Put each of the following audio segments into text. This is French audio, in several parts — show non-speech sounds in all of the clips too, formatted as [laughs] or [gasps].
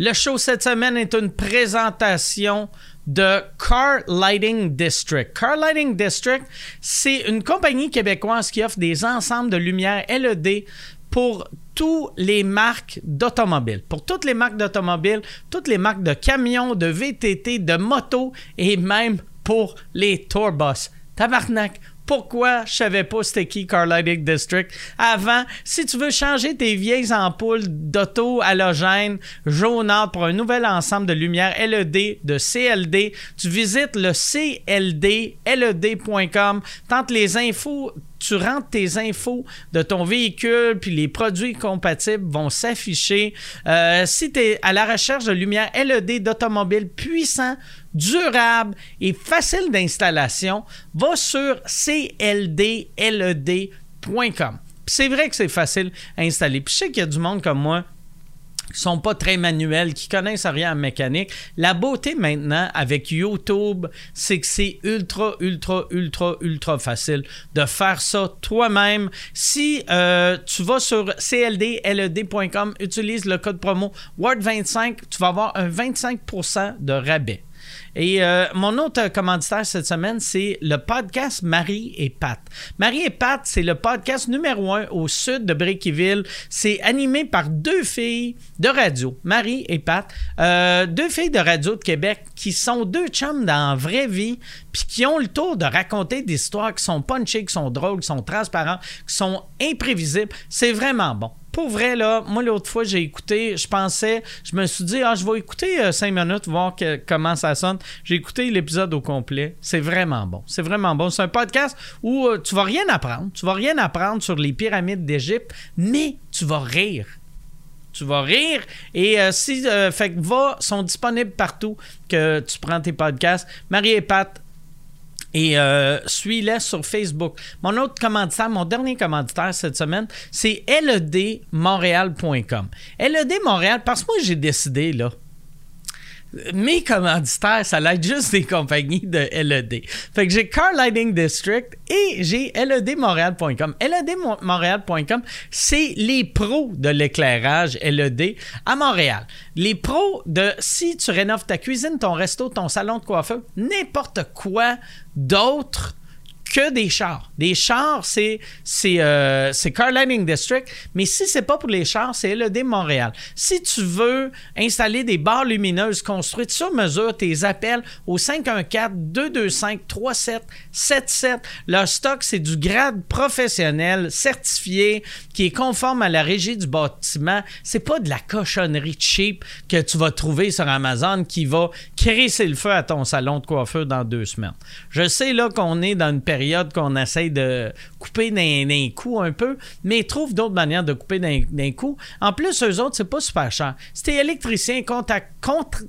Le show cette semaine est une présentation de Car Lighting District. Car Lighting District, c'est une compagnie québécoise qui offre des ensembles de lumière LED pour toutes les marques d'automobiles. Pour toutes les marques d'automobiles, toutes les marques de camions, de VTT, de motos et même pour les tourbus. Tabarnak, pourquoi je savais pas c'était qui Car Lighting District? Avant. Si tu veux changer tes vieilles ampoules d'auto halogène jaunâtre pour un nouvel ensemble de lumière LED de CLD, tu visites le cldled.com. Tente les infos tu rentres tes infos de ton véhicule, puis les produits compatibles vont s'afficher. Euh, si tu es à la recherche de lumière LED d'automobile puissant, durable et facile d'installation, va sur cldled.com. C'est vrai que c'est facile à installer. Puis je sais qu'il y a du monde comme moi sont pas très manuels, qui connaissent rien en mécanique. La beauté maintenant avec YouTube, c'est que c'est ultra, ultra, ultra, ultra facile de faire ça toi-même. Si euh, tu vas sur cldled.com, utilise le code promo WORD25, tu vas avoir un 25% de rabais. Et euh, mon autre commanditaire cette semaine, c'est le podcast Marie et Pat. Marie et Pat, c'est le podcast numéro un au sud de Brickeyville. C'est animé par deux filles de radio, Marie et Pat. Euh, deux filles de radio de Québec qui sont deux chums dans la vraie vie, puis qui ont le tour de raconter des histoires qui sont punchées, qui sont drôles, qui sont transparentes, qui sont imprévisibles. C'est vraiment bon pour vrai, là, moi, l'autre fois, j'ai écouté, je pensais, je me suis dit, ah, je vais écouter euh, cinq minutes, voir comment ça sonne. J'ai écouté l'épisode au complet. C'est vraiment bon. C'est vraiment bon. C'est un podcast où euh, tu vas rien apprendre. Tu vas rien apprendre sur les pyramides d'Égypte, mais tu vas rire. Tu vas rire. Et euh, si, fait que va, sont disponibles partout que tu prends tes podcasts. Marie et Pat, et euh, suis-les sur Facebook. Mon autre commanditaire, mon dernier commanditaire cette semaine, c'est ledmontréal.com. Montréal, parce que moi, j'ai décidé, là, mes commanditaires, ça l'aide juste des compagnies de LED. Fait que j'ai Car Lighting District et j'ai ledmontréal.com. ledmontréal.com, c'est les pros de l'éclairage LED à Montréal. Les pros de si tu rénoves ta cuisine, ton resto, ton salon de coiffeur, n'importe quoi d'autre que des chars. Des chars, c'est c'est euh, Car District, mais si c'est pas pour les chars, c'est LED Montréal. Si tu veux installer des barres lumineuses construites sur mesure, tes appels au 514 225 3777. Leur stock, c'est du grade professionnel certifié qui est conforme à la régie du bâtiment. C'est pas de la cochonnerie cheap que tu vas trouver sur Amazon qui va crisser le feu à ton salon de coiffeur dans deux semaines. Je sais là qu'on est dans une période qu'on essaye de couper d'un coup un peu, mais trouve d'autres manières de couper d'un coup. En plus, eux autres, c'est pas super cher. Si t'es électricien,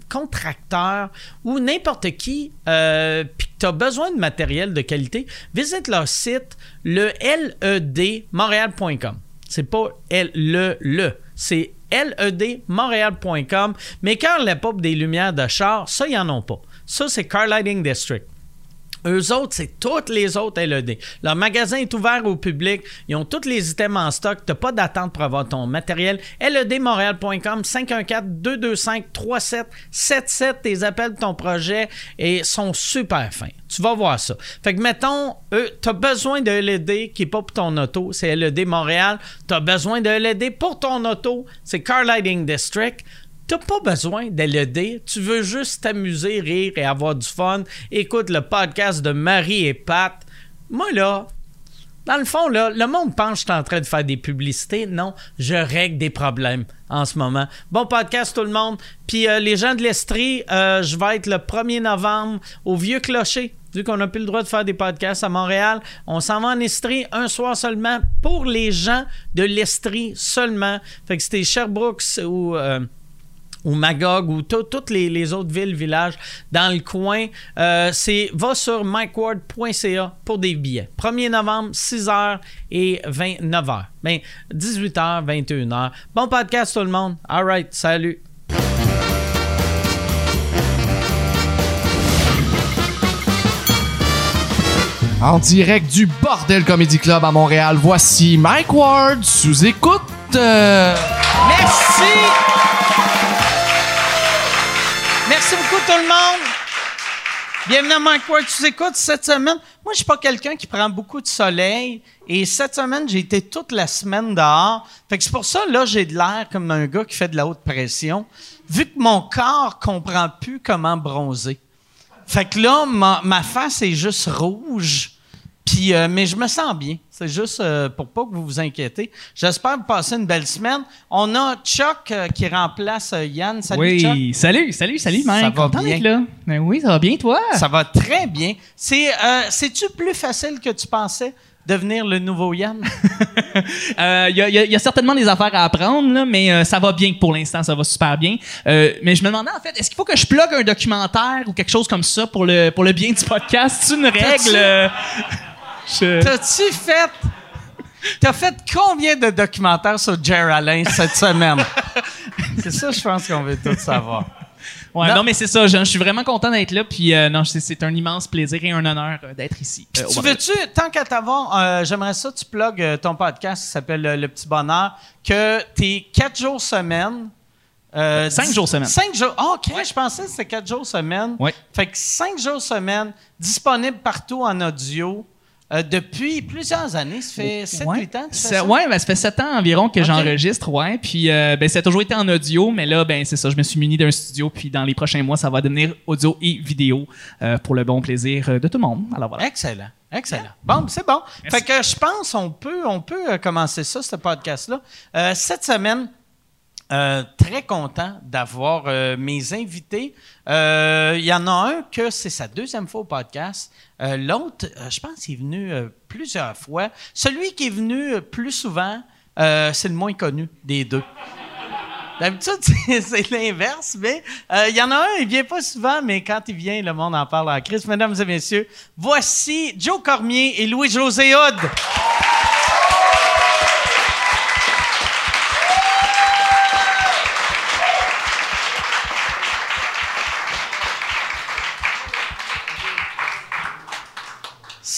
contracteur ou n'importe qui, euh, puis que tu as besoin de matériel de qualité, visite leur site, le ledmontréal.com. C'est pas le, le, c'est ledmontréal.com. Mais quand l'époque des lumières de char, ça, ils en ont pas. Ça, c'est Car Lighting District. Eux autres, c'est toutes les autres LED. Leur magasin est ouvert au public. Ils ont tous les items en stock. Tu n'as pas d'attente pour avoir ton matériel. LEDmontréal.com 514-225-3777. Tes appels de ton projet et sont super fins. Tu vas voir ça. Fait que, mettons, tu as besoin de LED qui n'est pas pour ton auto. C'est LED Montréal. Tu as besoin de LED pour ton auto. C'est Car Lighting District. T'as pas besoin d'LED, tu veux juste t'amuser, rire et avoir du fun. Écoute le podcast de Marie et Pat. Moi là, dans le fond, là, le monde pense que je suis en train de faire des publicités. Non, je règle des problèmes en ce moment. Bon podcast tout le monde. Puis euh, les gens de l'Estrie, euh, je vais être le 1er novembre au Vieux Clocher. Vu qu'on n'a plus le droit de faire des podcasts à Montréal, on s'en va en Estrie un soir seulement pour les gens de l'Estrie seulement. Fait que c'était Sherbrooke ou... Euh, ou Magog ou toutes les, autres villes, villages dans le coin, euh, c'est va sur mikeward.ca pour des billets. 1er novembre, 6h et 29h. Ben, 18h, 21h. Bon podcast tout le monde. All right, salut. En direct du Bordel Comedy Club à Montréal, voici Mike Ward sous écoute. Merci. Tout le monde. Bienvenue à Mike Ward. Tu écoutes cette semaine. Moi, je suis pas quelqu'un qui prend beaucoup de soleil. Et cette semaine, j'ai été toute la semaine dehors. Fait que c'est pour ça, là, j'ai de l'air comme un gars qui fait de la haute pression. Vu que mon corps comprend plus comment bronzer. Fait que là, ma, ma face est juste rouge. Puis, euh, mais je me sens bien. C'est juste euh, pour pas que vous vous inquiétez. J'espère que vous passez une belle semaine. On a Chuck euh, qui remplace euh, Yann. Salut Chuck. oui, salut, salut, salut, Mike. Ça va bien. là. Ben oui, ça va bien, toi? Ça va très bien. C'est, euh, c'est-tu plus facile que tu pensais devenir le nouveau Yann? Il [laughs] y, a, y a- y a certainement des affaires à apprendre, là, mais ça va bien pour l'instant, ça va super bien. Mais je me demandais, en fait, est-ce qu'il faut que je plug un documentaire ou quelque chose comme ça pour le, pour le bien du podcast? C'est une règle? Je- T'as-tu fait. T'as fait combien de documentaires sur Jerry Allen cette semaine? [laughs] c'est ça, je pense qu'on veut tout savoir. Ouais, Non. non. mais c'est ça, je, je suis vraiment content d'être là, puis euh, non, c'est, un immense plaisir et un honneur euh, d'être ici. euh, Tu veux-tu, tant qu'à t'avoir, j'aimerais ça, tu plugues ton podcast qui s'appelle Le Petit Bonheur, que t'es quatre jours semaine. Cinq jours semaine. Cinq jours. Ah, OK, je pensais que c'était quatre jours semaine. Ouais. Fait que cinq jours semaine, disponible partout en audio. Euh, depuis plusieurs années, ça fait 7-8 Ouais. ans que tu fais C'est- ça? ouais, ben, ça fait sept ans environ que j'enregistre, ouais. Puis euh, ben, ça a toujours été en audio, mais là, ben c'est ça, je me suis muni d'un studio, puis dans les prochains mois, ça va devenir audio et vidéo euh, pour le bon plaisir de tout le monde. Alors voilà. Excellent. Excellent. Bon, c'est bon. Fait que je pense on peut, on peut commencer ça, ce podcast-là. Cette semaine, euh, très content d'avoir euh, mes invités. Euh, Il y en a un que c'est sa deuxième fois au podcast. Euh, L'autre, je pense est venu plusieurs fois. Celui qui est venu plus souvent, c'est le moins connu des deux. D'habitude, [laughs] c'est l'inverse, mais il y en a un, il vient pas souvent, mais quand il vient, le monde en parle en crise. Mesdames et messieurs, voici Joe Cormier et Louis-José Hood.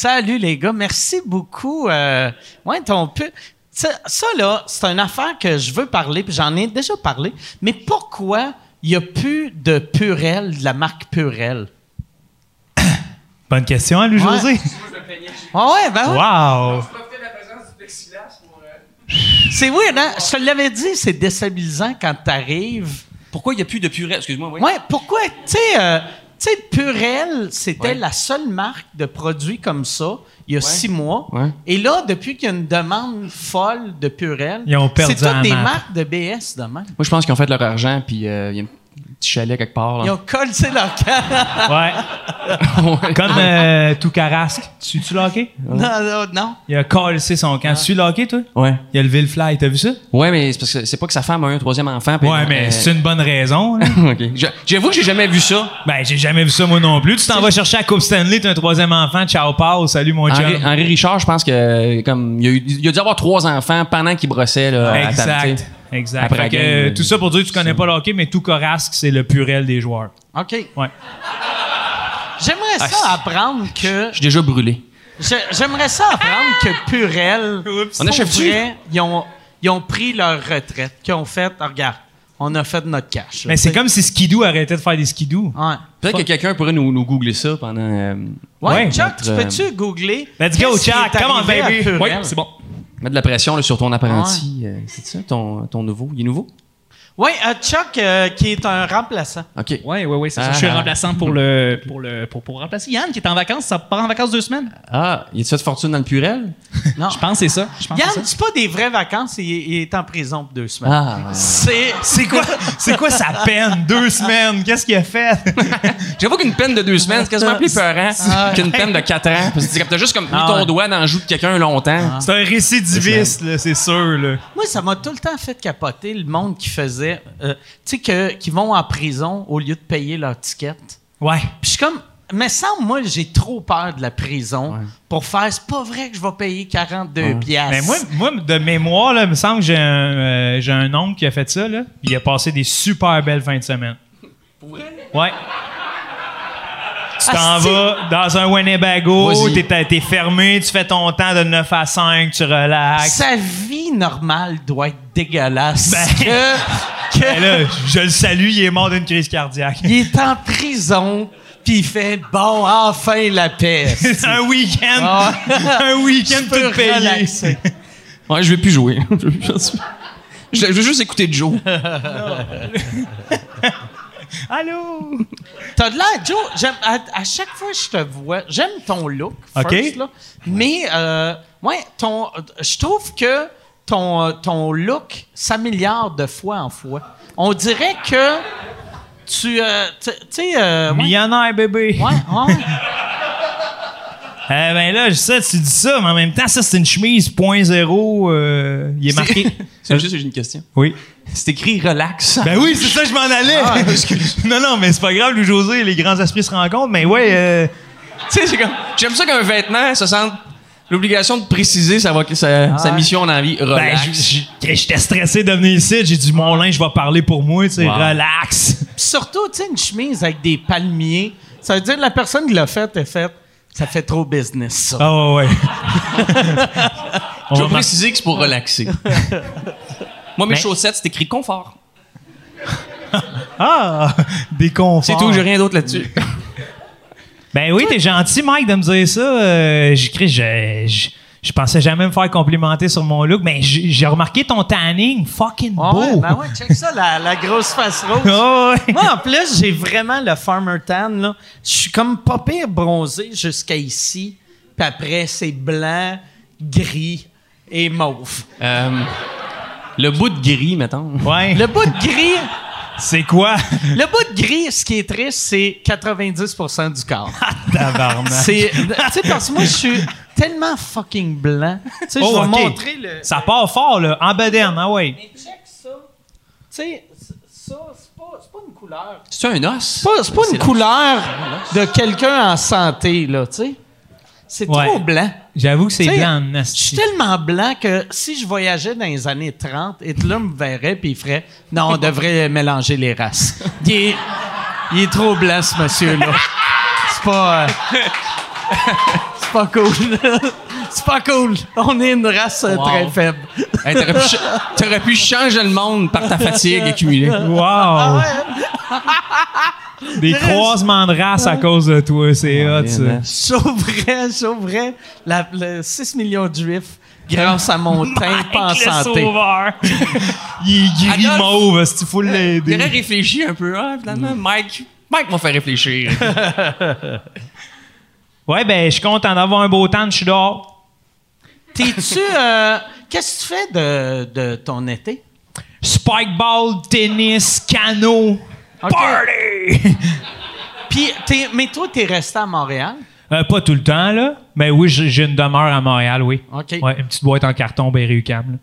Salut les gars, merci beaucoup. Euh, ouais, ton pu- ça, ça, là, c'est une affaire que je veux parler, puis j'en ai déjà parlé. Mais pourquoi il n'y a plus de Purel, de la marque Purel? [coughs] Bonne question, hein, Louis-José? [laughs] Ah ouais, ben ouais. Wow! C'est weird, hein? Je te l'avais dit, c'est déstabilisant quand t'arrives. Pourquoi il n'y a plus de purée? Excuse-moi, oui. Ouais, pourquoi? Tu sais, euh, tu sais, Purel, c'était Ouais. la seule marque de produits comme ça il y a six mois. Ouais. Et là, depuis qu'il y a une demande folle de Purel, c'est toutes des marques de BS de même. Moi, je pense qu'ils ont fait leur argent, puis euh, il y a un petit chalet quelque part. Ils Là. ont collé leur camp. [laughs] Ouais. Comme euh, tout carasque. Tu tu le hockey? non, non, non. Il a collé son camp. Tu suis le hockey, toi? ouais. Il a levé le fly, t'as vu ça? Ouais, mais c'est parce que c'est pas que sa femme a eu un troisième enfant. Ouais, mais euh, c'est une bonne raison. [laughs] J'avoue que j'ai jamais vu ça. ben, j'ai jamais vu ça, moi non plus. Tu t'en vas chercher à Coupe Stanley, t'as un troisième enfant, ciao, pao, salut mon Henri. Henri Richard, je pense que comme il a, eu, il a dû avoir trois enfants pendant qu'il brossait là, Exact. Exact. Après Fait la que, game, euh, tout ça pour dire que tu connais pas le hockey, mais tout carasque, c'est le purel des joueurs. OK. Ouais. J'aimerais ça Ah, apprendre que. Je suis déjà brûlé. J'aimerais ça apprendre que Purel. [laughs] On pour achève-tu? vrai, Ils ont, ils ont pris leur retraite. Qu'ils ont fait. ah, regarde, on a fait notre cash. Mais c'est comme si Skidoo arrêtait de faire des skidoo. Ouais. Peut-être que quelqu'un pourrait nous, nous googler ça pendant. euh, Ouais, Ouais, Chuck, notre, tu peux-tu googler? Let's go, Chuck. Come on, baby. Oui, c'est bon. Mettre de la pression là, sur ton apprenti. euh, c'est ça, ton, ton nouveau? Il est nouveau? Oui, euh, Chuck, euh, qui est un remplaçant. OK. Ouais, ouais, ouais, c'est ça. Ah. Je suis remplaçant pour le, pour le, pour, pour remplacer Yann qui est en vacances. Ça part en vacances deux semaines. Ah, il a fait de fortune dans le Purel? [laughs] Non. Je pense que c'est ça. Je pense Yann, c'est pas des vraies vacances, il, il est en prison pour deux semaines. Ah. C'est. C'est quoi, c'est quoi sa peine? Deux semaines? Qu'est-ce qu'il a fait? [laughs] J'avoue qu'une peine de deux semaines, c'est quasiment plus peurant Ah. qu'une peine de quatre ans. Parce que t'as juste comme mis Ah ton doigt dans le joue de quelqu'un longtemps. C'est un récidiviste, là, c'est sûr. Là. Moi, ça m'a tout le temps fait capoter le monde qui faisait. Euh, tu sais, que- qui vont en prison au lieu de payer leur ticket. Ouais. Puis je suis comme. Mais semble, moi, j'ai trop peur de la prison Ouais. pour faire. C'est pas vrai que je vais payer 42 piastres. Mais moi, moi, de mémoire, là, il me semble que j'ai un, euh, j'ai un oncle qui a fait ça. Là. Il a passé des super belles fins de semaine. Ouais. Tu t'en Asti. vas dans un Winnebago, t'es, t'es fermé, tu fais ton temps de 9 à 5, tu relaxes. Sa vie normale doit être dégueulasse. Ben. Que, [laughs] Ben là, je le salue, il est mort d'une crise cardiaque. il est en prison, puis il fait bon, enfin la paix. [laughs] un week-end. Ah. [laughs] un week-end tout payé. relaxer. Ouais, je vais plus jouer. je, veux juste écouter Joe. [laughs] Allô? T'as de l'air, Joe, j'aime- à, à chaque fois que je te vois, j'aime ton look, OK. first, là, mais euh, ouais, ton, je trouve que ton, ton look s'améliore de fois en fois. On dirait que tu, euh, tu sais, euh, ouais, Millionnaire, bébé. ouais, ouais. [laughs] Eh ben là, je sais, tu dis ça, mais en même temps, ça, c'est une chemise point zéro. euh, il est marqué. [laughs] C'est juste j'ai une question. Oui. C'est écrit relax. Ben oui, c'est ça, je m'en allais. [laughs] non, non, mais c'est pas grave, Louis-José, les grands esprits se rencontrent, mais ouais. euh, [laughs] Tu sais, c'est comme. J'aime ça qu'un vêtement, ça sent l'obligation de préciser sa, sa, sa mission dans la vie. ben, Relax. j- j'étais stressé de venir ici. J'ai dit, mon linge va parler pour moi, tu sais, Wow. relax. Puis surtout, tu sais, une chemise avec des palmiers, ça veut dire que la personne qui l'a faite est faite, ça fait trop business, ça. Ah ouais, ouais. On [laughs] Je va vais préciser que c'est pour relaxer. Moi, mes Mais- chaussettes, c'est écrit confort. [laughs] Ah, des conforts. C'est tout, j'ai rien d'autre là-dessus. [laughs] Ben oui, t'es gentil, Mike, de me dire ça. Euh, J'écris, je, je, je pensais jamais me faire complimenter sur mon look, mais j'ai j'ai remarqué ton tanning fucking Ah beau. ouais, ben ouais, check ça, la, la grosse face [laughs] rose. Ah ouais. Moi, en plus, j'ai vraiment le farmer tan, là. Je suis comme pas pire bronzé jusqu'à ici. Puis après, c'est blanc, gris et mauve. Euh, le bout de gris, mettons. Ouais. Le bout de gris, C'est quoi? le bout de gris, ce qui est triste, c'est 90% du corps. Tabarnak. C'est, tu sais, parce que moi, je suis tellement fucking blanc. Tu sais, je Oh, vais ok. montrer le... Ça part fort, là. En bedaine, ah ouais. Mais check ça. Tu sais, ça, c'est pas, c'est pas une couleur. C'est un os? C'est pas, c'est pas une couleur de quelqu'un en santé, là, tu sais. C'est Ouais. trop blanc. J'avoue que c'est blanc, Je suis tellement blanc que si je voyageais dans les années 30, Hitler me verrait puis il ferait Non, on devrait [laughs] mélanger les races. Il est, il est trop blanc, ce monsieur-là. C'est pas. euh, [laughs] c'est pas cool. [laughs] c'est pas cool. On est une race euh, Wow. très faible. Hey, t'aurais, pu, t'aurais pu changer le monde par ta fatigue accumulée. Wow! Des croisements de race à cause de toi, c'est hot, ça. bien, hein. Sauverais, sauverais la, le 6 millions de juifs grâce à mon [laughs] teint pas en santé. sauveur. [laughs] Il est gris Adolphe- mauve, il faut J'aurais l'aider? réfléchi un peu. Ah, finalement, Mike, Mike m'a fait réfléchir. [laughs] Ouais, ben, je suis content d'avoir un beau temps, je suis dehors. T'es-tu. euh, Qu'est-ce que tu fais de, de ton été? Spikeball, tennis, canot, Party! [laughs] Puis, t'es- mais toi, t'es resté à Montréal? Euh, pas tout le temps, là. Mais oui, j'ai j'ai une demeure à Montréal, oui. OK. Ouais, une petite boîte en carton, Berry UQAM, là.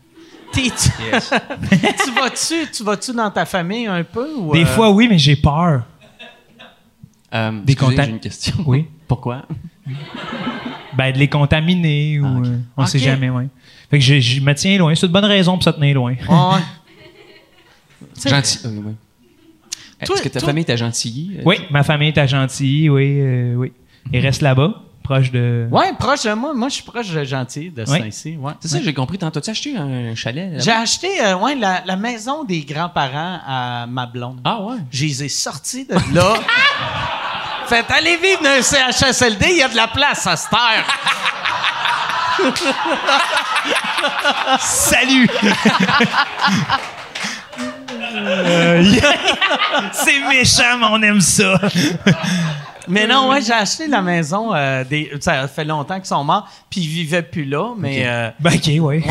T'es-tu? [laughs] Tu vas-tu tu vas-tu dans ta famille un peu? Ou, Des euh, fois, oui, mais j'ai peur. Euh, Des excusez, contacts. J'ai une question. Oui. Pourquoi? Ben, de les contaminer ou. Ah, on sait jamais, oui. Fait que je, je me tiens loin. C'est une bonne raison pour se tenir loin. Ouais. [laughs] Tu sais, Gentil. Euh, Est-ce que ta toi- famille t'a gentilly? Oui, ma famille est à Gentilly, oui, euh, oui. Ils restent là-bas, proche de. Ouais, proche de moi. Moi, je suis proche de Gentil, de Oui. Saint-Cy. Ouais. C'est ça, j'ai compris. Tantôt, tu acheté un chalet? là-bas? J'ai acheté euh, ouais, la, la maison des grands-parents à ma blonde. Ah ouais? Je les ai sortis de là. [laughs] Faites, allez vivre dans un CHSLD, il y a de la place à cette heure. Salut! [laughs] Euh, [laughs] C'est méchant, mais on aime ça. [laughs] Mais non, ouais, j'ai acheté la maison. euh, des, ça fait longtemps qu'ils sont morts, puis ils vivaient plus là. Mais euh, Ben, ok, oui. ouais,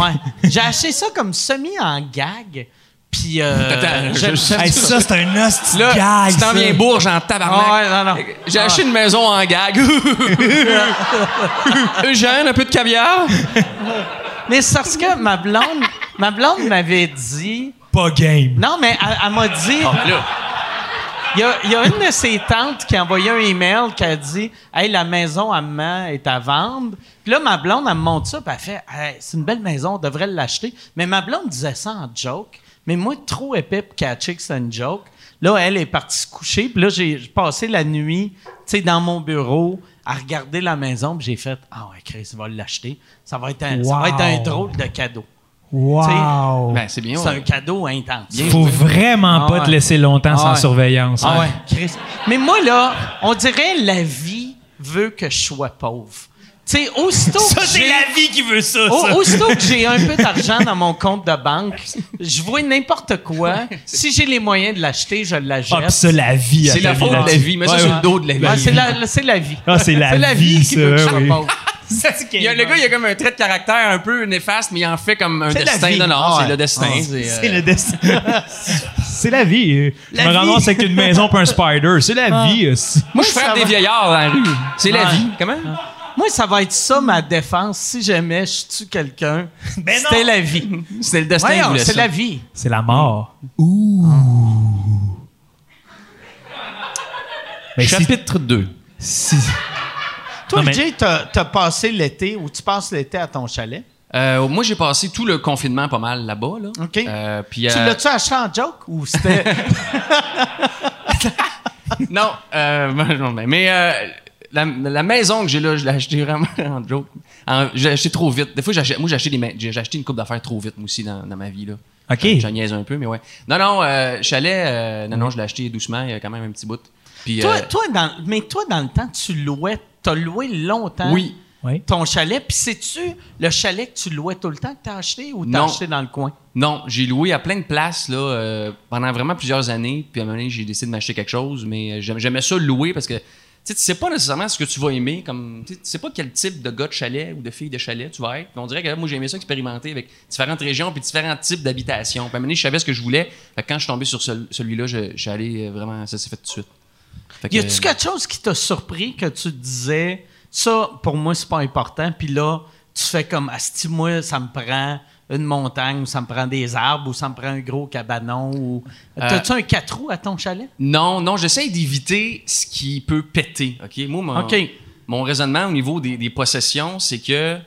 j'ai acheté ça comme semi en gag. Puis euh, Attends, je- j'aime Hey, ça. ça, c'est un hostie Là, gag. tu t'en ça. viens bourge en tabarnak. Ouais, non, non. J'ai Ah acheté une maison en gag. [laughs] Eugène, un peu de caviar? Mais c'est parce que ma blonde, ma blonde m'avait dit. Pas game. Non, mais elle, elle m'a dit. là. Il y, a, il y a une de ses tantes qui a envoyé un email qui a dit Hey, la maison à maman est à vendre. Puis là, ma blonde, elle me montre ça, puis elle fait Hey, C'est une belle maison, on devrait l'acheter. Mais ma blonde disait ça en joke. Mais moi, trop épais pour catcher que c'est une joke. Là, elle est partie se coucher, puis là, j'ai passé la nuit, tu sais, dans mon bureau, à regarder la maison, puis j'ai fait Ah ouais, Chris, va l'acheter. Ça va être un, ça va être un drôle de cadeau. Wow! Ben, c'est bien. C'est ouais. un cadeau intense. Bien Faut vraiment Ah pas ouais. te laisser longtemps Ah sans ouais. surveillance. Ah hein. Chris. Mais moi, là, on dirait la vie veut que je sois pauvre. Tu sais, aussitôt que j'ai- vie qui veut ça, Au- aussitôt que j'ai un peu d'argent dans mon compte de banque, je vois n'importe quoi. Si j'ai les moyens de l'acheter, je l'achète. Ah, pis ça, la vie. C'est la faute de la vie. Mets ça ouais. le dos de la vie. Ouais, c'est la, c'est la vie. Ah, c'est la vie, qui veut que je ça, sois oui. pauvre. [laughs] Il y a, le gars, il a comme un trait de caractère un peu néfaste, mais il en fait comme un C'est destin. Non, non, Ah c'est le destin. Ah. c'est, euh, C'est le destin. [laughs] c'est la vie. La je me vie. ramasse avec une maison puis un spider. C'est la Ah. vie. aussi. Moi, je frappe va. des vieillards dans la rue. C'est la Ouais. vie. Comment? Moi, ça va être ça, ma défense. Si jamais je tue quelqu'un, Ben c'était la vie. C'est le destin c'est ça. la vie. C'est la mort. Mais si- Chapitre 2. si- Toi, mais- Jay, t'as t'as passé l'été ou tu passes l'été à ton chalet? Euh, moi, j'ai passé tout le confinement pas mal là-bas. Là. OK. Euh, puis, Tu euh, l'as-tu acheté en joke ou c'était. [laughs] Non, euh, [laughs] non, mais, mais, euh, la, la maison que j'ai là, je l'ai acheté vraiment [laughs] en joke. En- j'ai acheté trop vite. Des fois, j'achète, moi, j'ai acheté, des ma- j'ai j'ai acheté une coupe d'affaires trop vite, moi aussi, dans, dans ma vie. Là. OK. J'en- niaise un peu, mais ouais. Non, non, euh, chalet, euh, non, non, je l'ai acheté doucement, il y a quand même un petit bout. Puis, toi, euh, toi, dans... Mais toi, dans le temps, tu louais. T'as loué longtemps oui. Oui. ton chalet. Puis sais-tu le chalet que tu louais tout le temps que t'as acheté ou t'as Non. acheté dans le coin? Non, j'ai loué à plein de places là, euh, pendant vraiment plusieurs années. Puis à un moment donné, j'ai décidé de m'acheter quelque chose, mais euh, j'aimais j'aimais ça louer parce que tu sais, tu sais pas nécessairement ce que tu vas aimer. Comme, tu sais, tu sais pas quel type de gars de chalet ou de fille de chalet tu vas être. Puis on dirait que moi, j'ai aimé ça expérimenter avec différentes régions puis différents types d'habitations. Puis à un moment donné, je savais ce que je voulais. Fait que quand je suis tombé sur ce- celui-là, je, je suis allé vraiment, ça s'est fait tout de suite. Fait que, Y a-tu euh, quelque chose qui t'a surpris que tu te disais, ça, pour moi, c'est pas important, puis là, tu fais comme, asti, moi, ça me prend une montagne, ou ça me prend des arbres, ou ça me prend un gros cabanon, ou. Euh, T'as-tu un quatre roues à ton chalet? Non, non, j'essaie d'éviter ce qui peut péter. OK? Moi, mon, mon raisonnement au niveau des, des possessions, c'est que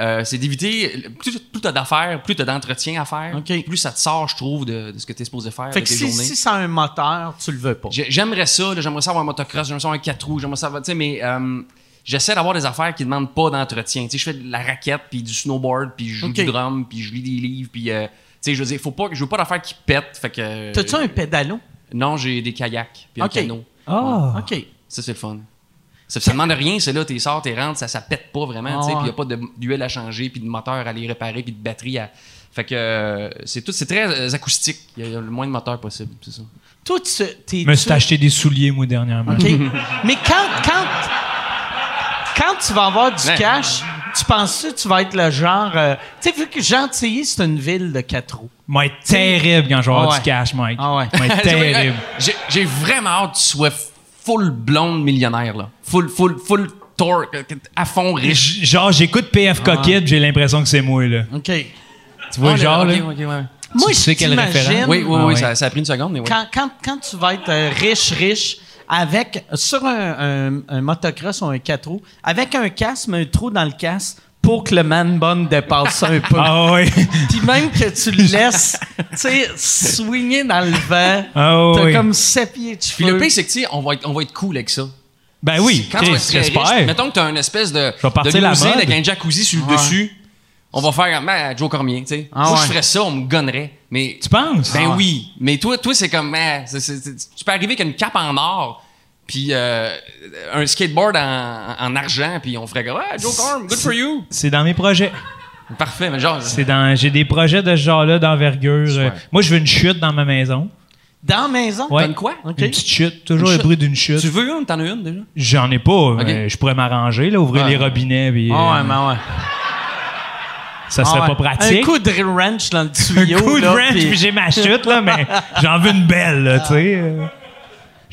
euh, c'est d'éviter. Plus, plus tu as d'affaires, plus tu as d'entretien à faire, plus ça te sort, je trouve, de, de ce que tu es supposé faire Fait de que tes si, journées. si ça a un moteur, tu le veux pas. J'ai- J'aimerais ça, là, j'aimerais ça avoir un motocross, j'aimerais ça avoir un 4 roues, j'aimerais ça avoir, tu sais, mais euh, j'essaie d'avoir des affaires qui demandent pas d'entretien. Tu sais, je fais de la raquette, puis du snowboard, puis je joue OK. du drum, puis je lis des livres, puis euh, tu sais, je veux dire, faut pas, je veux pas d'affaires qui pètent, fait que. T'as-tu un pédalo? Non, j'ai des kayaks, puis un canot. Ah. OK. Ça, c'est le fun. Ça, ça demande rien, c'est là, t'es sors, t'es rentres, ça, ça pète pas vraiment, Ah tu sais, ouais. puis y a pas d'huile à changer, puis de moteur à aller réparer, puis de batterie à. Fait que euh, c'est tout, c'est très euh, acoustique. Il y, a- y a le moins de moteur possible, c'est ça. Toi, tu. t'es- Je me suis tu- acheté des souliers, moi, dernièrement. Mais quand, quand, quand tu vas avoir du Ouais. cash, tu penses que tu vas être le genre. euh, tu sais, vu que Gentilly, c'est une ville de quatre roues. Va être terrible quand je vais avoir Ah ouais. du cash, Mike. Ah ouais. Va être [laughs] terrible. J'ai, j'ai vraiment hâte que tu sois full blonde millionnaire, là. Full, full, full tour, à fond riche. Genre, j'écoute PF Coquette, j'ai l'impression que c'est moi, là. OK. Tu vois, Ah, genre, là? Moi, Tu je sais quel référent? Oui, oui, Ah oui, ouais. Ça, ça a pris une seconde, mais oui. Quand, quand, quand tu vas être euh, riche, riche, avec, sur un, un, un motocross ou un 4 roues, avec un casque, mais un trou dans le casque pour que le man bun dépasse ça un peu. Ah oui. Puis même que tu le laisses, tu sais, swinger dans le vent. Ah T'as oui. comme sept pieds de Puis le pire, c'est que, tu sais, on va être, on va être cool avec ça. Ben oui, Quand tu vas être très riche, j'espère. mettons que tu as une espèce de, vais partir de la mode. avec un jacuzzi sur le dessus, on va faire ben, Joe Cormier, tu sais. Ah Moi, ouais. je ferais ça, on me gonnerait. Mais, Tu penses? ben Ah. oui. Mais toi, toi c'est comme, ben, tu peux arriver avec une cape en or, puis euh, un skateboard en, en argent, puis on ferait comme, ah, Joe Corm, good for you. C'est dans mes projets. Parfait, mais genre, C'est dans, j'ai des projets de ce genre-là d'envergure. Euh, Moi, je veux une chute dans ma maison. Dans la maison? Ouais. T'as une quoi? Une petite chute, toujours Une le chute. bruit d'une chute. tu veux une? T'en as une déjà? J'en ai pas. mais je pourrais m'arranger, là, ouvrir Ouais. les robinets. Puis, Ah euh, ouais, mais ouais. ça serait Ah ouais. pas pratique. Un coup de wrench dans le [laughs] Un tuyau. coup de là, wrench, puis- puis j'ai ma chute, là, mais j'en veux une belle, là, tu sais.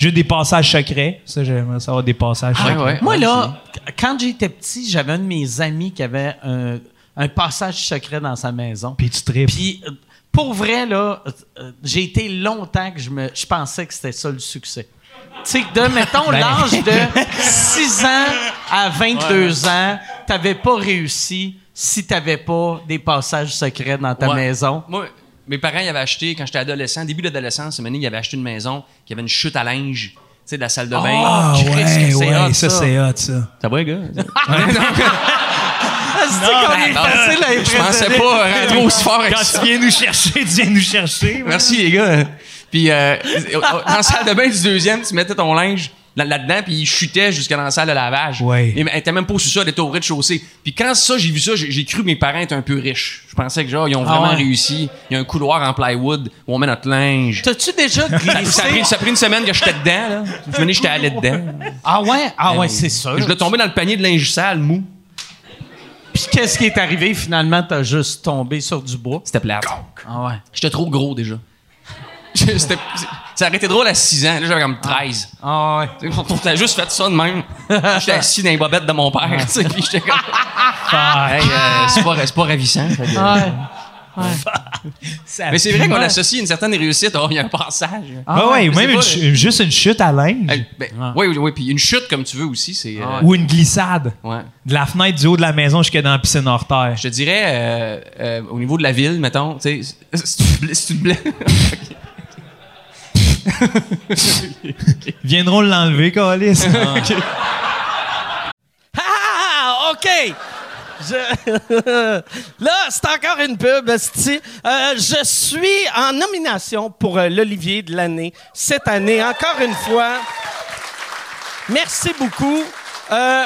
J'ai des passages secrets. Ça, j'aimerais savoir des passages Ouais, secrets. ouais. Moi, là, quand j'étais petit, j'avais un de mes amis qui avait un, un passage secret dans sa maison. Puis tu tripes. Puis, euh, pour vrai, là, euh, j'ai été longtemps que je, me, je pensais que c'était ça le succès. Tu sais, de, mettons, Ben. l'âge de [laughs] 6 ans à 22 ans, t'avais pas réussi si t'avais pas des passages secrets dans ta Ouais. maison. Moi, mes parents, ils avaient acheté, quand j'étais adolescent, début d'adolescence, une année, ils avaient acheté une maison qui avait une chute à linge, tu sais, de la salle de bain. Ah, ouais, ouais, hot, ça, ça. c'est hot, ça. Ça va, gars? [laughs] C'est qu'on est Non, facile à Je pensais pas rentrer aussi fort avec Quand ça. tu viens nous chercher, tu viens nous chercher. Merci les gars. Puis euh, dans la salle de bain du deuxième, tu mettais ton linge là-dedans, puis il chutait jusqu'à dans la salle de lavage. Ouais. Et elle était même pas au sous-sol, elle était au rez-de-chaussée. Puis quand ça, j'ai vu ça, j'ai cru que mes parents étaient un peu riches. Je pensais que genre, ils ont Ah vraiment ouais. réussi. Il y a un couloir en plywood où on met notre linge. T'as-tu déjà Ça, ça a glissé? pris, ça a pris une semaine que j'étais dedans, là. Je venais, j'étais allé dedans. Ah ouais? Ah ouais, c'est sûr. Je l'ai tombé dans le panier de linge sale, mou. Puis qu'est-ce qui est arrivé? Finalement, t'as juste tombé sur du bois? C'était plate. Ah ouais. J'étais trop gros déjà. Ça aurait été drôle à 6 ans. Là, j'avais comme 13. Ah ouais. Tu sais, On t'a juste fait ça de même. J'étais assis dans les bobettes de mon père. tu sais, puis j'étais comme. Hey, euh, c'est pas, c'est pas ravissant. fait que- Ouais. Mais c'est vrai qu'on associe une certaine réussite. Oh, il y a un passage. Ah ouais, ou mais même c'est une juste une chute à linge. Ben, Oui, oui, oui. Puis une chute comme tu veux aussi, c'est. euh, Ou une glissade. ouais. De la fenêtre du haut de la maison jusqu'à dans la piscine hors terre. Je te dirais, euh, euh, au niveau de la ville, mettons, tu sais, si tu te [laughs] viendront l'enlever, Calis. Ah, [laughs] OK! Je- [laughs] Là, c'est encore une pub. Euh, je suis en nomination pour euh, l'Olivier de l'année cette année, encore une fois. Merci beaucoup. Euh,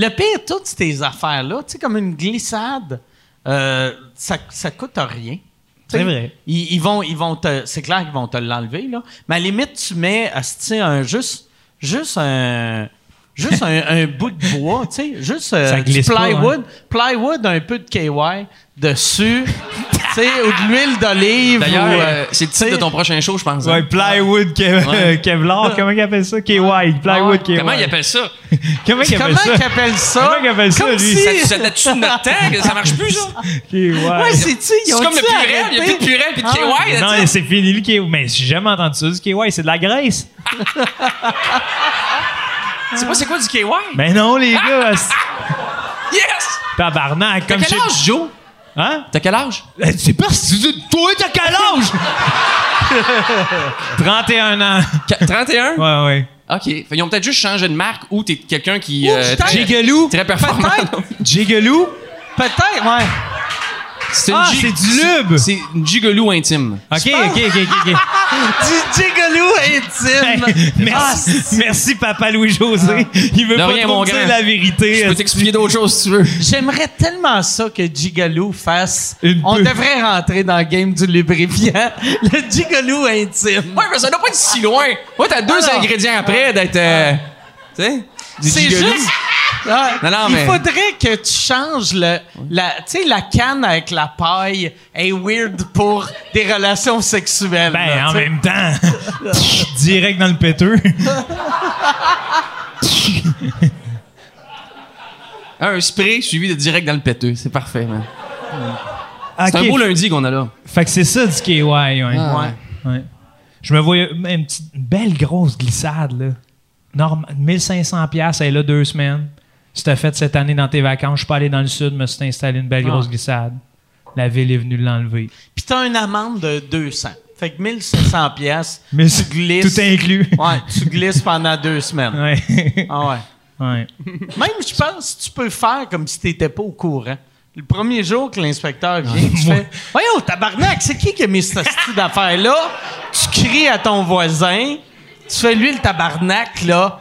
Le pire, toutes ces affaires-là, tu sais, comme une glissade, euh, ça, ça coûte rien. C'est vrai. Ils, ils vont, ils vont te, c'est clair qu'ils vont te l'enlever, là. Mais à la limite, tu mets, un, juste, juste un, juste un, un bout de bois, tu sais, juste euh, du pas, plywood, plywood, un peu de KY dessus, tu sais, ou de l'huile d'olive. D'ailleurs, ou, euh, c'est le titre de ton prochain show, je pense. hein? Ouais, plywood Kev- Ouais. Kevlar, comment ils appellent ça? KY, plywood KY. Comment il appelle ça? [laughs] Comment ils appellent Comment ça? appellent ça? Comment ils appellent ça, Comme lui? si- Ça, ça date-tu de notre temps? que Ça marche plus, ça? KY. Ouais, c'est-tu, C'est ils ont comme le purel. Il n'y a plus de purel puis de KY. là, Non, c'est fini le KY. Mais j'ai jamais entendu ça du KY, c'est de la graisse. [laughs] Sais pas c'est quoi du KY? Mais non, les [laughs] gars, c'est- Yes! tabarnak. T'as Comme quel je- âge, Joe? Hein? T'as quel âge? C'est pas si tu- Toi, t'as quel âge? [laughs] 31 ans. Qu- 31? Ouais, ouais. OK. Fait, ils ont peut-être juste changé de marque ou t'es quelqu'un qui. euh, putain. très, Jigaloo. très performant. [laughs] Jigaloo. Peut-être, ouais. C'est Ah, c'est du lube. C'est une gigolou intime. OK, OK, OK, OK. [laughs] Du gigolo intime. Hey, merci, merci, papa Louis-José. Il veut De pas rien, trop mon dire grand. la vérité. Je peux t'expliquer d'autres choses si tu veux. J'aimerais tellement ça que Gigolo fasse. Une On devrait rentrer dans le game du lubrifiant. [laughs] Le Gigolo intime. Ouais, mais ça doit pas être si loin. Ouais, t'as deux Alors. ingrédients après d'être. euh, tu sais? C'est gigolou. juste. Ah, Non, non, il mais- faudrait que tu changes le, la, tu sais, la canne avec la paille est weird pour des relations sexuelles. Ben, là, en même temps, [laughs] direct dans le péteux. [laughs] Un spray suivi de direct dans le péteux. C'est parfait, man. Ok. C'est un beau lundi qu'on a là. Fait que c'est ça du KY, ouais. Ah. Ouais. Ouais. Je me voyais une petite une belle grosse glissade, là. Norm 1500 pièces elle est là deux semaines. Si t'as fait cette année dans tes vacances, je suis pas allé dans le sud, me suis installé une belle Ah. grosse glissade. La ville est venue l'enlever. Puis t'as une amende de 200. Fait que 1500 pièces. Mais tu glisses. Tout inclus. [laughs] Ouais, tu glisses pendant deux semaines. Ouais. Ah ouais. [laughs] ouais. Même, je pense tu peux faire comme si tu n'étais pas au courant. Le premier jour que l'inspecteur vient, tu fais Voyons, tabarnak, c'est qui qui a mis cette style d'affaire-là? Tu cries à ton voisin, tu fais lui le tabarnak, là.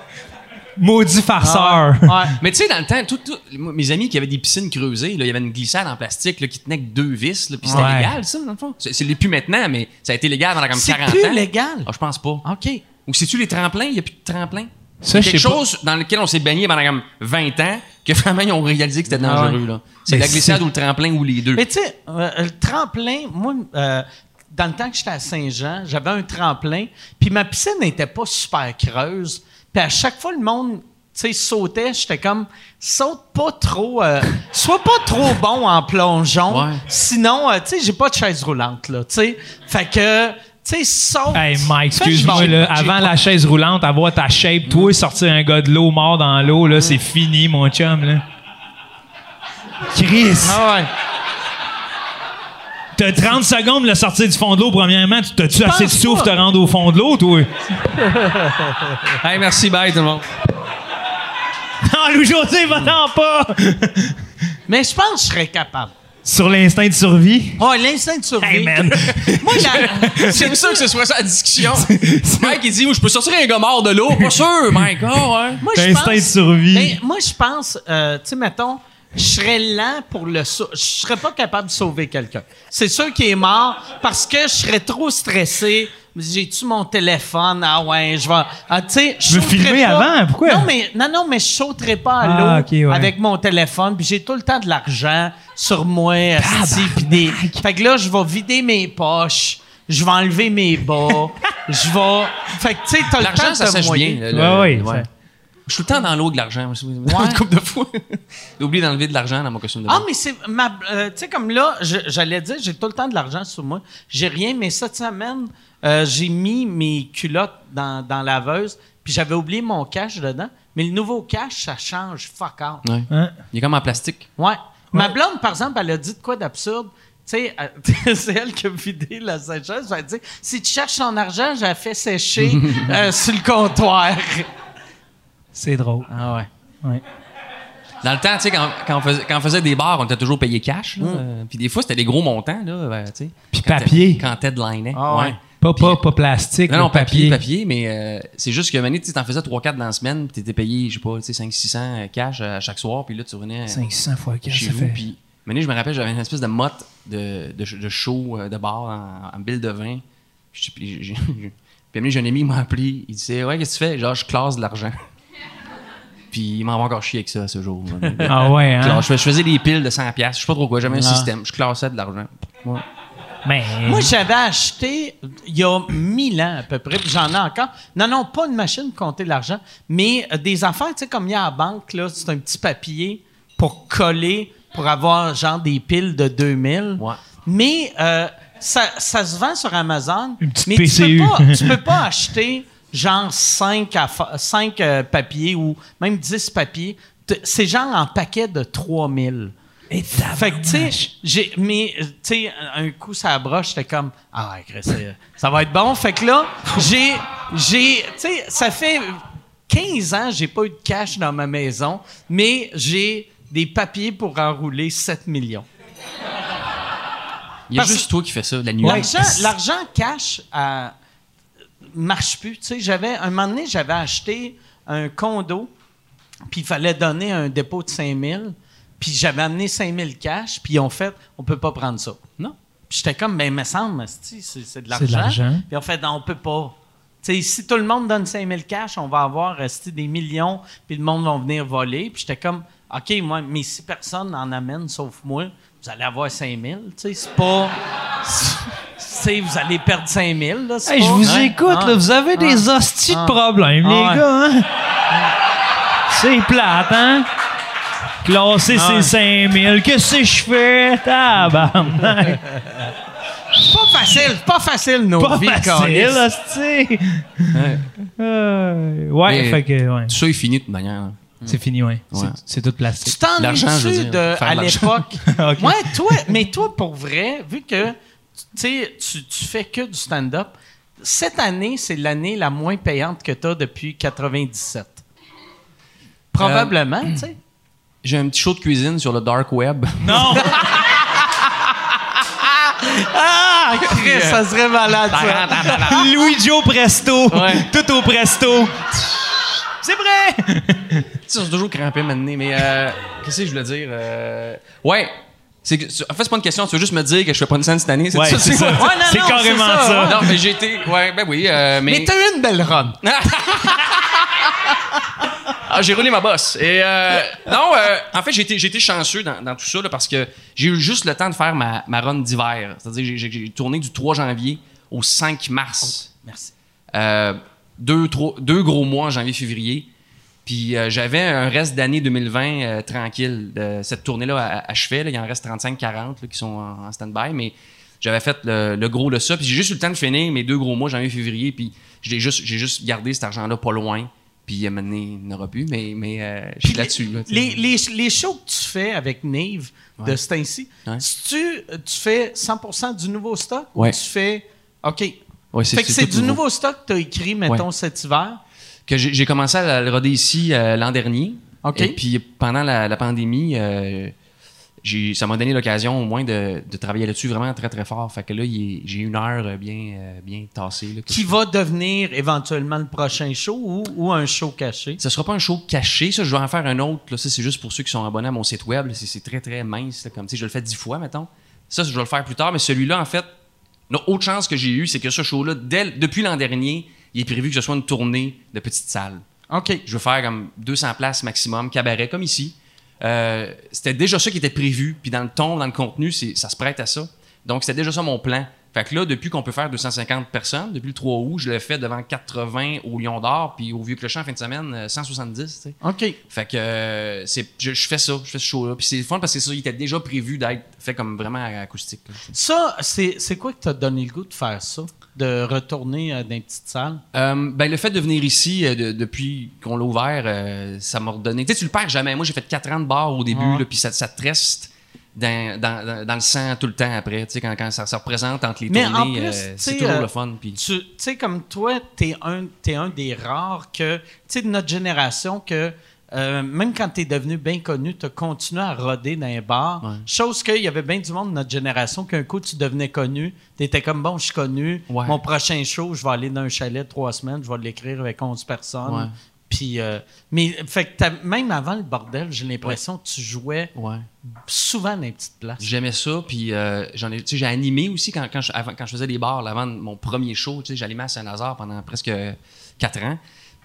Maudit farceur. Ouais. [laughs] Mais tu sais, dans le temps, tout, mes amis qui avaient des piscines creusées, là, il y avait une glissade en plastique là, qui tenait que deux vis, là, puis c'était Ouais. légal, ça, dans le fond. C'est, c'est plus maintenant, mais ça a été légal pendant comme C'est 40 plus ans. légal? Ah, je pense pas. OK. Ou c'est-tu les tremplins? Il n'y a plus de tremplins? Ça, je Quelque pas. chose dans lequel on s'est baigné pendant comme 20 ans, que vraiment ils ont réalisé que c'était dangereux. Ah ouais. là. C'est la glissade c'est- ou le tremplin ou les deux. Mais tu sais, euh, le tremplin, moi, euh, dans le temps que j'étais à Saint-Jean, j'avais un tremplin, puis ma piscine n'était pas super creuse. Puis à chaque fois, le monde, tu sais, sautait, j'étais comme, saute pas trop, euh, [laughs] sois pas trop bon en plongeon, Ouais. sinon, euh, tu sais, j'ai pas de chaise roulante, là, tu sais. Fait que, tu sais, saute. Hey Mike, excuse-moi, là, avant la chaise roulante, avoir ta shape, toi, sortir un gars de l'eau mort dans l'eau, là, c'est fini, mon chum, là. Chris! Ah ouais. T'as 30 secondes de le sortir du fond de l'eau, premièrement. Tu- T'as-tu assez de pense souffle pas. te rendre au fond de l'eau, toi? [laughs] Hey, merci, bye tout le monde. Non, Louis-José, va-t'en pas! [laughs] Mais je pense que je serais capable. Sur l'instinct de survie? Oh, l'instinct de survie. Hey, man! [laughs] Moi, la- J'aime ça que ce soit ça la discussion. Mike, il dit, oh, je peux sortir un gars mort de l'eau. Pas sûr, Mike. Ah, ouais. moi, je L'instinct de pense- survie. Ben, moi, je pense, euh, tu sais, mettons, je serais lent pour le sau- Je serais pas capable de sauver quelqu'un. C'est sûr qu'il est mort parce que je serais trop stressé. J'ai-tu mon téléphone? Ah ouais, je vais. Ah, tu sais, Tu veux filmer pas. avant? Pourquoi? Non, mais, non, non, mais je sauterais pas à Ah, l'eau ouais. avec mon téléphone. Puis j'ai tout le temps de l'argent sur moi. asti, puis des... Fait que là, je vais vider mes poches. Je vais enlever mes bas. [laughs] je vais. Fait que, tu sais, t'as le temps L'argent, de ça te sèche bien. le- Ouais, le- ouais, ça- Je suis tout le temps dans l'eau de l'argent. moi, [laughs] Une couple de fois. J'ai oublié d'enlever de l'argent dans mon costume de Ah, bain. mais c'est. ma- euh, tu sais, comme là, je- j'allais dire, j'ai tout le temps de l'argent sur moi. J'ai rien, mais cette semaine, euh, j'ai mis mes culottes dans, dans la laveuse, puis j'avais oublié mon cash dedans. Mais le nouveau cash, ça change fuck out. Ouais. Hein? Il est comme en plastique. Ouais. Ma blonde, par exemple, elle a dit de quoi d'absurde? Tu sais, euh, [laughs] c'est elle qui a vidé la sécheuse. Elle a dit si tu cherches ton argent, j'ai fait sécher [laughs] euh, sur le comptoir. C'est drôle. Ah ouais. Ouais. Dans le temps, tu sais, quand, quand, on faisait, quand on faisait des bars, on était toujours payé cash. là. Euh, Puis des fois, c'était des gros montants, là, euh, tu sais. Puis Quand papier. t'es- Quand headlinait. Ah ouais. Pas, pas, pas plastique, Non, non, papier, papier, mais euh, c'est juste que, Mané, tu sais, t'en faisais 3-4 dans la semaine, puis t'étais payé, je sais pas, tu sais, 500-600 cash à chaque soir, puis là, tu revenais 500 fois 4, chez ça vous, fait... puis... Mané, je me rappelle, j'avais une espèce de motte de, de, de show euh, de bar en, en bille de vin. Puis, j'ai- [laughs] j'ai- puis Mané, j'ai un ami, il m'a appelé, il disait, ouais, qu'est-ce que tu fais? Genre, je classe de l'argent. Puis il m'en va encore chier avec ça, ce jour. [laughs] Ah ouais, hein? Genre, je, fais- je faisais des piles de 100 pièces, je sais pas trop quoi, j'avais un Ah. système, je classais de l'argent. Ouais. Mais... Moi, j'avais acheté il y a mille ans à peu près, j'en ai encore. Non, non, pas une machine pour compter l'argent, mais euh, des affaires, tu sais, comme il y a à la banque, là, c'est un petit papier pour coller, pour avoir genre des piles de 2000. Ouais. Mais euh, ça, ça se vend sur Amazon. Une petite mais PCU. Tu peux, pas, tu peux pas [laughs] acheter genre 5, papiers ou même 10 papiers. C'est genre en paquet de 3000. Et Fait que, tu sais, j'ai, mais, euh, tu sais, un coup, ça broche, j'étais comme, ah ça va être bon. Fait que là, j'ai, j'ai, tu sais, ça fait 15 ans, j'ai pas eu de cash dans ma maison, mais j'ai des papiers pour enrouler 7 millions. Il y a Parce- juste toi qui fais ça, la nuit. L'argent, l'argent cash euh, marche plus. Tu sais, j'avais, un moment donné, j'avais acheté un condo, puis il fallait donner un dépôt de 5 000, puis j'avais amené 5 000 cash, puis ils ont fait, on peut pas prendre ça. Non. Puis j'étais comme, ben, me semble, c'est, c'est de l'argent. C'est de l'argent. Puis on fait, non, on peut pas. Tu sais, si tout le monde donne 5 000 cash, on va avoir des millions, puis le monde va venir voler. Puis j'étais comme, OK, moi, mais si personne n'en amène sauf moi, vous allez avoir 5 000. Tu sais, c'est pas. Tu sais, vous allez perdre 5 000. Là, Hey, je vous Ouais. écoute, Ah. là, vous avez des hosties Ah. de problèmes, Ah les ouais. gars, hein? C'est plate, hein? Classer Ah. ces 5000, qu'est-ce que je fais? Tabarnak! Pas facile, pas facile, nos Pas vies, facile, hostie! Euh, ouais, fait que, ouais. Tout ça est fini de toute manière. C'est fini, ouais. Ouais. C'est- tout Tu plastique. t'ennuies-tu veux dire, de, à l'époque? [laughs] Ouais, toi, mais toi, pour vrai, vu que tu sais, tu, fais que du stand-up, cette année, c'est l'année la moins payante que tu as depuis 97. Probablement, tu sais. [clears throat] J'ai un petit show de cuisine sur le dark web. [laughs] Non! [laughs] Ah, Chris, ça serait malade, ça. Louis Joe Presto! Tout au Presto! C'est vrai! [laughs] Tu sais, toujours crampé maintenant, mais euh, qu'est-ce que je voulais dire? Euh, ouais. C'est que- en fait, c'est pas une question, tu veux juste me dire que je fais pas une scène cette année, c'est Ouais, ça? c'est ça. [laughs] Ouais, non, C'est non, carrément c'est ça. Non, mais j'ai été. Ouais, ben oui, euh, mais. Mais t'as eu une belle run. [laughs] Ah, j'ai roulé ma bosse. Et euh, non, euh, en fait, j'ai été, j'ai été chanceux dans, dans tout ça là, parce que j'ai eu juste le temps de faire ma, ma run d'hiver. C'est-à-dire j'ai, j'ai- j'ai tourné du 3 janvier au 5 mars. Merci. Euh, deux, trois- deux gros mois janvier-février. Puis euh, j'avais un reste d'année 2020 euh, tranquille. Cette tournée-là à- achevait. Là, il en reste 35-40 là, qui sont en, en stand-by. Mais j'avais fait le, le gros de ça. Puis j'ai juste eu le temps de finir mes deux gros mois, janvier-février. Puis j'ai juste, j'ai juste gardé cet argent-là pas loin. Puis à un moment donné, il n'aura plus. Mais, mais euh, je suis là-dessus. là, les, les, les shows que tu fais avec Nave de ce temps-ci, Ouais. tu, tu fais 100% du nouveau stock Ouais. ou tu fais. OK. Fait que c'est du nouveau stock que tu as écrit, mettons, cet hiver. Que j'ai commencé à le roder ici euh, l'an dernier. OK. Et puis pendant la, la pandémie, euh, ça m'a donné l'occasion au moins de, de travailler là-dessus vraiment très très fort. Fait que là, j'ai une heure euh, bien, bien tassée. là, Qui va devenir éventuellement le prochain show ou, ou un show caché? Ce sera pas un show caché, ça. Je vais en faire un autre. Là. Ça, c'est juste pour ceux qui sont abonnés à mon site web. C'est, très très mince. là, comme je le fais dix fois, mettons. Ça, je vais le faire plus tard. Mais celui-là, en fait, la autre chance que j'ai eue, c'est que ce show-là, depuis l'an dernier, il est prévu que ce soit une tournée de petites salles. OK. Je veux faire comme 200 places maximum, cabaret, comme ici. Euh, c'était déjà ça qui était prévu. Puis dans le ton, dans le contenu, ça se prête à ça. Donc, c'était déjà ça mon plan. Fait que là, depuis qu'on peut faire 250 personnes, depuis le 3 août, je l'ai fait devant 80 au Lion d'Or, puis au Vieux Clocher en fin de semaine, euh, 170, tu sais. OK. Fait que euh, c'est, je, je fais ça, je fais ce show-là. Puis c'est le fun parce que c'est ça, il était déjà prévu d'être fait comme vraiment acoustique. là. Ça, c'est c'est quoi qui t'a donné le goût de faire ça? De retourner euh, dans une petite salle? Euh, ben, le fait de venir ici euh, de- depuis qu'on l'a ouvert, euh, ça m'a redonné. Tu sais, tu le perds jamais. Moi, j'ai fait 4 ans de bar au début, Ouais. puis ça, ça te reste dans, dans- le sang tout le temps après. Tu sais, quand, quand ça se représente entre les Mais tournées, euh, c'est toujours euh, le fun. Tu sais, comme toi, t'es un, t'es un des rares que, tu sais, de notre génération que, euh, même quand t'es devenu bien connu, t'as continué à roder dans les bars. Ouais. Chose qu'il y avait bien du monde de notre génération qu'un coup, tu devenais connu. T'étais comme, bon, je suis connu. Ouais. Mon prochain show, je vais aller dans un chalet trois semaines, je vais l'écrire avec 11 personnes. Ouais. Puis, euh, mais, fait que même avant le bordel, j'ai l'impression que tu jouais ouais. souvent dans les petites places. J'aimais ça, puis euh, j'en ai, tu sais, j'ai animé aussi quand, quand, je, avant- quand je faisais des bars, là, avant mon premier show, tu j'animais à Saint-Lazare pendant presque quatre ans.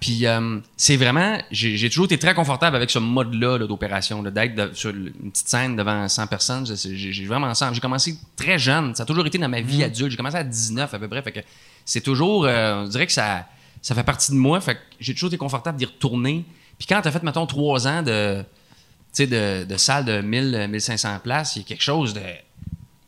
Puis euh, c'est vraiment, j'ai toujours été très confortable avec ce mode-là là, d'opération, d'être sur une petite scène devant 100 personnes. J'ai vraiment. J'ai commencé très jeune, ça a toujours été dans ma vie adulte. J'ai commencé à 19 à peu près, fait que c'est toujours, euh, on dirait que ça, ça fait partie de moi, fait que j'ai toujours été confortable d'y retourner. Puis quand t'as fait, mettons, trois ans de, de salle de 1000, 1500 places, il y a quelque chose de.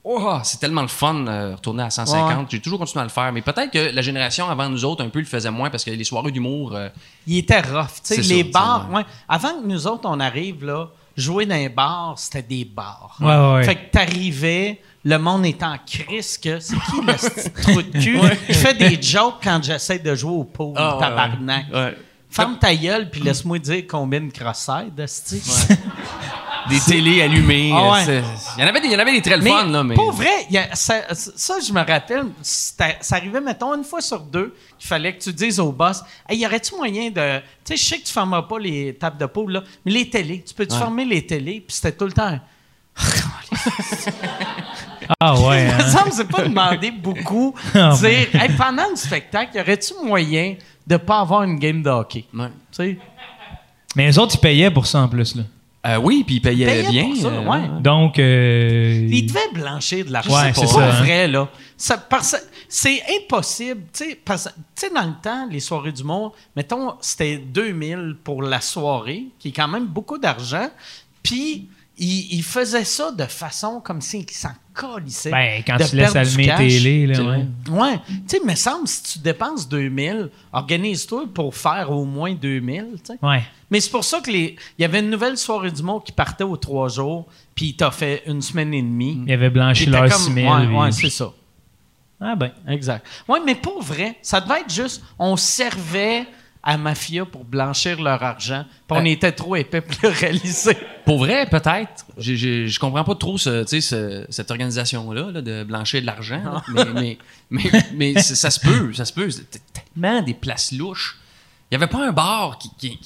Oh, c'est tellement le fun de retourner à 150. Ouais. J'ai toujours continué à le faire. Mais peut-être que la génération avant nous autres, un peu, le faisait moins parce que les soirées d'humour. euh, Il était rough. Tu sais, C'est les bars, ouais. avant que nous autres, on arrive là, jouer dans les bars, c'était des bars. Ouais, ouais, ouais. Fait que t'arrivais, le monde était en crise que c'est qui le [laughs] petit trou de cul? Qui fait des jokes quand j'essaie de jouer au pool, Ah, tabarnak. ouais. Ferme ta gueule puis laisse-moi dire combien de cross-side. [laughs] des télés allumées. Ah ouais. c'est- Il y en avait des, il y en avait des très le Mais, fun, là. Mais... pour vrai, il y a- ça, ça, je me rappelle, c'était- ça arrivait, mettons, une fois sur deux, qu'il fallait que tu dises au boss, hey, y aurait-tu moyen de. Tu sais, je sais que tu fermeras pas les tables de poule, là, mais les télés, tu peux-tu Ouais. fermer les télés? Puis c'était tout le temps. [laughs] Ah ouais. Me hein? semble que c'est pas demander beaucoup. [laughs] Ah, dire, hey, pendant le spectacle, y aurait-tu moyen de pas avoir une game de hockey? Ouais. Tu sais? Mais les autres, ils payaient pour ça en plus. Là. Euh, oui, puis ils payaient Payaient bien. pour ça, euh, ouais. Donc. euh, Il devait blanchir de l'argent. Ouais, c'est pas ça, hein. vrai, là. Ça- parce- c'est impossible. Tu sais, dans le temps, les soirées d'humour, mettons, c'était 2000 pour la soirée, qui est quand même beaucoup d'argent. Puis, il, il faisait ça de façon comme s'il s'en colissait. Ben, quand de tu laisses allumer cash. télé, là, ouais. Ouais. Tu sais, il me semble, si tu dépenses 2000, organise-toi pour faire au moins 2000, tu sais. Ouais. Mais c'est pour ça que les, il y avait une nouvelle soirée du monde qui partait aux trois jours, puis il t'a fait une semaine et demie. Ils avaient blanchi leur comme- 6000. Ouais, ouais, c'est ça. Ah ben. Exact. Oui, mais pour vrai, ça devait être juste, on servait à Mafia pour blanchir leur argent, puis on Euh. était trop épais pour le réaliser. Pour vrai, peut-être. Je comprends pas trop ce, ce- cette organisation-là là, de blanchir de l'argent. là. mais mais, mais, [laughs] ça se peut, ça se peut. C'était tellement des places louches. Il n'y avait pas un bar qui, qui-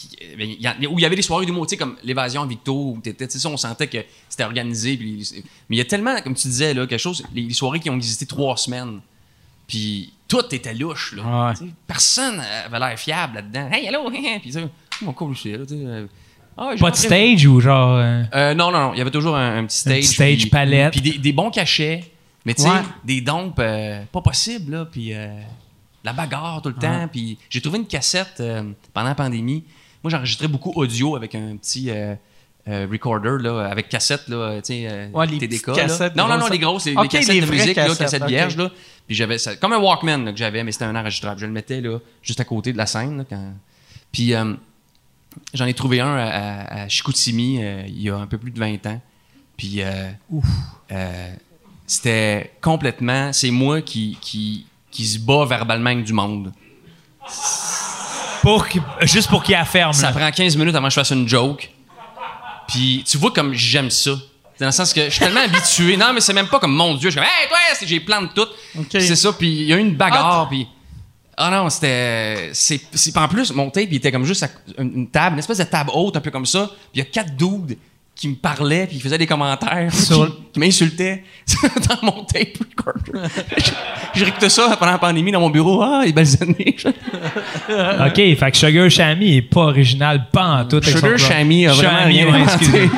où il y avait des soirées d'humour, tu sais, comme l'évasion Victo, où t'étais, on sentait que c'était organisé. puis- mais il y a tellement, comme tu disais, là, quelque chose, les, les soirées qui ont existé trois semaines, puis tout était louche. Là, Ouais. Personne avait l'air fiable là-dedans. Hey, allô, [laughs] puis ça, Mon cool shit, là, euh, ah, Pas de stage ou genre. euh, Euh, non, non, non. Il y avait toujours un, un petit stage. petit stage puis- palette. Puis des, des bons cachets. Mais tu sais, Ouais. des euh, pas possibles, là. Puis euh, la bagarre tout le temps. Puis j'ai trouvé une cassette euh, pendant la pandémie. Moi, j'enregistrais beaucoup audio avec un petit euh, recorder, là, avec cassette, là, tu sais, euh, Ouais, les TDK. là. cassettes Non, non, non, les grosses, les, Ok, les cassettes les de musique, là, cassettes, cassettes ok. vierges, là. Puis j'avais ça, comme un Walkman là, que j'avais, mais c'était un enregistrable. Je le mettais, là, juste à côté de la scène, là, quand... Puis euh, j'en ai trouvé un à, à- à Chicoutimi euh, il y a un peu plus de 20 ans. Puis c'était complètement. C'est moi qui, qui, qui se bat verbalement avec du monde. pour qu'il- juste pour qu'il afferme. Ça prend 15 minutes avant que je fasse une joke. Puis tu vois comme j'aime ça. Dans le sens que je suis tellement habitué. Non, mais c'est même pas comme mon Dieu. Je suis comme, hey, toi, j'ai plein de tout. C'est ça. Puis il y a eu une bagarre. Puis. Ah non, c'était. C'est, en plus, mon tape, il était comme juste à- une, une table, une espèce de table haute, un peu comme ça. Puis il y a quatre dudes qui me parlaient, puis ils faisaient des commentaires, Sur- qui, qui m'insultaient [laughs] dans mon tape recorder. J'ai réécouté ça pendant la pandémie dans mon bureau. Ah, les belles années. [laughs] OK, fait que Sugar Shammy est pas original, pas en tout. Sugar Shammy a vraiment Shammy, rien ouais, inventé.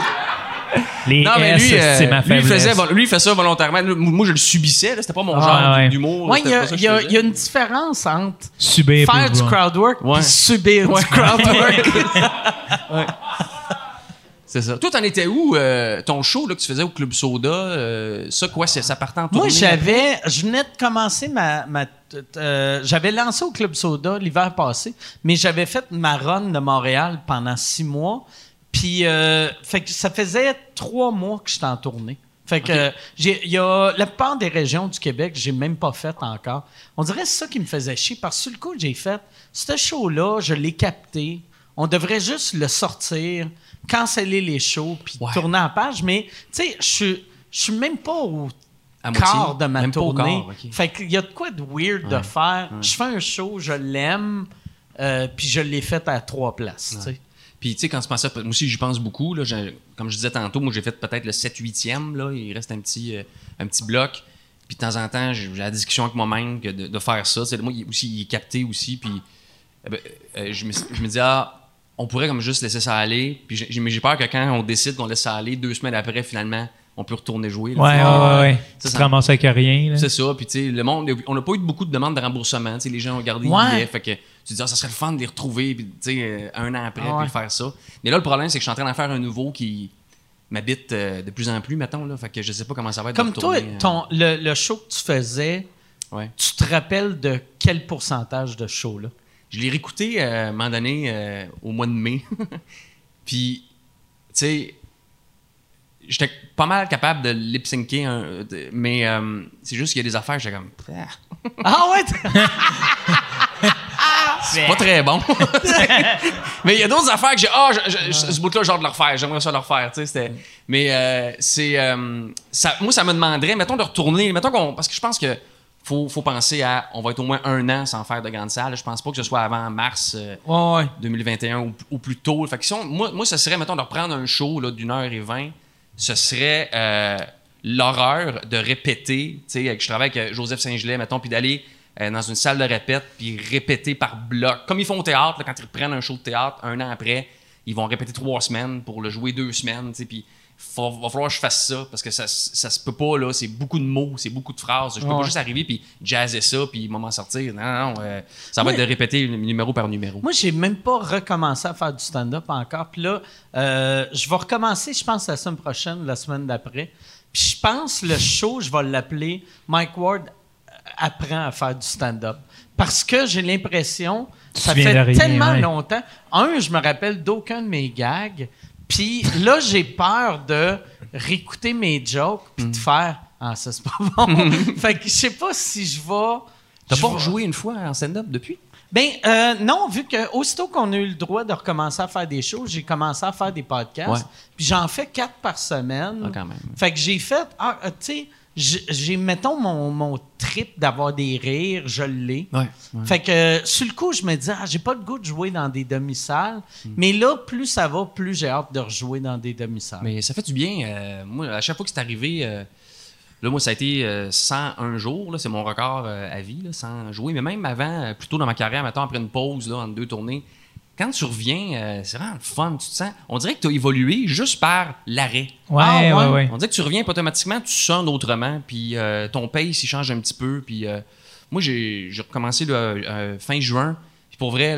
Les Non, mais S, lui, euh, c'est ma lui, il faiblesse. faisait, lui, il fait ça volontairement. Lui, Moi, je le subissais. là. C'était pas mon Ah, genre ouais. d'humour. Ouais, il y, a- y y une différence entre Subir faire du voir. crowd work Ouais. puis subir du crowd work. faisais. [laughs] C'est ça. Toi, t'en étais où, euh, ton show là, que tu faisais au Club Soda? euh, ça, quoi, ça partait en tournée? Moi, j'avais, je venais de commencer ma, ma- euh, j'avais lancé au Club Soda l'hiver passé, mais j'avais fait ma run de Montréal pendant six mois. Puis, fait que ça faisait trois mois que j'étais en tournée. Fait que j'ai- y a la plupart des régions du Québec, j'ai même pas fait encore. On dirait que c'est ça qui me faisait chier parce que sur le coup, j'ai fait ce show-là, je l'ai capté. On devrait juste le sortir, canceller les shows puis Ouais. tourner en page. Mais tu sais, je suis- je suis même pas au À quart de ma Même tournée. quart, ok. Fait qu'il y a de quoi de weird de faire. Je fais un show, je l'aime, euh, puis je l'ai fait à trois places. tu sais. Puis, tu sais, quand tu pensais, moi aussi, j'y pense beaucoup. Là, comme je disais tantôt, moi, j'ai fait peut-être le 7-8e. Là, il reste un petit, euh, un petit bloc. Puis, de temps en temps, j'ai la discussion avec moi-même que de, de faire ça. Moi, il, aussi, il est capté aussi. Puis, eh ben, euh, je, me, je me dis, ah, on pourrait comme juste laisser ça aller. Puis, j'ai- mais j'ai peur que quand on décide qu'on laisse ça aller, deux semaines après, finalement, on peut retourner jouer. là. Ouais, ouais, ouais. ouais. Ça, tu ça- te ramasses avec rien. là. C'est ça. Puis, tu sais, le monde, on n'a pas eu beaucoup de demandes de remboursement. Tu sais, les gens ont gardé Ouais. les billets. Fait que tu te dis, ah, ça serait le fun de les retrouver, puis, tu sais, euh, un an après, Ah ouais. puis faire ça. Mais là, le problème, c'est que je suis en train d'en faire un nouveau qui m'habite euh, de plus en plus, mettons. Là, fait que je sais pas comment ça va être. Comme toi, retourner, euh, ton, le, le show que tu faisais, tu te rappelles de quel pourcentage de show là? Je l'ai réécouté euh, à un moment donné euh, au mois de mai. [laughs] puis, tu sais, j'étais pas mal capable de lip-syncer, mais euh, c'est juste qu'il y a des affaires, j'étais comme. Ah. [laughs] Ah ouais? [laughs] C'est pas très bon. mais il y a d'autres affaires que j'ai. Ah, je- ce bout-là, genre de le refaire. J'aimerais ça le refaire. tu sais, c'était- Mais euh, c'est. euh, ça, moi, ça me demanderait, mettons, de retourner. Mettons qu'on. Parce que je pense que. Faut, faut penser à. On va être au moins un an sans faire de grande salle. Je pense pas que ce soit avant mars euh, Ouais, ouais. 2021 ou, ou plus tôt. Fait que si on- moi, moi, ce serait, mettons, de reprendre un show d'une heure et vingt. Ce serait euh, l'horreur de répéter. Tu sais, je travaille avec euh, Joseph Saint-Gelais, mettons, puis d'aller euh, dans une salle de répète, puis répéter par bloc. Comme ils font au théâtre, là, quand ils reprennent un show de théâtre, un an après, ils vont répéter trois semaines pour le jouer deux semaines. tu sais, Puis faut- va falloir que je fasse ça parce que ça, ça se peut pas là c'est beaucoup de mots c'est beaucoup de phrases je peux Ouais. pas juste arriver puis jazzer ça puis m'en sortir non non, non, euh, ça va être de répéter numéro par numéro Moi, j'ai même pas recommencé à faire du stand-up encore. Puis là, euh, je vais recommencer, je pense, la semaine prochaine, la semaine d'après. Puis je pense le show, je vais l'appeler Mike Ward apprend à faire du stand-up. Parce que j'ai l'impression, ça fait tellement ouais. longtemps. Un, je me rappelle d'aucun de mes gags. Puis là, j'ai peur de réécouter mes jokes puis Mm. de faire Ah, ça, c'est pas bon. [laughs] fait que je sais pas si je vais. T'as pas rejoué une fois en stand-up depuis? ben euh, non, vu que aussitôt qu'on a eu le droit de recommencer à faire des shows, j'ai commencé à faire des podcasts. Ouais. Puis j'en fais quatre par semaine. Ah, quand même. Fait que j'ai fait, ah, euh, tu sais, j'ai- mettons, mon, mon trip d'avoir des rires, je l'ai. Ouais. Fait que euh, sur le coup, je me dis, ah, j'ai pas le goût de jouer dans des demi-salles. Hmm. Mais là, plus ça va, plus j'ai hâte de rejouer dans des demi-salles. Mais ça fait du bien. euh, moi, à chaque fois que c'est arrivé, euh, là, moi, ça a été euh, 101 jours. là, C'est mon record euh, à vie, là, sans jouer. Mais même avant, euh, plus tôt dans ma carrière, maintenant après une pause là, entre deux tournées, quand tu reviens, euh, c'est vraiment le fun. Tu te sens. On dirait que tu as évolué juste par l'arrêt. Ouais, Ah, ouais, ouais. ouais. On dirait que tu reviens puis automatiquement, tu sonnes autrement, puis euh, ton pace, il change un petit peu. Puis euh, moi, j'ai recommencé là, fin juin. Puis pour vrai,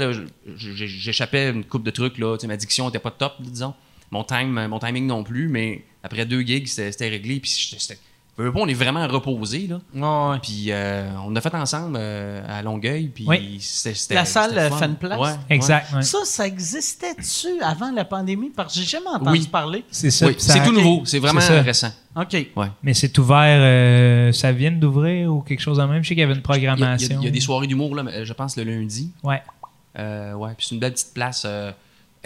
j'échappais une coupe de trucs. Là, Tu sais, ma diction n'était pas top, disons. Mon, time, mon timing non plus, mais après deux gigs, c'était réglé. Puis c'était- veux, veux pas, on est vraiment reposé. Là. Ouais, ouais. Puis euh, on a fait ensemble euh, à Longueuil. Puis Oui. c'était- La salle, fun. Fan Place? Ouais, Exact. ouais. Ça, ça existait-tu avant la pandémie? Parce que j'ai jamais entendu Oui. parler. C'est ça. Oui, puis ça- c'est tout nouveau. C'est vraiment récent. OK. Mais c'est ouvert, euh, ça vient d'ouvrir ou quelque chose de même? Je sais qu'il y avait une Il y a- il y a- programmation. Il y, a des soirées d'humour, là, mais, je pense, le lundi. Ouais. Euh, ouais, puis c'est une belle petite place euh,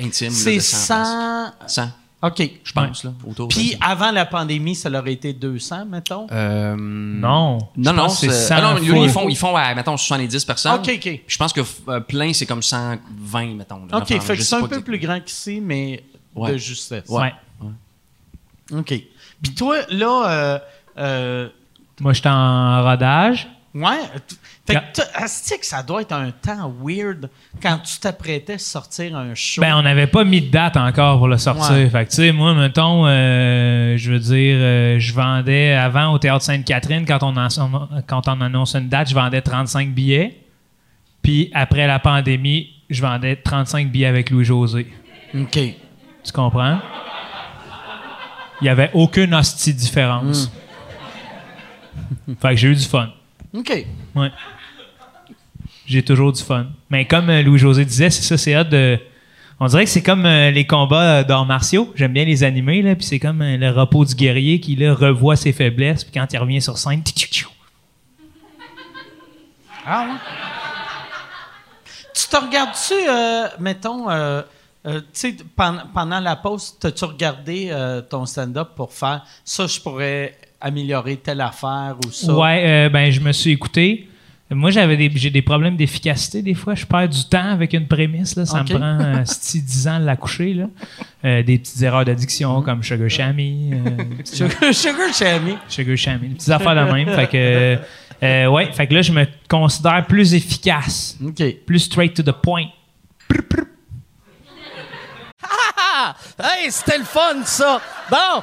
intime. C'est de 100 100... places. 100, OK. je pense, là, autour Puis de avant la pandémie, ça leur été 200, mettons? Euh, Non. Non, non, c'est... ah non, 100 ils font, ils font à, mettons, 70 personnes. OK, OK. Puis je pense que euh, plein, c'est comme 120, mettons. là. OK, Enfin, fait que c'est un peu plus grand qu'ici, mais de Ouais. justesse. Ouais. OK. Puis toi, là, euh, euh, Moi, j'étais en rodage. ouais. Fait que t'as- asti que ça doit être un temps weird quand tu t'apprêtais à sortir un show. Ben, on n'avait pas mis de date encore pour le sortir. Ouais. Fait que, tu sais, moi, mettons, euh, je veux dire, euh, je vendais avant au Théâtre Sainte-Catherine, quand on, en- quand on annonce une date, je vendais 35 billets. Puis après la pandémie, je vendais 35 billets avec Louis-José. OK. Tu comprends? Il n'y avait aucune hostie différence. fait que j'ai eu du fun. OK. Ouais. J'ai toujours du fun. Mais comme euh, Louis-José disait, c'est ça, c'est hot de. On dirait que c'est comme euh, les combats euh, d'arts martiaux. J'aime bien les animer, là. Puis c'est comme euh, le repos du guerrier qui, là, revoit ses faiblesses. Puis quand il revient sur scène, tchou, tchou. Ah ouais? Tu te regardes-tu, euh, mettons, tu sais, pendant, pendant la pause, t'as-tu regardé ton stand-up pour faire ça, je pourrais améliorer telle affaire ou ça? Ouais, ben, je me suis écouté. Moi, j'avais des, j'ai des problèmes d'efficacité. Des fois, je perds du temps avec une prémisse. Là. Ça me prend euh, [laughs] sti- 10 ans de la coucher. Là. Euh, des petites erreurs d'addiction comme Sugar Shammy. euh, [laughs] Sugar, Sugar Shammy. Sugar Shammy. Des petites affaires de même. fait que, euh, ouais, fait que là, je me considère plus efficace. Plus straight to the point. [laughs] Hey, c'était le fun, ça! Bon!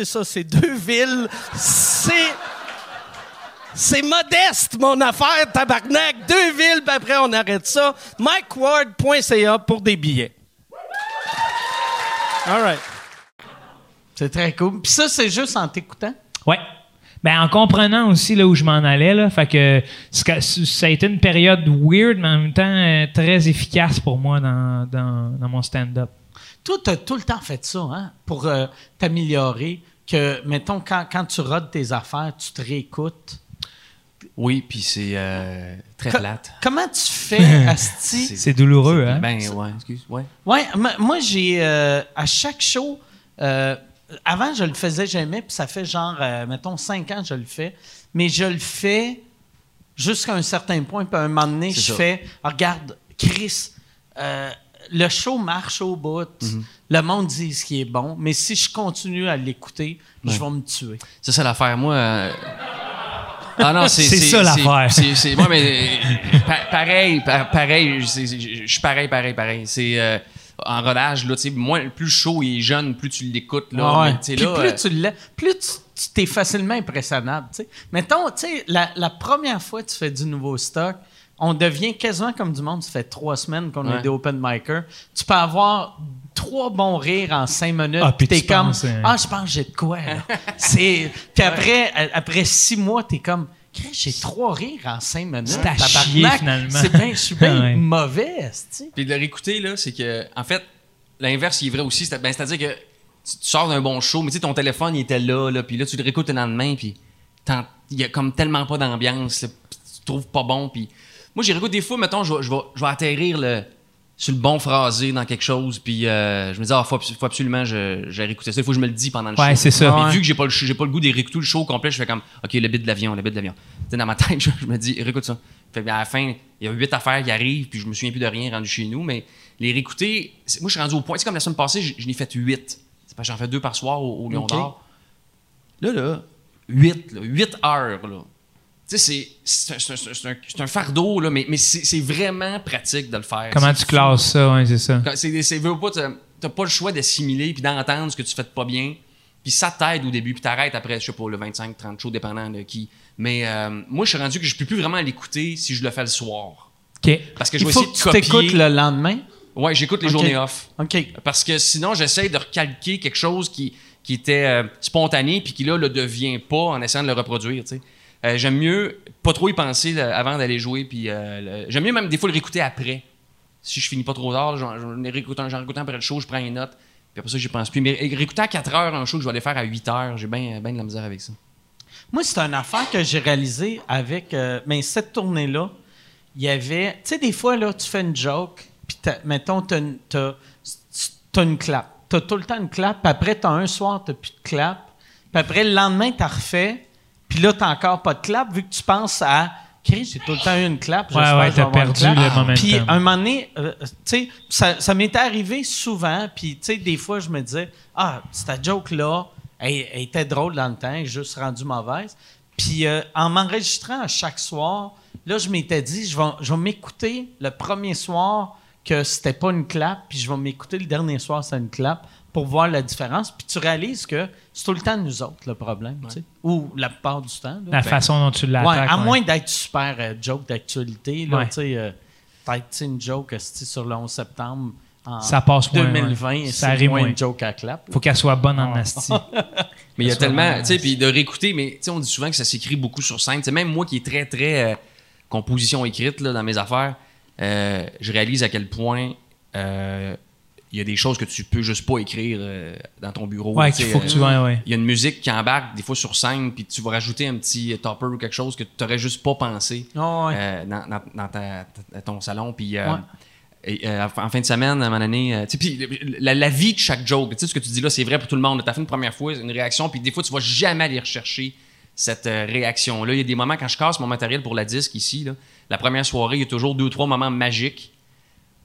ça, c'est deux villes. C'est. C'est modeste, mon affaire, tabarnak. Deux villes, puis après, on arrête ça. MikeWard.ca pour des billets. All right. C'est très cool. Puis ça, c'est juste en t'écoutant? Ouais. Ben, en comprenant aussi là où je m'en allais, là, fait que c'est ça a été une période weird, mais en même temps euh, très efficace pour moi dans, dans, dans mon stand-up. Toi, tu as tout le temps fait ça, hein, pour euh, t'améliorer. Que, mettons, quand, quand tu rodes tes affaires, tu te réécoutes. Oui, puis c'est euh, très Co- plate. Comment tu fais, [laughs] Asti? C'est- C'est douloureux, hein? Ben, ouais, excuse. Ouais. Moi, j'ai. euh, à chaque show. euh, avant, je le faisais jamais, puis ça fait genre, euh, mettons, cinq ans que je le fais. Mais je le fais jusqu'à un certain point, puis à un moment donné, je ça. fais Ah, Regarde, Chris, euh, le show marche au bout. Mm-hmm. Le monde dit ce qui est bon, mais si je continue à l'écouter, je vais me tuer. C'est ça l'affaire. Moi. euh, Ah non, c'est C'est ça, l'affaire. C'est, moi, mais euh, pa- pareil, pa- pareil. Je suis pareil, pareil, pareil. C'est euh, en rodage là, tu sais, moins plus le show il est jeune, plus tu l'écoutes là. Ouais. mais, tu sais, Puis là, plus euh, tu l'as, plus tu tu t'es facilement impressionnable. tu sais. Mettons, tu sais, la, la première fois que tu fais du nouveau stock, on devient quasiment comme du monde. Ça fait trois semaines qu'on est Ouais. des open micers. Tu peux avoir trois bons rires en cinq minutes. Ah, puis t'es tu comme, penses, hein. ah, je pense que j'ai de quoi. C'est, puis après, après six mois, t'es comme, Chris, j'ai trois rires en cinq minutes. C'est à Tabarnak, chier, finalement. C'est bien, je suis bien Ouais. mauvais. Puis de le réécouter, là, c'est que, en fait, l'inverse, il est vrai aussi. Ben, C'est-à-dire que tu, tu sors d'un bon show, mais tu sais, ton téléphone, il était là, là puis là, tu le réécoutes le lendemain, puis il y a comme tellement pas d'ambiance, là, puis tu trouves pas bon, puis... Moi, j'ai des fois, mettons, je vais, je vais, je vais atterrir le... sur le bon phrasé dans quelque chose, puis euh, je me dis, ah, faut, faut absolument, je, je réécouter ça. Il faut que je me le dise pendant le show. Ouais, c'est ça. Mais Ouais. vu que j'ai pas, le, j'ai pas le goût d'écouter le show complet, je fais comme, OK, le bit de l'avion, le bit de l'avion. Dans ma [laughs] tête, je, je me dis, réécoute ça. Fait que à la fin, il y a huit affaires qui arrivent, puis je me souviens plus de rien rendu chez nous, mais les réécouter, moi, je suis rendu au point. C'est comme la semaine passée, je, n'ai fait huit. C'est parce que j'en fais deux par soir au, au Lion OK. d'Or. Là, là, huit, là, huit heures, là. C'est- c'est un- un, fardeau, là, mais, mais c'est vraiment pratique de le faire. Comment tu classes ça, ouais, c'est ça. C'est, pas, t'as, t'as pas le choix d'assimiler puis d'entendre ce que tu fais de pas bien. Puis ça t'aide au début, puis t'arrêtes après, je sais pas, le 25-30 shows, dépendant de qui. Mais euh, moi, je suis rendu que je peux plus vraiment l'écouter si je le fais le soir. OK. Parce que je vais essayer que de tu t'écoutes copier. le lendemain? Ouais, j'écoute les journées off. OK. Parce que sinon, j'essaie de recalquer quelque chose qui, qui était euh, spontané puis qui là le devient pas en essayant de le reproduire. tu sais. Euh, j'aime mieux pas trop y penser avant d'aller jouer. Puis euh, j'aime mieux même des fois le réécouter après. Si je finis pas trop tard, j'en réécoute réécoute après le show, je prends une note. Puis après ça, j'y pense plus. Mais réécouter à 4 heures un show que je vais aller faire à 8 heures, j'ai bien ben de la misère avec ça. Moi, c'est une affaire que j'ai réalisée avec. euh, mais cette tournée-là, il y avait. Tu sais, des fois, là, tu fais une joke, puis mettons, t'as une, t'as- t'as une clap. T'as tout le temps une clap, puis après, t'as un soir, t'as plus de clap. Puis après, le lendemain, t'as refait, puis là, t'as encore pas de clap, vu que tu penses à. Chris, j'ai tout le temps eu une clap. Ouais, ouais, t'as perdu le momentum. Puis un moment donné, euh, tu sais, ça, ça m'était arrivé souvent, puis tu sais, des fois, je me disais, ah, cette joke-là, elle, elle était drôle dans le temps, elle est juste rendue mauvaise. Puis euh, en m'enregistrant à chaque soir, là, je m'étais dit, je vais, je vais m'écouter le premier soir que c'était pas une clap, puis je vais m'écouter le dernier soir, c'est une clap, pour voir la différence. Puis tu réalises que c'est tout le temps nous autres le problème, tu sais, ou la plupart du temps. là. La Ben, façon dont tu Ouais, l'attaques. à ouais. moins d'être super euh, joke d'actualité, là, Ouais. tu sais, euh, peut-être une joke esti, sur le 11 septembre en Ça passe moins, 2020, ouais. c'est Ça arrive moins une joke à clap. Faut qu'elle soit bonne Ah. en asti. [laughs] Mais il y a tellement, tu sais, puis de réécouter, mais tu sais, on dit souvent que ça s'écrit beaucoup sur scène. Tu sais, même moi qui est très, très euh, composition écrite là, dans mes affaires, euh, je réalise à quel point euh, il y a des choses que tu peux juste pas écrire euh, dans ton bureau. Ouais, tu qu'il faut que euh, tu ouais, ouais. Il y a une musique qui embarque des fois sur scène, puis tu vas rajouter un petit topper ou quelque chose que tu n'aurais juste pas pensé Ah ouais. euh, dans, dans- dans ta- ta- ton salon. Puis en fin de semaine, à un moment donné, tu puis la, la vie de chaque joke, tu sais, ce que tu dis là, c'est vrai pour tout le monde. Tu as fait une première fois, une réaction, puis des fois, tu vas jamais aller rechercher cette réaction-là. Il y a des moments, quand je casse mon matériel pour la disque ici, là, la première soirée, il y a toujours deux, trois moments magiques,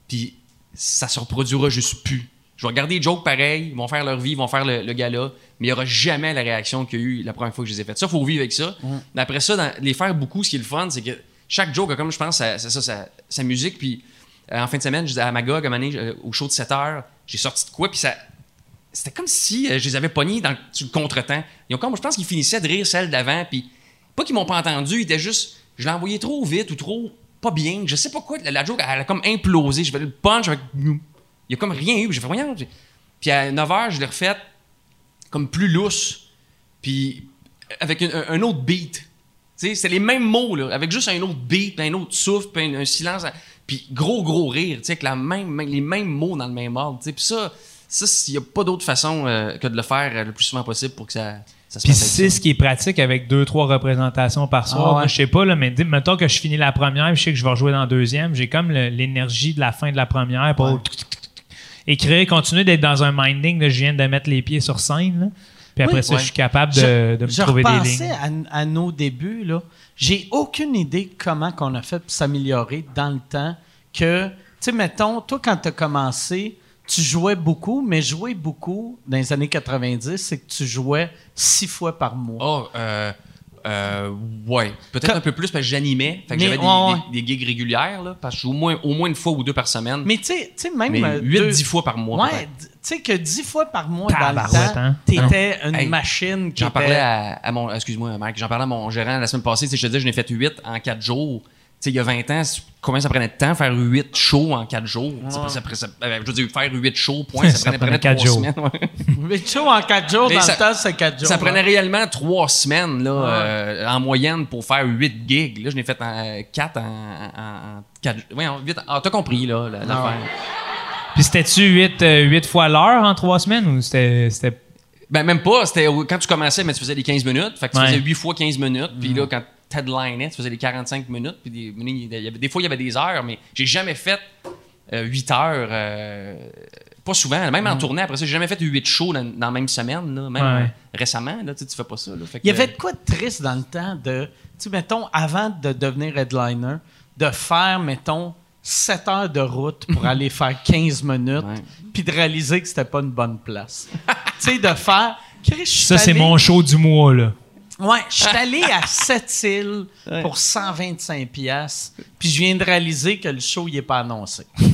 puis ça se reproduira juste plus. Je vais regarder les jokes pareil, ils vont faire leur vie, ils vont faire le, le gala, mais il n'y aura jamais la réaction qu'il y a eu la première fois que je les ai faites. Ça, il faut vivre avec ça. Mais après ça, dans- les faire beaucoup, ce qui est le fun, c'est que chaque joke a comme, je pense, sa, sa- sa- sa- sa musique. Puis euh, en fin de semaine, je disais à Magog, à donné, euh, au show de 7 heures, j'ai sorti de quoi, puis ça. C'était comme si euh, je les avais pognés dans, le contretemps. Ils ont comme, je pense qu'ils finissaient de rire celle d'avant, puis pas qu'ils m'ont pas entendu, ils étaient juste. Je l'ai envoyé trop vite ou trop bien. Je sais pas quoi. La, joke, elle a comme implosé. Je vais le punch avec. Il y a comme rien eu. J'ai fait, j'ai- Puis à 9 h, je l'ai refait comme plus lousse. Puis avec un, autre beat. C'est les mêmes mots, là, avec juste un autre beat, un autre souffle, un, silence. Puis gros, gros rire, avec les mêmes mots dans le même ordre. Puis ça, il n'y a pas d'autre façon euh, que de le faire euh, le plus souvent possible pour que ça, Puis c'est ce qui est pratique avec deux, trois représentations par soir. Ah ouais. Je sais pas, là, mais dis- mettons que je finis la première, je sais que je vais rejouer dans la deuxième. J'ai comme l'énergie de la fin de la première pour écrire, continuer d'être dans un minding de je viens de mettre les pieds sur scène. là. Puis après Oui. ça, Ouais. je suis capable de, je, de me je trouver des lignes. à, à nos débuts, là. J'ai aucune idée comment qu'on a fait pour s'améliorer dans le temps que, tu sais, mettons, toi, quand tu as commencé, tu jouais beaucoup, mais jouer beaucoup dans les années 90, c'est que tu jouais six fois par mois. Oh, euh, euh, ouais. Peut-être Quand- un peu plus parce que j'animais. Fait que Mais- j'avais des, ouais, ouais. des- des gigs régulières, là. Parce que je joue au moins, au moins une fois ou deux par semaine. Mais tu sais, tu sais, même. Mais euh, 8-10 deux- fois par mois. Ouais, tu sais que dix fois par mois dans le temps, hein? t'étais une Hey, machine qui J'en était... parlais à, à mon. Excuse-moi, Mike. J'en parlais à mon gérant la semaine passée. Je te disais, je n'ai fait 8 en 4 jours. Il y a 20 ans, combien ça prenait de temps faire 8 shows en 4 jours? Tu sais, ça, ça- euh, je veux dire, faire 8 shows, point, ça, Ça prenait, prenait prenait quatre 3 jours. semaines. ouais. [laughs] Huit shows en quatre jours, Mais dans ça- le temps, c'est quatre jours. Ça prenait hein. réellement 3 semaines là, euh, en moyenne pour faire 8 gigs. Là, je l'ai fait en 4 en, en, 4 Oui, en 8. Ah, t'as compris, là, la- l'affaire. Puis c'était-tu 8, huit fois l'heure en trois semaines ou c'était. c'était- Ben, même pas. C'était quand tu commençais, mais tu faisais les 15 minutes. Fait que tu Ouais. faisais 8 fois 15 minutes. Puis là, quand tu headlinais, tu faisais les 45 minutes. Puis des, il y avait- des fois, il y avait des heures, mais j'ai jamais fait 8 heures. euh, pas souvent, même en tournée. Après ça, j'ai jamais fait 8 shows dans, dans la même semaine, là, même Ouais. euh, récemment. Là, tu sais, tu fais pas ça. Là, Fait Il y avait de quoi de triste dans le temps de, tu sais, mettons, avant de devenir headliner, de faire, mettons, 7 heures de route pour [laughs] aller faire 15 minutes, puis de réaliser que c'était pas une bonne place. [laughs] tu sais, de faire. Chris, je suis Ça, c'est mon show du mois, là. Ouais, je suis allé à [laughs] Sept-Îles pour 125 pièces, puis je viens de réaliser que le show il est pas annoncé. [laughs]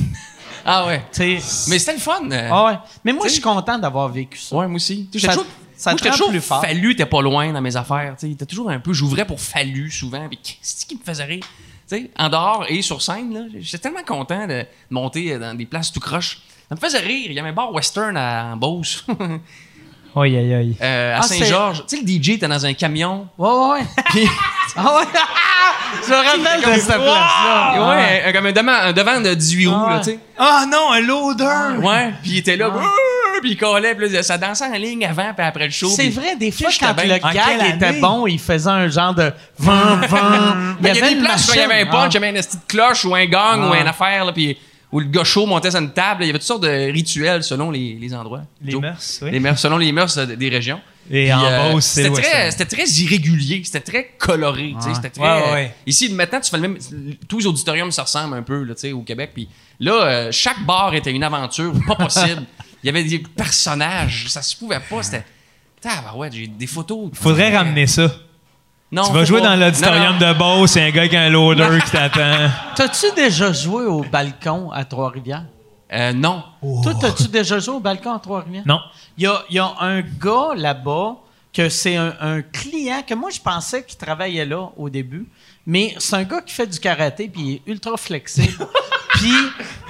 Ah ouais. Tu sais, Mais c'était le fun. euh. ah ouais. Mais moi, je suis content d'avoir vécu ça. Ouais, moi aussi. Ça- toujours, ça te toujours plus fort. Fallu, t'es pas loin dans mes affaires. Tu sais, t'es toujours un peu. J'ouvrais pour Fallu souvent. Puis qu'est-ce qui me faisait rire? Tu sais, en dehors et sur scène, j'étais tellement content de monter dans des places tout croche. Ça me faisait rire. Il y avait un bar western à, en Beauce, [laughs] Aïe, aïe, aïe. euh, à Ah, Saint-Georges. Tu sais, le DJ était dans un camion. Ouais, ouais, ouais. [laughs] Puis, Ah ouais. [laughs] je me rappelle de cette place-là. ouais, un- comme un devant, un devant de 18 roues, là, tu sais. Ah non, un loader! Ouais, puis il était là, puis il collait, puis là, ça dansait en ligne avant, puis après le show. C'est vrai, des fois, quand le En gag était bon, il faisait un genre de vin, vin. [laughs] Il y, a des une places où il y avait un punch, il y avait un esti de cloche ou un gong Ah. ou une affaire, là, puis où le chaud montait sur une table. Il y avait toutes sortes de rituels selon les, les endroits. Les mœurs, oui. Les mœurs, selon les mœurs euh, des régions. Et Puis, en euh, Beauce, c'est c'était très, c'était très irrégulier, c'était très coloré, c'était très. Ouais, ouais, ouais. Ici, maintenant, tu fais le même. Tous les auditoriums se ressemblent un peu, là, au Québec. Puis là, euh, chaque bar était une aventure, pas possible. [laughs] Il y avait des personnages, ça se pouvait pas. C'était. Ouais, j'ai des photos. Faudrait ramener ça. Non, Tu vas jouer pas. dans l'auditorium de Beauce, c'est un gars qui a un loader qui t'attend. [laughs] T'as-tu déjà joué au balcon à Trois-Rivières? Euh, non. Toi, t'as-tu déjà joué au balcon à Trois-Rivières? Non. Il y a, y a un gars là-bas que c'est un, un client que moi, je pensais qu'il travaillait là au début, mais c'est un gars qui fait du karaté puis il est ultra flexible. [laughs] puis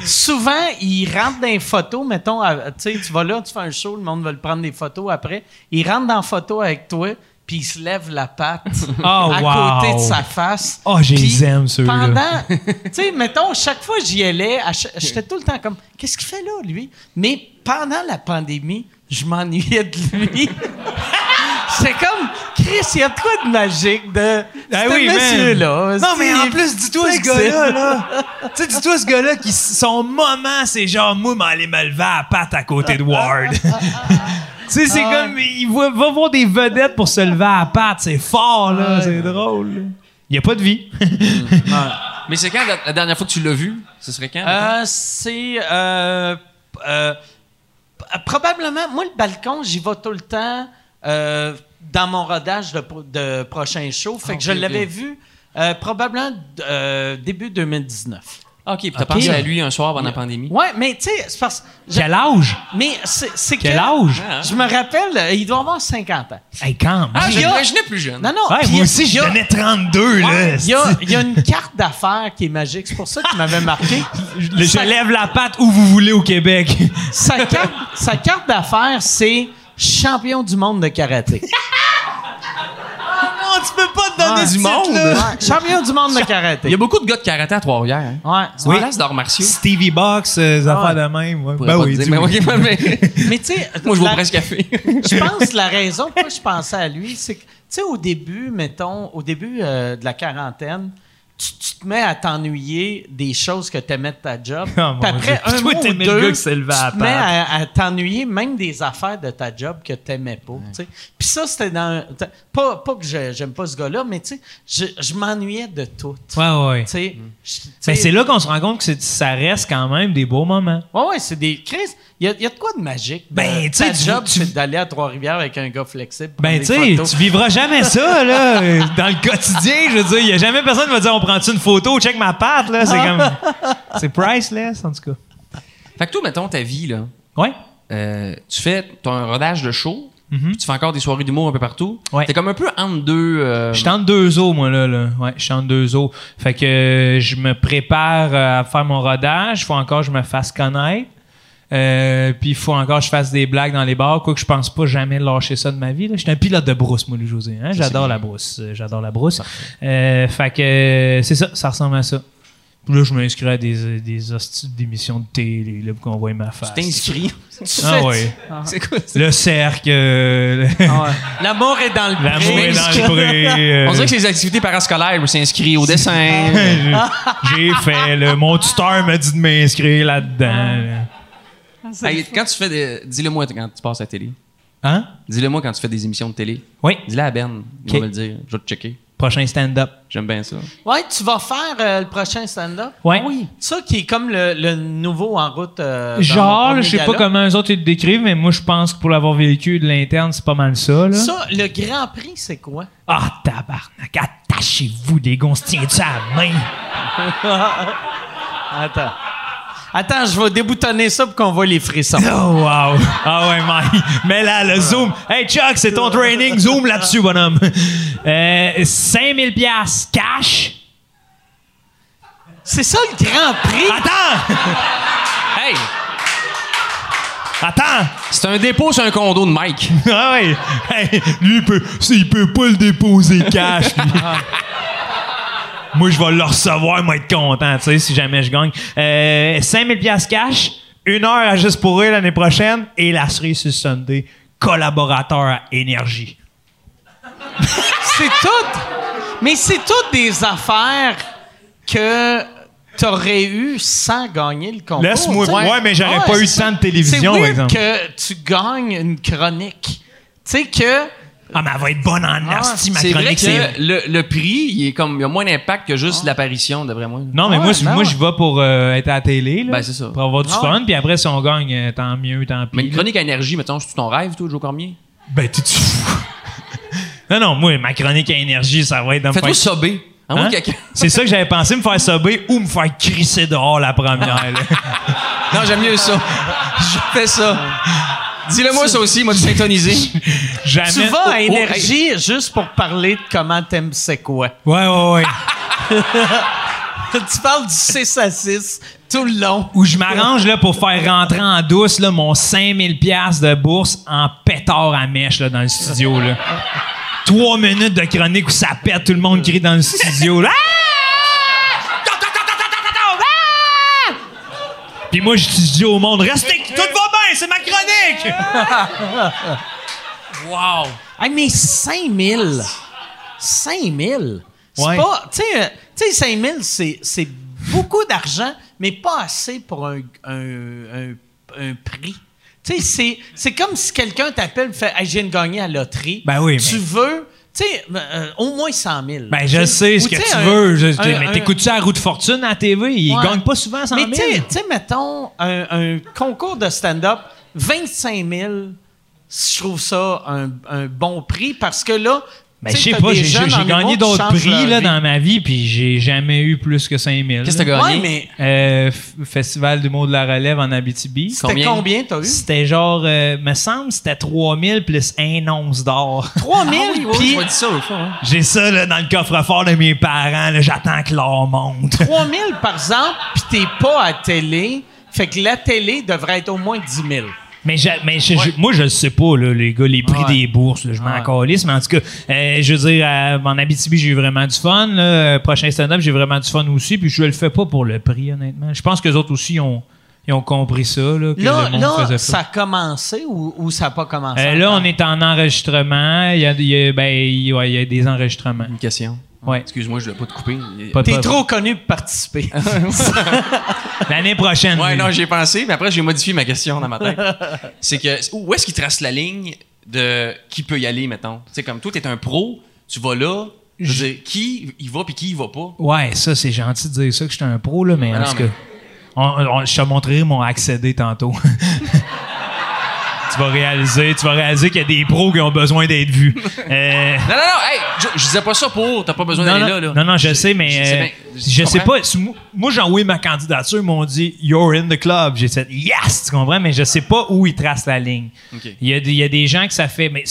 souvent, il rentre dans les photos, mettons, à- tu sais, tu vas là, tu fais un show, le monde va le prendre des photos après. Il rentre dans la photo avec toi, puis il se lève la patte Oh, [laughs] à wow. côté de sa face. Oh, je les aime, ceux-là. Pendant, [laughs] tu sais, mettons, chaque fois j'y allais, j'étais tout le temps comme, qu'est-ce qu'il fait là, lui? Mais pendant la pandémie, je m'ennuyais de lui. [laughs] C'est comme, Chris, il y a de quoi de magique de Ah oui, monsieur-là? Non, mais en plus, dis-toi ce gars-là, là. tu sais, dis-toi ce gars-là qui, son moment, c'est genre, moi, m'aller me lever à la patte à côté de Ward. Tu sais, c'est Ah comme, il va, va voir des vedettes pour se lever à la patte. C'est fort, là. c'est drôle. Il n'y a pas de vie. [laughs] Mais c'est quand la, la dernière fois que tu l'as vu? Ce serait quand? Euh, c'est euh, euh, probablement moi le balcon j'y vais tout le temps euh, dans mon rodage de, pro- de prochain show fait Ah, que je ok, l'avais vu euh, probablement euh, début 2019 ok, puis t'as Ok. pensé à lui un soir pendant la pandémie? ouais mais tu sais c'est parce je- Quel âge? mais c'est c'est que Quel âge? Ah, je me rappelle euh, il doit avoir 50 ans Hey, quand Ah, je l'imaginais plus jeune. non non Ouais, moi aussi, je a- donnais 32, là. Il y, a, il y a une carte d'affaires qui est magique. C'est pour ça qu'il m'avait marqué. [laughs] Je, je Sa- lève la patte où vous voulez au Québec. sa carte, sa carte d'affaires, c'est champion du monde de karaté. [laughs] Tu peux pas te donner Ouais. ce Du monde? Ouais, champion du monde de Il y karaté. a beaucoup de gars de karaté à Trois-Rivières. Hein? Ouais. C'est une place d'arts martiaux. Stevie Box, euh, des affaires Ouais. de même. Ouais. Ben pas oui, dire, tu mais, oui. mais- [laughs] Mais tu sais, [laughs] moi, je la- au presse café. [laughs] je pense que la raison pourquoi je pensais à lui, c'est que, tu sais, au début, mettons, au début euh, de la quarantaine, tu, tu te mets à t'ennuyer des choses que tu aimais de ta job. [laughs] Oh, Puis après Dieu. un mois ou t'aimais le deux, gars qui à tu te mets à, à t'ennuyer même des affaires de ta job que tu n'aimais pas. tu sais. Puis ça, c'était dans... Pas, pas que je- j'aime pas ce gars-là, mais tu sais, je, je m'ennuyais de tout. Ouais, ouais. Tu Mais c'est là qu'on se rend compte que ça reste quand même des beaux moments. Ouais, ouais, c'est des. Chris, il y, a- y a de quoi de magique? Ben, de- tu sais, ta tu- job, tu- c'est d'aller à Trois-Rivières avec un gars flexible. Ben, tu sais, tu vivras jamais ça, là, [laughs] dans le quotidien. Je veux dire, il y a jamais personne qui va dire on prend-tu une photo, check ma patte, là. C'est comme. [laughs] C'est priceless, en tout cas. fait que toi, mettons ta vie, là. Ouais. euh, tu fais ton rodage de show, Mhm. puis tu fais encore des soirées d'humour un peu partout. Ouais. T'es comme un peu entre deux. euh, Je suis entre deux eaux, moi, là. là. Ouais, je suis entre deux eaux. Fait que euh, je me prépare euh, à faire mon rodage. Il faut encore que je me fasse connaître. Euh, puis il faut encore que je fasse des blagues dans les bars. Quoi que je pense pas jamais lâcher ça de ma vie. là. Je suis un pilote de brousse, moi, Louis-José. Hein? J'adore la brousse. Euh, J'adore la brousse. Euh, fait que euh, c'est ça. Ça ressemble à ça. Puis là, je m'inscris à des, des hosties d'émissions de télé là, pour qu'on voit ma face. T'inscris? [laughs] Ah ouais. C'est quoi ça? Le cercle, euh, L'amour est dans le l'amour pré. est dans le pré. euh, On dirait que c'est les activités parascolaires. Je me suis inscrit au dessin. [laughs] J'ai fait, là, mon tuteur m'a dit de m'inscrire là-dedans. là. Hey, quand tu fais des... Dis-le moi quand tu passes à la télé. Hein? Dis-le moi quand tu fais des émissions de télé. Oui. Dis-le à Ben. Il va me le dire. Je vais te checker. Prochain stand-up. J'aime bien ça. Ouais, tu vas faire euh, le prochain stand-up? Ouais. Oui. Ça qui est comme le, le nouveau en route. euh, Genre, je sais pas comment eux autres ils le décrivent, mais moi, je pense que pour l'avoir vécu de l'interne, c'est pas mal ça, là. Ça, le Grand Prix, c'est quoi? Ah, tabarnak, attachez-vous, les gars, on se tient-tu à la main? [laughs] Attends. Attends, je vais déboutonner ça pour qu'on voit les frissons. [laughs] Oh, wow! Ah ouais, Mike. Mais là, le zoom. Hey, Chuck, c'est ton training. Zoom là-dessus, bonhomme. [laughs] Euh, 5000 pièces cash. C'est ça le Grand Prix? Attends! Hey! Attends! C'est un dépôt sur un condo de Mike. [laughs] Ah ouais! Hey, lui, il peut, il peut pas le déposer cash, lui. Moi, je vais le recevoir, va être content, tu sais, si jamais je gagne. Euh, 5000 pièces cash, une heure à Juste pour rire l'année prochaine, et la cerise sur Sunday, collaborateur à Énergie. C'est tout. Mais c'est toutes des affaires que t'aurais eu sans gagner le concours. Laisse-moi- ouais, mais j'aurais pas eu tant de télévision, par exemple. que tu gagnes une chronique. Tu sais que... Ah, mais elle va être bonne en asti, ma C'est vrai chronique. que c'est- le, le prix, il, est comme, il a moins d'impact que juste l'apparition, d'après moi. Non, mais Ouais, moi, je- ben moi ouais. je vais pour euh, être à la télé, là, Ben, c'est ça. pour avoir du Ah fun, puis après, si on gagne, euh, tant mieux, tant pis. Mais une chronique à énergie, mettons, c'est ton rêve, toi, Joe Cormier? Ben, tu tu fou? [laughs] non, non, moi, ma chronique à énergie, ça va être Fais-toi faire- sober. Hein? C'est ça que j'avais pensé, me faire sober ou me faire crisser dehors la première. [laughs] Non, j'aime mieux ça. [laughs] Je fais ça. Dis-le-moi ça aussi, moi, de syntoniser. Jamais. Tu vas à oh, Énergie juste pour parler de comment t'aimes c'est quoi. Ouais, ouais, ouais. tu parles du 6 à 6 tout le long. Où je m'arrange là, pour faire rentrer en douce là, mon 5000$ piastres de bourse en pétard à mèche là, dans le studio. Là. Trois minutes de chronique où ça pète, tout le monde crie dans le studio. là. Ah! Puis moi, je dis au monde, restez, tout va bien, [laughs] Wow! Hey, mais 5000! 5000! C'est Ouais. pas. Tu sais, tu sais, 5000, c'est, beaucoup d'argent, mais pas assez pour un, un, un, un prix. Tu sais, c'est, comme si quelqu'un t'appelle et fait Hey, je de gagner à la loterie. Ben oui, Tu mais- veux. Tu sais, euh, au moins 100 000. Ben, je sais ce que tu veux. Je- un- mais t'écoutes-tu à la roue de fortune à la TV? Ils Ouais. gagnent pas souvent 100 000. Mais tu sais, mettons, un, un concours de stand-up, 25 000, je trouve ça un, un bon prix parce que là. Ben, je sais, pas, j'ai gagné d'autres prix là, dans ma vie, puis j'ai jamais eu plus que 5000. Qu'est-ce que t'as gagné? Ouais, mais Euh, Festival d'humour de la relève en Abitibi. c'était Combien? combien, t'as eu? C'était genre, euh, me semble, c'était 3000 plus un once d'or. [laughs] 3 000, Ah oui, ça hein. J'ai ça là, dans le coffre-fort de mes parents. là, J'attends que l'or monte. [laughs] 3 000 par exemple, puis t'es pas à télé. Fait que la télé devrait être au moins 10 000. Mais, je- mais je- je- moi, je le sais pas, là, les gars, les prix Ouais. des bourses, là, je m'en Ouais. calisse, mais en tout cas, euh, je veux dire, à- en Abitibi, j'ai eu vraiment du fun. Là, Euh, prochain stand-up, j'ai vraiment du fun aussi, puis je le fais pas pour le prix, honnêtement. Je pense que les autres aussi ont, ils ont compris ça, là, que Là, le monde là faisait ça a commencé ou, ou ça n'a pas commencé? Euh, là, on est en enregistrement. Il y a, il y a- ben, il y a des enregistrements. Une question. Ouais. Excuse-moi, je voulais pas te couper. T'es trop connu pour participer. [laughs] L'année prochaine. Ouais, oui. non, j'y ai pensé, mais après, j'ai modifié ma question dans ma tête. [laughs] c'est que, où est-ce qu'il trace la ligne de qui peut y aller, mettons? Tu sais, comme toi, t'es un pro, tu vas là, je veux dire, qui y va puis qui y va pas? Ouais, ça, c'est gentil de dire ça, que j'étais un pro, là, mais en tout mais- cas, on- on- je te montrerai mon accédé tantôt. [laughs] tu vas réaliser, tu vas réaliser qu'il y a des pros qui ont besoin d'être vus. [laughs] Euh, Non, non, non, hey, je, je disais pas ça pour, t'as pas besoin d'aller là, là. non, non, je sais, mais je sais euh, bien, je, je sais pas. moi- j'ai envoyé ma candidature, ils m'ont dit You're in the club. J'ai dit Yes, tu comprends, mais je sais pas où ils tracent la ligne. Il y, a des- il y a des gens que ça fait. Mais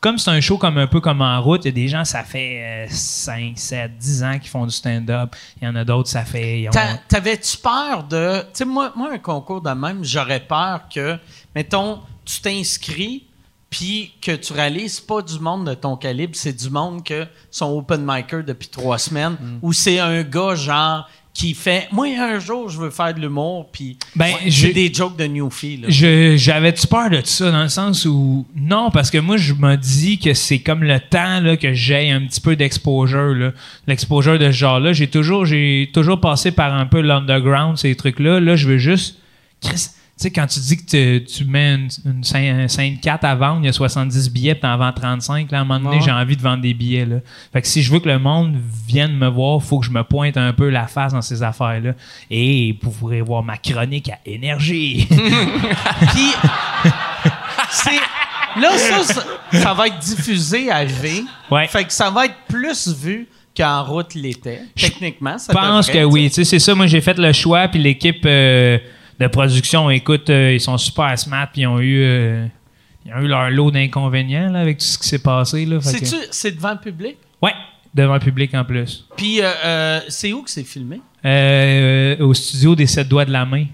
comme c'est un show comme un peu comme en route, il y a des gens, ça fait 5, 7, 10 ans qu'ils font du stand-up. Il y en a d'autres, ça fait. ont- T'a- T'avais-tu peur de. Tu sais, moi, moi, un concours de même, j'aurais peur que, mettons, tu t'inscris, puis que tu réalises pas du monde de ton calibre, c'est du monde que sont open micer depuis trois semaines, Mm. ou c'est un gars, genre, qui fait moi un jour je veux faire de l'humour puis Ben, j'ai- des jokes de Newfie là. Je- J'avais-tu peur de ça dans le sens où. Non, parce que moi, je me dis que c'est comme le temps là, que j'ai un petit peu d'exposure. là. L'exposure de ce genre-là. J'ai toujours, j'ai toujours passé par un peu l'underground, ces trucs-là. Là, je veux juste. Chris, tu sais, quand tu dis que tu- tu mets une, une scène, un scène 4 à vendre, il y a 70 billets, puis t'en vends 35, là, à un moment donné, Ouais. j'ai envie de vendre des billets. Là. Fait que si je veux que le monde vienne me voir, faut que je me pointe un peu la face dans ces affaires-là. Et vous pourrez voir ma chronique à énergie. [laughs] Puis c'est là ça, ça ça va être diffusé à V. Ouais. Fait que ça va être plus vu qu'en route l'était. Techniquement, ça Je pense que tu oui. Tu sais, c'est ça. Moi, j'ai fait le choix, puis l'équipe euh, de production, écoute, euh, ils sont super smart, puis ils ont eu, euh, ils ont eu leur lot d'inconvénients là, avec tout ce qui s'est passé. Là, que- c'est devant le public? Ouais, devant le public en plus. Puis euh, euh, c'est où que c'est filmé? Euh, au studio des sept doigts de la main.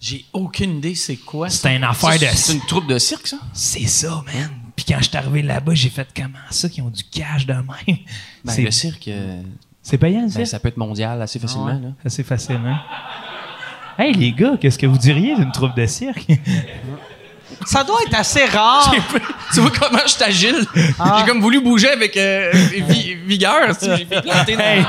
J'ai aucune idée c'est quoi. ça? C'est une affaire de. C'est une troupe de cirque, ça? C'est ça, man. Puis quand je suis arrivé là-bas, j'ai fait comment ça qu'ils ont du cash de même? Ben, c'est le cirque, euh, c'est payant, ben, ça? ça peut être mondial assez facilement. là. C'est facile, hein? Hey, les gars, qu'est-ce que vous diriez d'une troupe de cirque? Ça doit être assez rare. tu vois comment je suis agile? Ah. J'ai comme voulu bouger avec euh, vi- vigueur. tu sais, J'ai fait planter dans- Hey.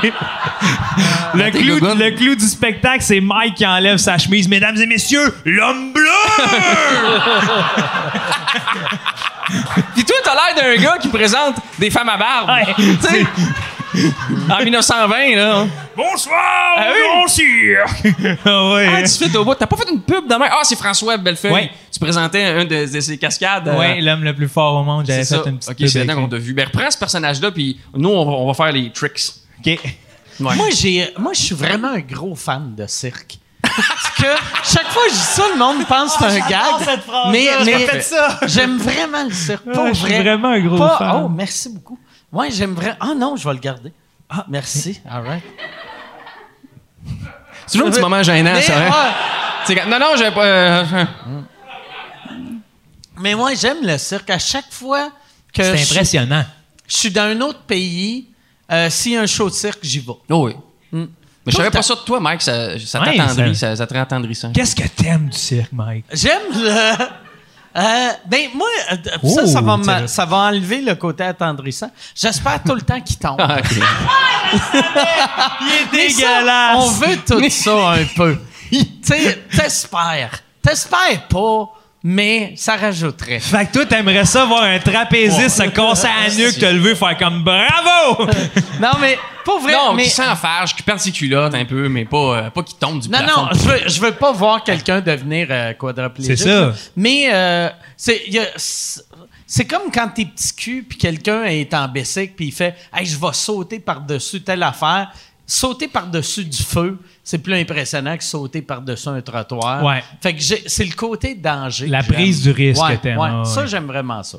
le, clou, gogones. le clou du spectacle, c'est Mike qui enlève sa chemise. Mesdames et messieurs, l'homme bleu! Puis toi, t'as l'air d'un gars qui présente des femmes à barbe. Ouais. En [laughs] 1920, là. Bonsoir, Ah oui? Ah ouais, Ah, hein? tu fais au bout. T'as pas fait une pub demain? Ah, c'est François Bellefeuille. Ouais. Tu présentais un de, de ses cascades. euh, Ouais, l'homme le plus fort au monde. J'avais c'est fait ça. une petite Ok, pub c'est maintenant qu'on t'a vu. Ben, reprends ce personnage-là, puis nous, on va, on va faire les tricks. OK. Ouais. Moi, j'ai, moi, je suis vraiment un gros fan de cirque. Parce que chaque fois que je dis ça, le monde pense que c'est un gag. mais mais ça. j'aime vraiment le cirque. Pas Ouais, je suis vrai. vraiment un gros Pas- fan. Oh, merci beaucoup. Ouais, j'aime vraiment. Ah non, je vais le garder. Ah, merci. [laughs] All right. C'est toujours un petit moment gênant, Mais, ça, hein? C'est Non, non, j'ai pas. euh, mais moi, j'aime le cirque. À chaque fois que C'est je, suis- impressionnant. je suis dans un autre pays, euh, s'il y a un show de cirque, j'y vais. Oh oui. Mm. Mais je savais pas ça de toi, Mike. Ça, ça Ouais, t'attendrit, ça- ça, ça te rend attendrissant. Qu'est-ce que t'aimes du cirque, Mike? J'aime le. Euh, ben moi, euh, ça, ça, va me- ça va enlever le côté attendrissant. J'espère tout le temps qu'il tombe. [laughs] Ah. Il est dégueulasse. on veut tout ça un peu. [laughs] t'espères. T'espères pas, mais ça rajouterait. Fait que toi, t'aimerais ça voir un trapéziste se casser à la nuque, te lever, faire comme bravo! [laughs] Non, mais pas vrai. non, mais, qui s'enfarge, qui perd ses culottes un peu, mais pas, euh, pas qui tombe du non, plafond. non, je veux, je veux pas voir quelqu'un devenir euh, quadriplégique. C'est ça. Mais euh, c'est- c'est comme quand t'es petit cul puis quelqu'un est en bicycle puis il fait Hey, je vais sauter par-dessus telle affaire. Sauter par-dessus du feu, c'est plus impressionnant que sauter par-dessus un trottoir. Ouais. Fait que c'est le côté danger. La prise du risque Ouais, que Ça, j'aime vraiment ça.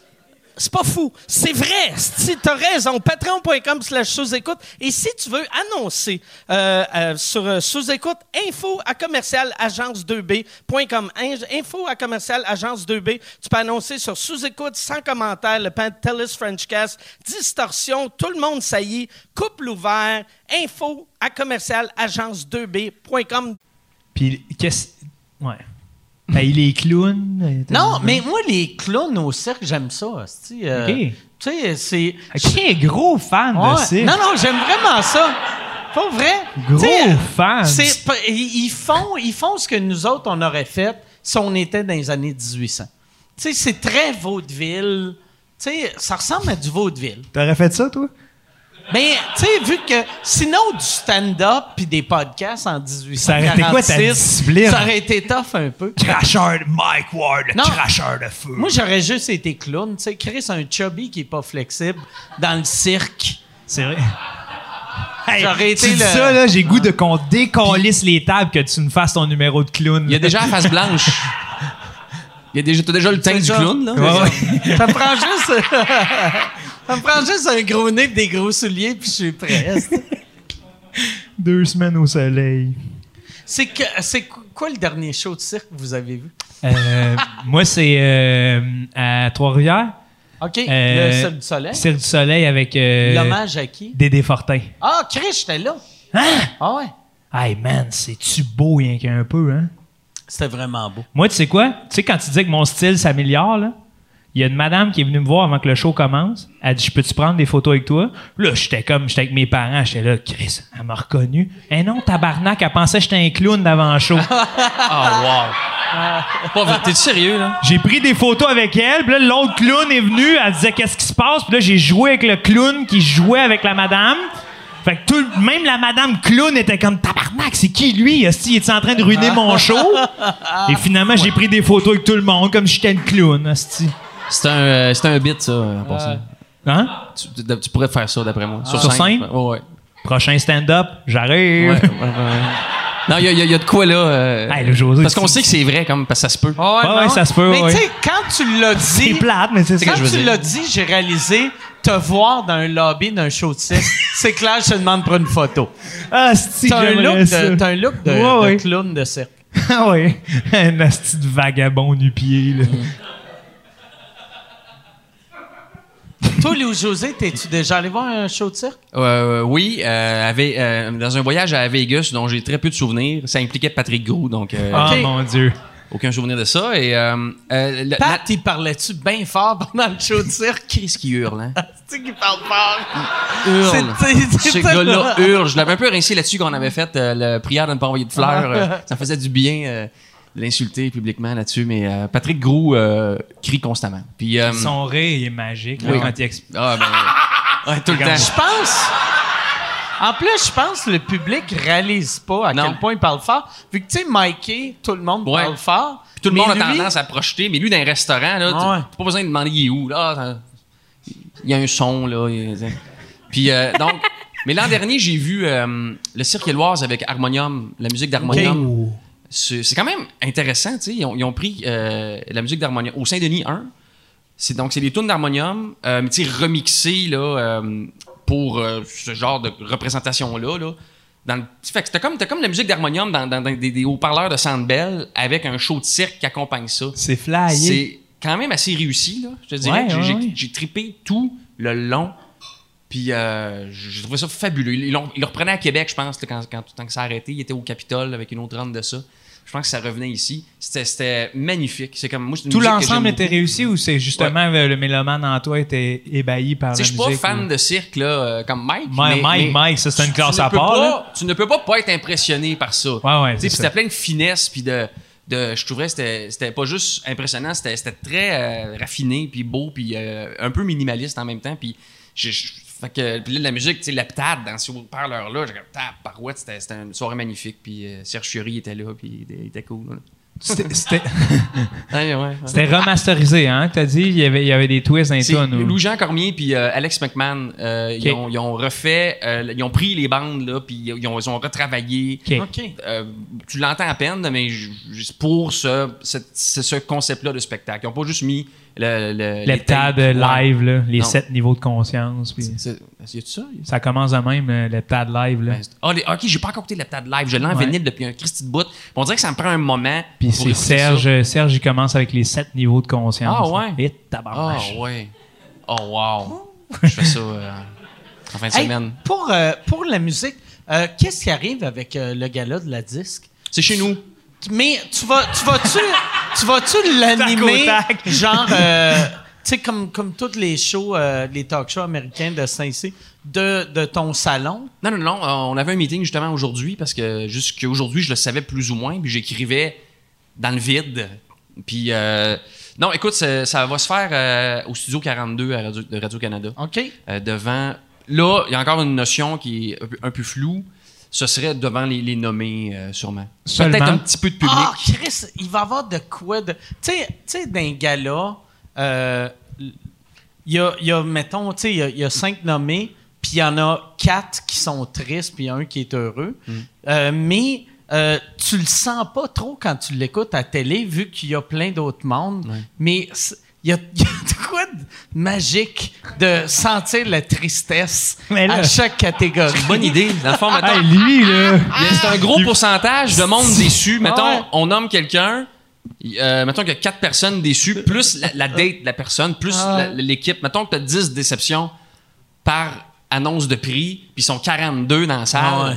C'est pas fou. C'est vrai. Si tu as raison, patreon.com slash sous-écoute. Et si tu veux annoncer euh, euh, sur euh, sous-écoute, info à commercial agence2b.com. In- Info à commercial agence2b. Tu peux annoncer sur sous-écoute, sans commentaire, le Pantelis Frenchcast, distorsion, tout le monde saillit, couple ouvert, info à commercial agence2b.com. Puis, qu'est-ce. Ouais. Hey, les clowns. euh, Non, mais moi, les clowns au cirque, j'aime ça. euh, Ok. Tu sais, c'est. Qui est gros fan Ouais. de cirque? Non, non, j'aime vraiment ça. Pas vrai? Gros fan. ils font, ils font ce que nous autres, on aurait fait si on était dans les années 1800. Tu sais, c'est très vaudeville. Tu sais, ça ressemble à du vaudeville. T'aurais fait ça, toi? Mais, tu sais, vu que sinon, du stand-up puis des podcasts en 1846... Ça aurait été quoi ta discipline? Ça aurait été tough un peu. Cracheur de Mike Ward, le cracheur de feu. Moi, j'aurais juste été clown. Tu sais, Chris, un chubby qui est pas flexible dans le cirque. c'est vrai. J'aurais tu été dis le. ça, là, j'ai goût de qu'on décollisse les tables que tu me fasses ton numéro de clown. Il y a déjà la face blanche. Il y a déjà, t'as déjà le teint du clown, là? Ouais, ouais. Ça prend juste. [laughs] ça me prend juste un gros nez et des gros souliers, puis je suis prêt. [laughs] Deux semaines au soleil. C'est que c'est quoi le dernier show de cirque que vous avez vu? Euh, moi, c'est euh, à Trois-Rivières. OK, Euh, le Cirque du Soleil. Cirque du Soleil avec euh, L'hommage à qui? Dédé Fortin. Ah, Chris, j'étais là. Hein? Ah ouais. Hey man, c'est-tu beau rien qu'un peu, hein? C'était vraiment beau. Moi, tu sais quoi? Tu sais, quand tu dis que mon style s'améliore, là, il y a une madame qui est venue me voir avant que le show commence. Elle dit Je peux-tu prendre des photos avec toi? Là, j'étais comme, j'étais avec mes parents. J'étais là, Chris, elle m'a reconnu. Eh non, tabarnak, elle pensait que j'étais un clown d'avant le show. [laughs] Ah, wow. T'es sérieux, là? J'ai pris des photos avec elle, puis là, l'autre clown est venu, elle disait qu'est-ce qui se passe, puis là, j'ai joué avec le clown qui jouait avec la madame. Fait que tout, même la madame clown était comme tabarnak, c'est qui lui? Esti, il est en train de ruiner mon show? Et finalement, j'ai pris des photos avec tout le monde, comme si j'étais une clown. C'est un, euh, c'est un bit, ça, en passant. Hein? Tu, tu- tu pourrais faire ça, d'après moi. Sur scène? Ouais, ouais. Prochain stand-up, j'arrive. Ouais, ouais, ouais. Non, il y, a- il y a- il y a de quoi, là. euh, Hey, le José, parce qu'on sait que c'est vrai, comme, parce que ça se peut. Ah Ouais, ouais, non. ça se peut, Mais ouais. tu sais, quand tu l'as C'est dit, plate, mais c'est ça. quand que je veux tu l'as dit, j'ai réalisé te voir dans un lobby d'un show de cirque. [laughs] c'est clair, je te demande pour une photo. Ah, T'as un, j'aimerais look ça. de, t'as un look de, de clown de cirque. [laughs] Ah oui, un esti de vagabond du pied, là. Toi, Louis José, t'es-tu déjà allé voir un show de cirque? Euh, oui, euh, avec- euh, dans un voyage à Vegas dont j'ai très peu de souvenirs, ça impliquait Patrick Gros, donc euh, Oh mon Dieu. aucun souvenir de ça. Et euh, euh, le- Pat, il parlait-tu bien fort pendant le show de cirque? Qu'est-ce qui hurle, hein? [laughs] C'est qui parle fort. Hurle. C'est- c'est- Ce gars-là hurle. Je l'avais un peu rincé là-dessus quand on avait fait euh, la prière de ne pas envoyer de fleurs. euh, [laughs] ça me faisait du bien euh, l'insulter publiquement là-dessus. Mais euh, Patrick Gros euh, crie constamment. Puis, euh, Son rire est magique, là, quand il explique. ah, ben, [laughs] ouais, tout le temps. Je pense. En plus, je pense que le public réalise pas à Non. quel point il parle fort. Vu que, tu sais, Mikey, tout le monde Ouais. parle fort. Puis tout le monde a lui- tendance à projeter, mais lui, dans un restaurant, là, tu- Ah ouais. t'as pas besoin de demander il est où. Là, il y a un son, là. il Puis, euh, donc, mais l'an dernier, j'ai vu euh, le Cirque Éloise avec Harmonium, la musique d'Harmonium. C'est quand même intéressant, tu sais. Ils ont, ils ont pris euh, la musique d'Harmonium au Saint-Denis 1. C'est donc c'est des tunes d'harmonium, euh, mais tu sais remixées là euh, pour euh, ce genre de représentation là là. Dans le, fait que t'as comme comme la musique d'harmonium dans, dans- dans des, des haut-parleurs de Sandbell avec un show de cirque qui accompagne ça. C'est flyé. C'est quand même assez réussi là. Je te dirais Ouais, que j'ai- ouais, trippé tout le long. Puis euh, j'ai trouvé ça fabuleux. Ils, ils le reprenaient à Québec, je pense, là, quand, quand, quand ça a arrêté. Il était au Capitole avec une autre run de ça. Je pense que ça revenait ici. C'était- magnifique. C'est comme moi, Tout musique l'ensemble était beaucoup. réussi ou c'est justement euh, le mélomane en toi était ébahi par la Tu sais, je musique? suis pas fan ou- de cirque là, euh, comme Mike. Mike, mais- Mike, mais Mike, ça, c'est une classe à part, pas-. Tu ne peux pas pas être impressionné par ça. Ouais, ouais, c'était plein de finesse, puis de, de, je trouvais que c'était, pas juste impressionnant, c'était, c'était très euh, raffiné, puis beau, puis euh, un peu minimaliste en même temps. Puis, je, je- fait que, puis là, la musique, tu sais, la dans ce parleur-là, j'ai comme, tabarouette, c'était, c'était une soirée magnifique. Puis euh, Serge Fiori était là, puis il était, cool. C'était- C'était Ouais, [laughs] ouais, ouais. c'était remasterisé, hein? T'as dit, il y avait, il y avait des twists dans les Louis-Jean Cormier puis euh, Alex McMahon, euh, ils, ont, ils ont refait, euh, ils ont pris les bandes là, puis ils ont, ils ont retravaillé. Euh, tu l'entends à peine, mais j- j- pour ce, c'est ce concept-là de spectacle. Ils n'ont pas juste mis le, le, Les tapes, TAD live, là, les Non. sept niveaux de conscience. puis Y ça? ça commence de même, euh, le TAD live. Là. Ben, Ah, les- ok, j'ai pas encore écouté le TAD live. Je l'ai en Ouais. vinyle depuis un Christy de bout. On dirait que ça me prend un moment. Puis c'est Serge, ça. Serge, il commence avec les sept niveaux de conscience. Ah, ouais? Et Ah, tabarnache. ouais. Oh, wow. Je fais ça euh, en fin de Hey, semaine. pour, euh, pour la musique, euh, qu'est-ce qui arrive avec euh, le gala de la disque? C'est chez nous. Mais tu vas, tu vas-tu, tu vas-tu [laughs] l'animer, genre, euh, sais, comme, comme tous les shows, euh, les talk shows américains de Saint-Cyr, de, de ton salon? Non, non, non. euh, On avait un meeting justement aujourd'hui parce que jusqu'aujourd'hui, je le savais plus ou moins. Puis j'écrivais dans le vide. Puis, euh, non, écoute, ça, ça va se faire euh, au studio 42 à Radio- de Radio-Canada. OK? Euh, devant. Là, il y a encore une notion qui est un peu, un peu floue. Ce serait devant les, les nommés, euh, sûrement. Seulement? Peut-être un petit peu de public. Ah, Chris, il va y avoir de quoi de. Tu sais, tu sais, d'un gala, euh, il y, a, il y a, mettons, tu sais, il y a- il y, a cinq nommés, puis il y en a quatre qui sont tristes, puis un qui est heureux. Euh, mais euh, tu le sens pas trop quand tu l'écoutes à télé, vu qu'il y a plein d'autres mondes. Mais c'est- il y a, [laughs] y a de quoi de magique de sentir la tristesse Mais là- à chaque catégorie. Bonne idée. Dans le fond, [laughs] mettons, Hey, lui, là. c'est un gros pourcentage de monde [laughs] déçu. Mettons, Ouais. on nomme quelqu'un. Euh, mettons qu'il y a quatre personnes déçues, plus la, la date de la personne, plus la- l'équipe. Mettons que tu as 10 déceptions par annonce de prix, puis ils sont 42 dans la salle. Ah ouais.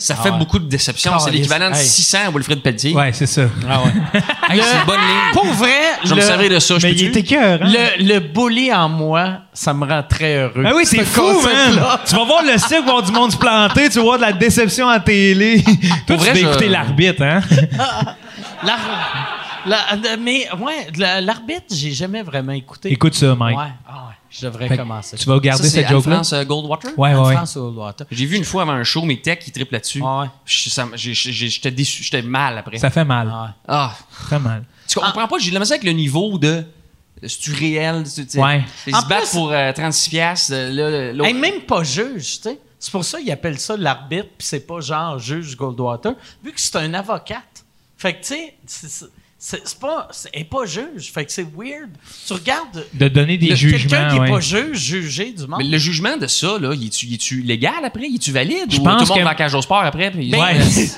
Ça fait beaucoup de déceptions. C'est l'équivalent de Hey. 600 à Wilfred Pelletier. Ouais, c'est ça. [laughs] Hey, c'est une bonne ligne. Pour vrai, Je vais me le- servir de ça. je Mais il était cœur, hein? Le, le bully en moi, ça me rend très heureux. Ah oui, c'est Ce [laughs] fou, man! Tu vas voir le cirque, voir du monde se planter, tu vas voir de la déception à télé. Toi, vrai, tu vas je- écouter l'arbitre, hein? [laughs] L'ar- la- euh, mais ouais, la- l'arbitre, j'ai jamais vraiment écouté. Écoute ça, Mike. Ouais, ah ouais, je devrais Fait commencer. Tu vas garder cette joke-là? Anne-France euh, Goldwater? Ouais, ouais, ouais. France au Water. J'ai vu une fois avant un show, mes techs, ils triplent là-dessus. Ouais, ouais. Je- ça- j'ai- j'ai- J'étais déçu, j'étais mal après. Ça fait mal. Ah ouais. Ah, Très mal. tu comprends pas? J'ai misère avec le niveau de. C'est-tu réel? Tu sais, Ouais. Ils se battent pour euh, 36 piastres. euh, là, Hey, même pas juge, tu sais. C'est pour ça qu'ils appellent ça l'arbitre, puis c'est pas genre juge Goldwater, vu que c'est un avocate. Fait que, tu sais, c'est- pas, est pas juge. Fait que c'est weird. Tu regardes De donner des le- quelqu'un jugements, qui est ouais. pas juge, juger du monde. Mais le jugement de ça, là, il est-tu, il est-tu légal après? Il est-tu valide? Je ou pense tout le monde que- va à cage au sport après? Puis, Ben, Ouais. [laughs]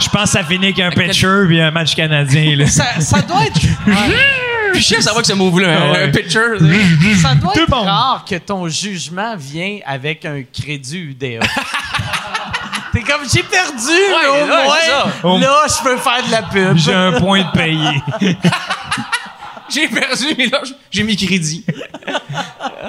Je pense que ça finit avec un pitcher puis un match canadien, là. ça, ça doit être. [laughs] Puis je sais savoir que ce un, Ah ouais. un pitcher. tu. Ça doit Tout être bon. rare que ton jugement vient avec un crédit UDA. [laughs] Comme, j'ai perdu, mais au ouais, moins, là, je peux faire de la pub. J'ai un point de payer. [laughs] J'ai perdu, mais là, j'ai mis crédit.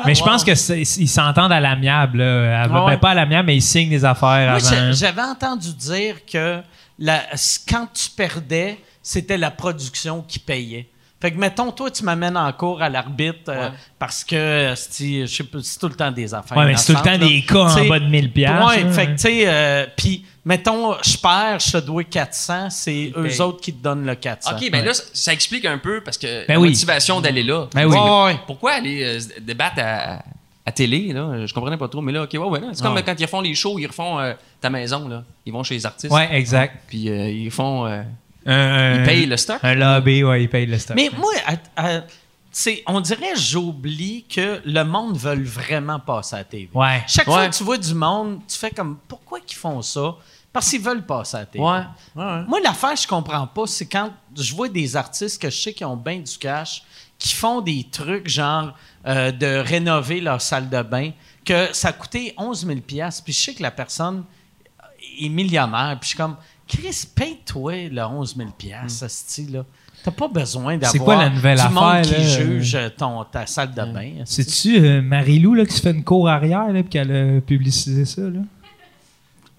Mais je pense que c'est- ils s'entendent à l'amiable, là. Ah ouais. Ben, pas à l'amiable, mais ils signent des affaires Moi, avant. j'a- j'avais entendu dire que la- quand tu perdais, c'était la production qui payait. Fait que, mettons, toi, tu m'amènes en cours à l'arbitre euh, parce que c'est je sais pas, c'est tout le temps des affaires. Ouais, mais c'est tout le temps des cas en T'sais, bas de 1000 piastres, Ouais, là, fait que, tu sais, euh, puis, mettons, je perds, je te dois 400, c'est eux payent. autres qui te donnent le 400. OK, ben là, ça, explique un peu parce que Ben la oui. motivation d'aller là. Ben oui. Pourquoi aller euh, débattre à, à télé, là? Je comprenais pas trop, mais là, OK, ouais, ouais, là, c'est comme Ouais. quand ils refont les shows, ils refont euh, ta maison, là. Ils vont chez les artistes. Ouais, exact. Puis euh, ils font. euh, Un- ils un- payent le stock? Un lobby, ouais, ils payent le stock. Mais moi, à- à- on dirait j'oublie que le monde veut vraiment passer à la TV. Ouais. Chaque Ouais. fois que tu vois du monde, tu fais comme pourquoi qu'ils font ça? Parce qu'ils veulent passer à la TV. Ouais. ouais. Moi, l'affaire, je comprends pas, c'est quand je vois des artistes que je sais qui ont bien du cash, qui font des trucs genre euh, de rénover leur salle de bain, que ça a coûté 11 000 puis je sais que la personne est millionnaire, puis je suis comme, Chris, paye-toi le 11 000 ce style-là. T'as pas besoin d'avoir C'est quoi la nouvelle du monde qui là? juge ton, ta salle de bain. esti. C'est-tu euh, Marie-Lou là, qui se fait une cour arrière puis qu'elle a publicisé ça? Là?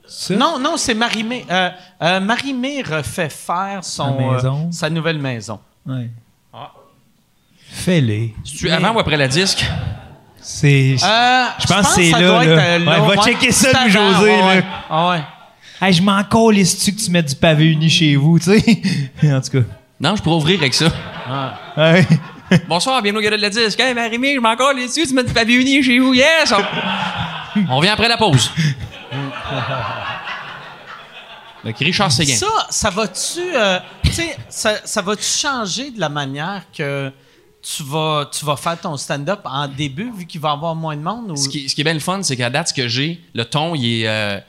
Ça? Non, non, c'est Marimé. Euh, euh, Marimé refait faire son, Sa euh, nouvelle maison. Ouais. Fais-les. Tu avant ou après la disque? C'est. Euh, Je pense que c'est là, là. euh, Ouais, va checker ça, José, là. Ah ouais. Hey, je m'en calisse-tu que tu mets du pavé uni chez vous, tu sais? [laughs] en tout cas. Non, je pourrais ouvrir avec ça. Ouais. [laughs] Bonsoir, bienvenue au gars de la disque. Hey, Marie-Mé, je m'en dessus, tu mets du papier uni chez vous? Yes! On, [laughs] on revient après la pause. Avec Richard Séguin. Ça, ça va-tu, euh, tu sais, ça, ça va-tu changer de la manière que tu vas, tu vas faire ton stand-up en début, vu qu'il va y avoir moins de monde? Ou... Ce qui, ce qui est bien le fun, c'est qu'à date, ce que j'ai, le ton, il est, euh,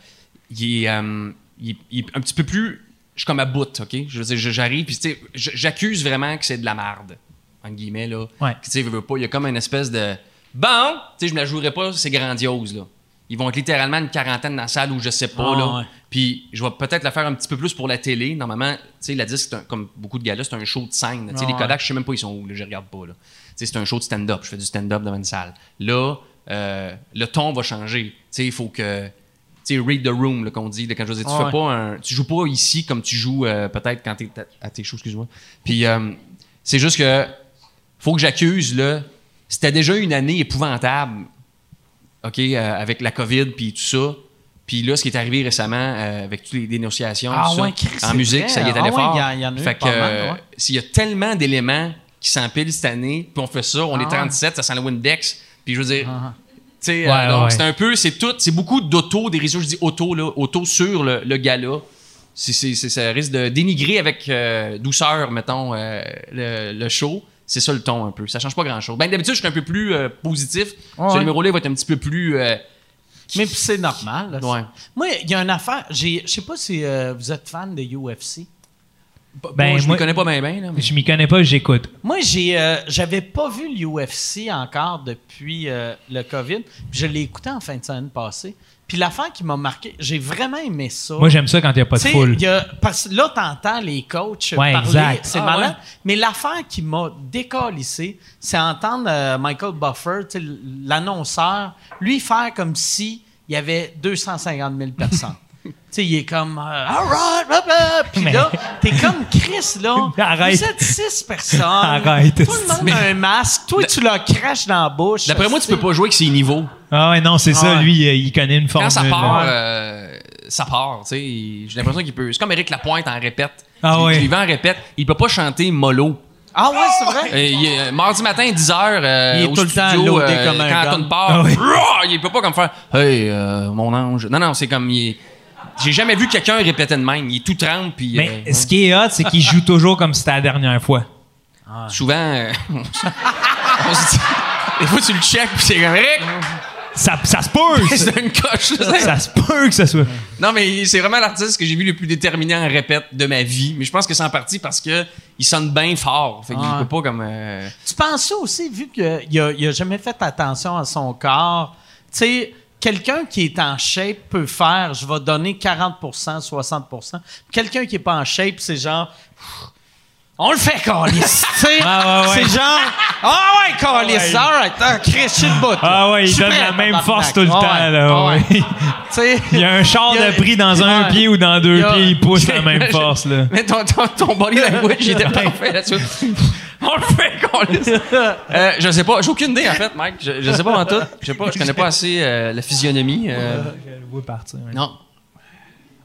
il est, euh, il est- il est un petit peu plus. Je suis comme à bout, OK? Je veux dire, j'arrive, puis tu sais, j- j'accuse vraiment que c'est de la merde, entre guillemets, là. Ouais. Tu sais, veux, veux pas, il y a comme une espèce de. Bon, tu sais, je me la jouerai pas, c'est grandiose, là. Ils vont être littéralement une quarantaine dans la salle où je sais pas, Ah, là. ouais. Puis je vais peut-être la faire un petit peu plus pour la télé. Normalement, tu sais, la disque, un- comme beaucoup de gars-là, c'est un show de scène. Tu sais, Ah, les ouais. Kodak, je sais même pas ils sont où, là, je regarde pas, là. Tu sais, c'est un show de stand-up. Je fais du stand-up devant une salle. Là, euh, le ton va changer. Tu sais, il faut que. Tu sais, read the room, qu'on dit. là, quand je dire, tu Ah, fais ouais. pas un. Tu joues pas ici comme tu joues euh, peut-être quand t'es à tes shows, excuse-moi. Puis euh, c'est juste que. Faut que j'accuse, là. C'était déjà une année épouvantable. OK, euh, avec la COVID puis tout ça. Puis là, ce qui est arrivé récemment avec toutes les dénonciations, Ah tout ouais, en musique, vrai. ça y est Ah allé ouais, fort. il y y en a eu fait que, pas ouais. s'il y a tellement d'éléments qui s'empilent cette année, puis on fait ça, on Ah est ouais. 37, ça sent le Windex, puis je veux dire, Ah. Ouais, euh, donc ouais. c'est un peu, c'est tout, c'est beaucoup d'auto, des réseaux, je dis auto, là, auto sur le, le gala. C'est, c'est, c'est- ça risque de dénigrer avec euh, douceur, mettons, euh, le, le show. C'est ça le ton un peu. Ça change pas grand chose. Ben, d'habitude, je suis un peu plus euh, positif. Ce Ouais. numéro-là va être un petit peu plus. euh, Mais c'est normal. là. Ouais. Moi, il y a une affaire. j'ai- Je sais pas si euh, vous êtes fan de UFC. Ben, je me connais pas bien, bien. Mais- Je m'y connais pas, j'écoute. Moi, j'ai, euh, j'avais pas vu l'UFC encore depuis euh, le COVID. Puis je l'ai écouté en fin de semaine passée. Puis l'affaire qui m'a marqué, j'ai vraiment aimé ça. Moi, j'aime ça quand il n'y a pas de foule. y a- parce que là, t'entends les coachs Ouais, parler, exact. c'est Ah, malade. ouais. Mais l'affaire qui m'a décalissé, c'est entendre euh, Michael Buffer, l'annonceur, lui faire comme si il y avait 250 000 personnes. [laughs] tu sais, il est comme, euh, all right, blah, blah. puis [laughs] Mais- là, t'es comme Chris, là. Arrête. Vous êtes six personnes. [laughs] Arrête. Tout le monde a un masque. Toi, tu leur craches dans la bouche. D'après moi, tu peux pas jouer avec ses niveaux. Ah ouais, non, c'est ça. Ouais. Lui, euh, il connaît une formule. Quand ça part, euh, ça part. tu sais. J'ai l'impression qu'il peut. C'est comme Eric Lapointe en répète. Ah ouais. Vu en répète. Il peut pas chanter mollo. Ah ouais, c'est vrai? Euh, il est, euh, mardi matin, 10h, Il est au tout le temps loadé euh, comme un quand toune part, Ah oui. [laughs] il peut pas comme faire « Hey, euh, mon ange ». Non, non, c'est comme... il est- J'ai jamais vu quelqu'un répéter de même. Il est tout trempe, puis Mais euh, ce qui est hot, c'est qu'il joue toujours comme si c'était la dernière fois. souvent... euh, [laughs] on se dit... Des fois, tu le check, puis c'est comme « Eric, Ça, ça se peut! [laughs] ça, c'est une coche. ça se peut que ça soit. Non, mais c'est vraiment l'artiste que j'ai vu le plus déterminé en répète de ma vie. Mais je pense que c'est en partie parce que il sonne bien fort. Fait qu'il Ah. peut pas comme... euh, Tu penses ça aussi, vu qu'il a, il a jamais fait attention à son corps, tu sais, quelqu'un qui est en shape peut faire, je vais donner 40% 60% Quelqu'un qui est pas en shape, c'est genre, on le fait, Calis. [laughs] Ah, ouais, ouais. c'est genre, ah ouais, Calis, ouais. all right, ah, Chris, je suis le bout. Ah ouais, il donne la même force tout le Ah temps, là. ah [laughs] Il y a un char de prix dans un pied ou dans deux pieds, il pousse la [laughs] même force, là. Mais ton, ton, ton body language, il était parfait là-dessus. On le fait, qu'on le euh, Je sais pas, j'ai aucune idée en fait, Mike. Je, je sais pas en tout. Je sais pas, je connais pas assez euh, la physionomie. euh, Je le vois partir. ouais. non.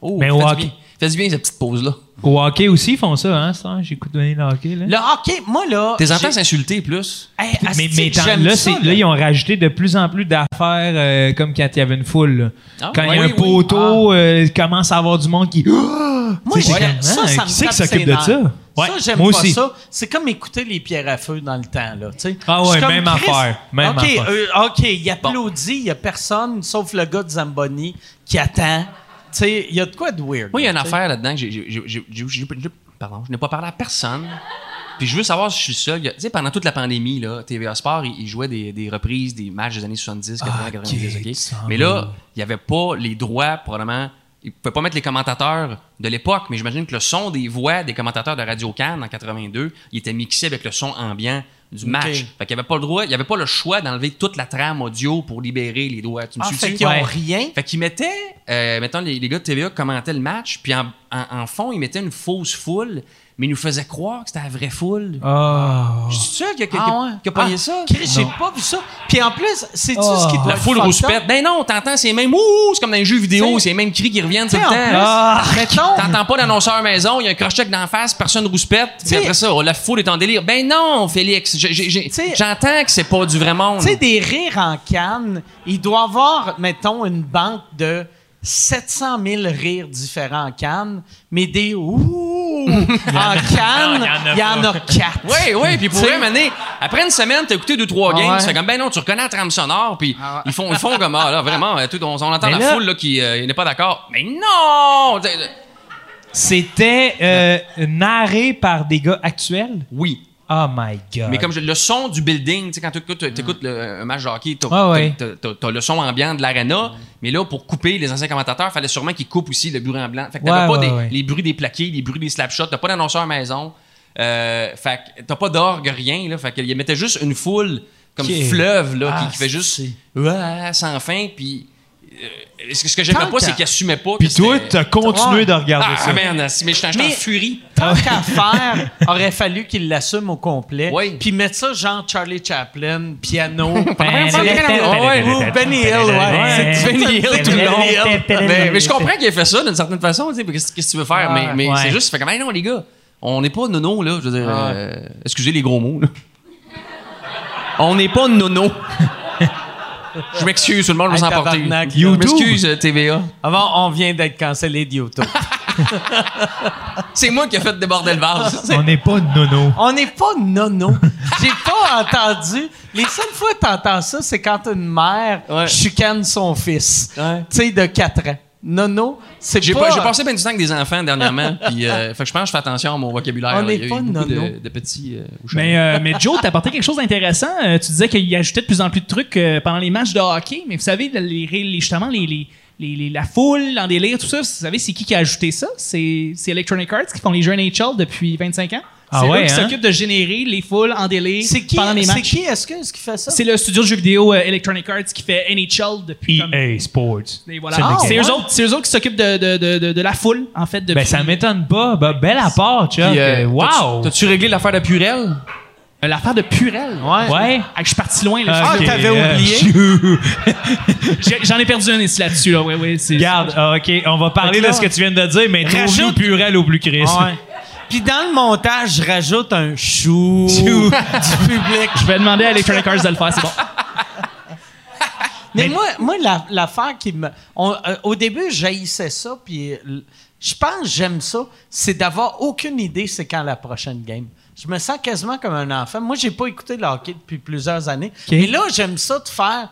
Oh, Mais fais au du hockey- bien. Fais du bien cette petite pause-là. Au hockey aussi, ils font ça, hein, ça? J'écoute donner le hockey, là. le hockey, moi, là. Tes enfants s'insulter plus. Hey, mais mais tant- là, ça, c'est- là, ils ont rajouté de plus en plus d'affaires euh, comme quand il y avait une foule. Ah, quand il y a un oui. poteau, euh, il commence à avoir du monde qui. [gasps] Moi, j'aime c'est ça, hein, qui c'est qui s'occupe de ça? Ouais, ça, j'aime moi pas aussi. ça. C'est comme écouter les pierres à feu dans le temps, là. Ah ouais, même Chris, affaire, même OK, affaire. euh, OK, il applaudit, il y a personne, sauf le gars de Zamboni qui attend. Tu sais, il y a de quoi de weird. Moi, il y a une là, tu sais. affaire là-dedans que j'ai- pardon, je n'ai pas parlé à personne. Puis je veux savoir si je suis seul. Tu sais, pendant toute la pandémie, là, TVA Sport, ils, ils jouaient des, des reprises des matchs des années 70, 80, Ah, 90, ok, OK? ça Mais là, il n'y avait pas les droits, probablement. Ils ne pouvaient pas mettre les commentateurs de l'époque, mais j'imagine que le son des voix des commentateurs de Radio Cannes en 82, il était mixé avec le son ambiant du match. Fait qu'il n'y avait pas le droit, il n'y avait pas le choix d'enlever toute la trame audio pour libérer les droits. Tu me Ah, suis-tu? fait qu'ils Ouais. rien. Fait qu'ils mettaient, euh, mettons, les, les gars de TVA commentaient le match, puis en, en- en fond, ils mettaient une fausse foule, mais ils nous faisaient croire que c'était la vraie foule. Ah. Je suis sûr qu'il y a Ah quelqu'un ouais. qui a pogné Ah, ça. Chris, j'ai pas vu ça. Puis en plus, c'est-tu Oh. ce qui doit La foule rouspète. Ben non, t'entends, c'est même ouh, c'est comme dans les jeux vidéo, c'est les mêmes cris qui reviennent tout le temps. Ah. T'entends pas l'annonceur maison, il y a un crochet d'en face, personne rouspète, puis après ça, oh, la foule est en délire. Ben non, Félix, j'entends que c'est pas du vrai monde. Tu sais, des rires en canne, il doit avoir, mettons, une banque de 700 000 rires différents en canne, mais des ouh [laughs] en canne, il y en a quatre. Oui, oui, puis pour vrai, mané, après une semaine, t'as écouté deux, trois Ah games, tu fais comme, ben non, tu reconnais la trame sonore, puis Ah ouais. ils, font, ils font comme, ah là, [laughs] vraiment, euh, tout, on, on entend Mais la là- foule là, qui euh, n'est pas d'accord. Mais non! C'était euh, narré par des gars actuels? Oui. Oh my God. Mais comme je- le son du building, tu sais, quand tu écoutes, le- un match de hockey, Ah ouais. t'as- t'as le son ambiant de l'arena, mais là, pour couper les anciens commentateurs, fallait sûrement qu'ils coupent aussi le bruit ambiant. Fait que t'avais Ouais, pas ouais, des- ouais. les bruits des plaqués, les bruits des slapshots, t'as pas d'annonceur maison. Euh, fait que t'as pas d'orgue, rien, là. Fait qu'ils mettaient juste une foule comme fleuve, là, qui- Ah, qui, fait juste sans fin, puis. Euh, ce que j'aimais Tant pas, c'est qu'ils assumaient pas. Puis que toi, t'as continué Ouais. de regarder Ah, ça. man, mais j'étais en furie. Tant qu'à faire, aurait fallu qu'il l'assume au complet. Oui. Puis mettre ça genre Charlie Chaplin, piano. Benny Hill, ouais. C'est Benny Hill tout le long. Mais, mais je comprends qu'il ait fait ça d'une certaine façon, tu sais, mais qu'est-ce que tu veux faire? mais mais c'est juste, fait comme, non, les gars, on n'est pas nono, là. Je veux dire, Ah. euh, excusez les gros mots, là. [laughs] On n'est pas nono. Je m'excuse, tout le monde va s'emporter. tabarnak, Je m'excuse, euh, TVA. Avant, on vient d'être cancellé de YouTube. [laughs] C'est moi qui ai fait déborder le vase. [laughs] On n'est pas nono. On n'est pas nono. J'ai pas entendu. Les seules fois que t'entends ça, c'est quand une mère Ouais. chicane son fils. Ouais. Tu sais, de 4 ans. Nono, c'est J'ai pas... j'ai passé bien du temps avec des enfants dernièrement, [laughs] puis euh, fait que je pense que je fais attention à mon vocabulaire. On n'est pas nono. de, de petits. euh. Mais, euh, mais Joe, t'as apporté quelque chose d'intéressant. Euh, tu disais qu'il ajoutait de plus en plus de trucs euh, pendant les matchs de hockey, mais vous savez, les, les- justement, les, les, les- les- la foule, en délire, tout ça, vous savez, c'est qui qui a ajouté ça? C'est c'est Electronic Arts qui font les jeux NHL depuis 25 ans? Ah c'est ouais, eux qui hein? s'occupent de générer les foules en délire C'est qui, pendant les c'est matchs. qui, est-ce que, est-ce qui fait ça? C'est le studio de jeux vidéo euh, Electronic Arts qui fait NHL depuis comme- EA Sports. Et voilà. C'est Ah, c'est eux autres, c'est eux autres qui s'occupent de, de, de, de, de la foule, en fait. Depuis... Ben, ça m'étonne pas. Ben, bel apport, Chuck. Euh, wow! t'as-tu- T'as-tu réglé l'affaire de Purel? Euh, L'affaire de Purel. Ouais. Ouais. Ah, je suis parti loin. Là. Ah, Ok, t'avais euh, oublié? chou. [laughs] J'ai- J'en ai perdu un ici là-dessus. Là. Ouais, ouais, c'est- Regarde, ah, OK, on va parler de ce que tu viens de dire, mais rajoute- Purel au plus Chris. Ouais. Puis dans le montage, je rajoute un chou, [laughs] Chou. du public. Je vais demander à Electronic Arts de le faire, c'est bon. [laughs] Mais, moi, moi la- l'affaire qui me. on- euh, au début, j'haïssais ça, puis euh, je pense que j'aime ça, c'est d'avoir aucune idée c'est quand la prochaine game. Je me sens quasiment comme un enfant. Moi, j'ai pas écouté le hockey depuis plusieurs années. Mais là, j'aime ça de faire.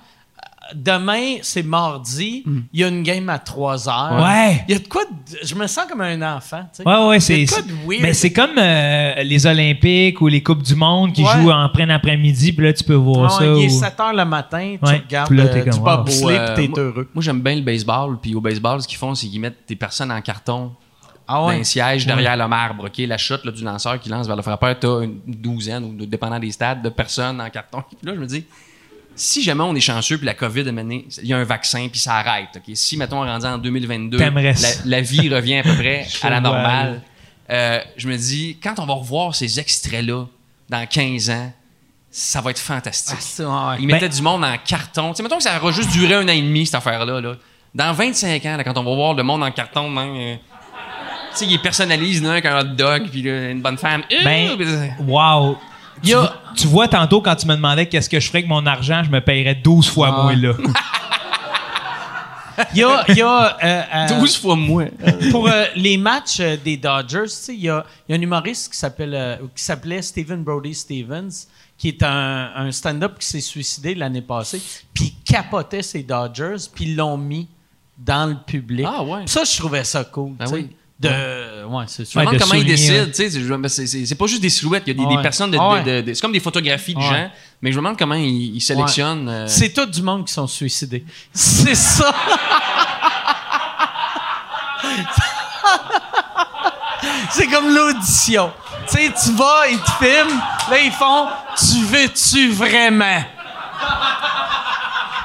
Euh, Demain, c'est mardi, il y a une game à 3 heures. Ouais. Il y a de quoi. de- je me sens comme un enfant. tu sais. Ouais, ouais, c'est. a de quoi de weird. Mais c'est comme euh, les Olympiques ou les Coupes du Monde qui Ouais. jouent en plein après-midi, puis là, tu peux voir Ah ça. ouais, il est ou- 7 heures le matin, tu Ouais, regardes là, t'es euh, du comme, wow. bobsleigh, euh, t'es moi- heureux. Moi, j'aime bien le baseball. Puis au baseball, ce qu'ils font, c'est qu'ils mettent des personnes en carton Ah dans ouais. un siège derrière le marbre. OK? La chute là, du lanceur qui lance vers le frappeur, t'as une douzaine, ou dépendant des stades, de personnes en carton. [laughs] Puis là, je me dis, si jamais on est chanceux, puis la COVID est menée, il y a un vaccin, puis ça arrête. Si, mettons, on est rendu en 2022, T'aimerais la, vie revient à peu près [laughs] à la normale, euh, je me dis, quand on va revoir ces extraits-là dans 15 ans, ça va être fantastique. Ah, ouais. Ils mettaient du monde en carton. Tu sais, mettons que ça aura juste duré un an et demi, cette affaire-là. Là. Dans 25 ans, là, quand on va voir le monde en carton, ben, euh, ils personnalisent là, avec un hot dog, puis une bonne femme. Ben, Euh, euh, Wow! A- Tu, tu vois, tantôt, quand tu me demandais qu'est-ce que je ferais avec mon argent, je me payerais 12 fois Ah. moins, là. Il y a, il y a, euh, euh, 12 fois moins. pour euh, les matchs euh, des Dodgers, il y a, il y a un humoriste qui s'appelle euh, qui s'appelait Stephen Brody Stevens, qui est un, un stand-up qui s'est suicidé l'année passée, puis il capotait ses Dodgers, puis ils l'ont mis dans le public. Ah ouais. Ça, je trouvais ça cool. Ben oui. De, ouais, c'est Je me demande de comment ils décident. tu sais, c'est- pas juste des silhouettes, il y a des, ouais. des personnes. De, ouais. de- de- c'est comme des photographies de gens, mais je me demande comment ils, ils sélectionnent. euh, C'est tout du monde qui sont suicidés. C'est ça. [laughs] C'est comme l'audition. Tu sais, tu vas, ils te filment, là, ils font Tu veux-tu vraiment?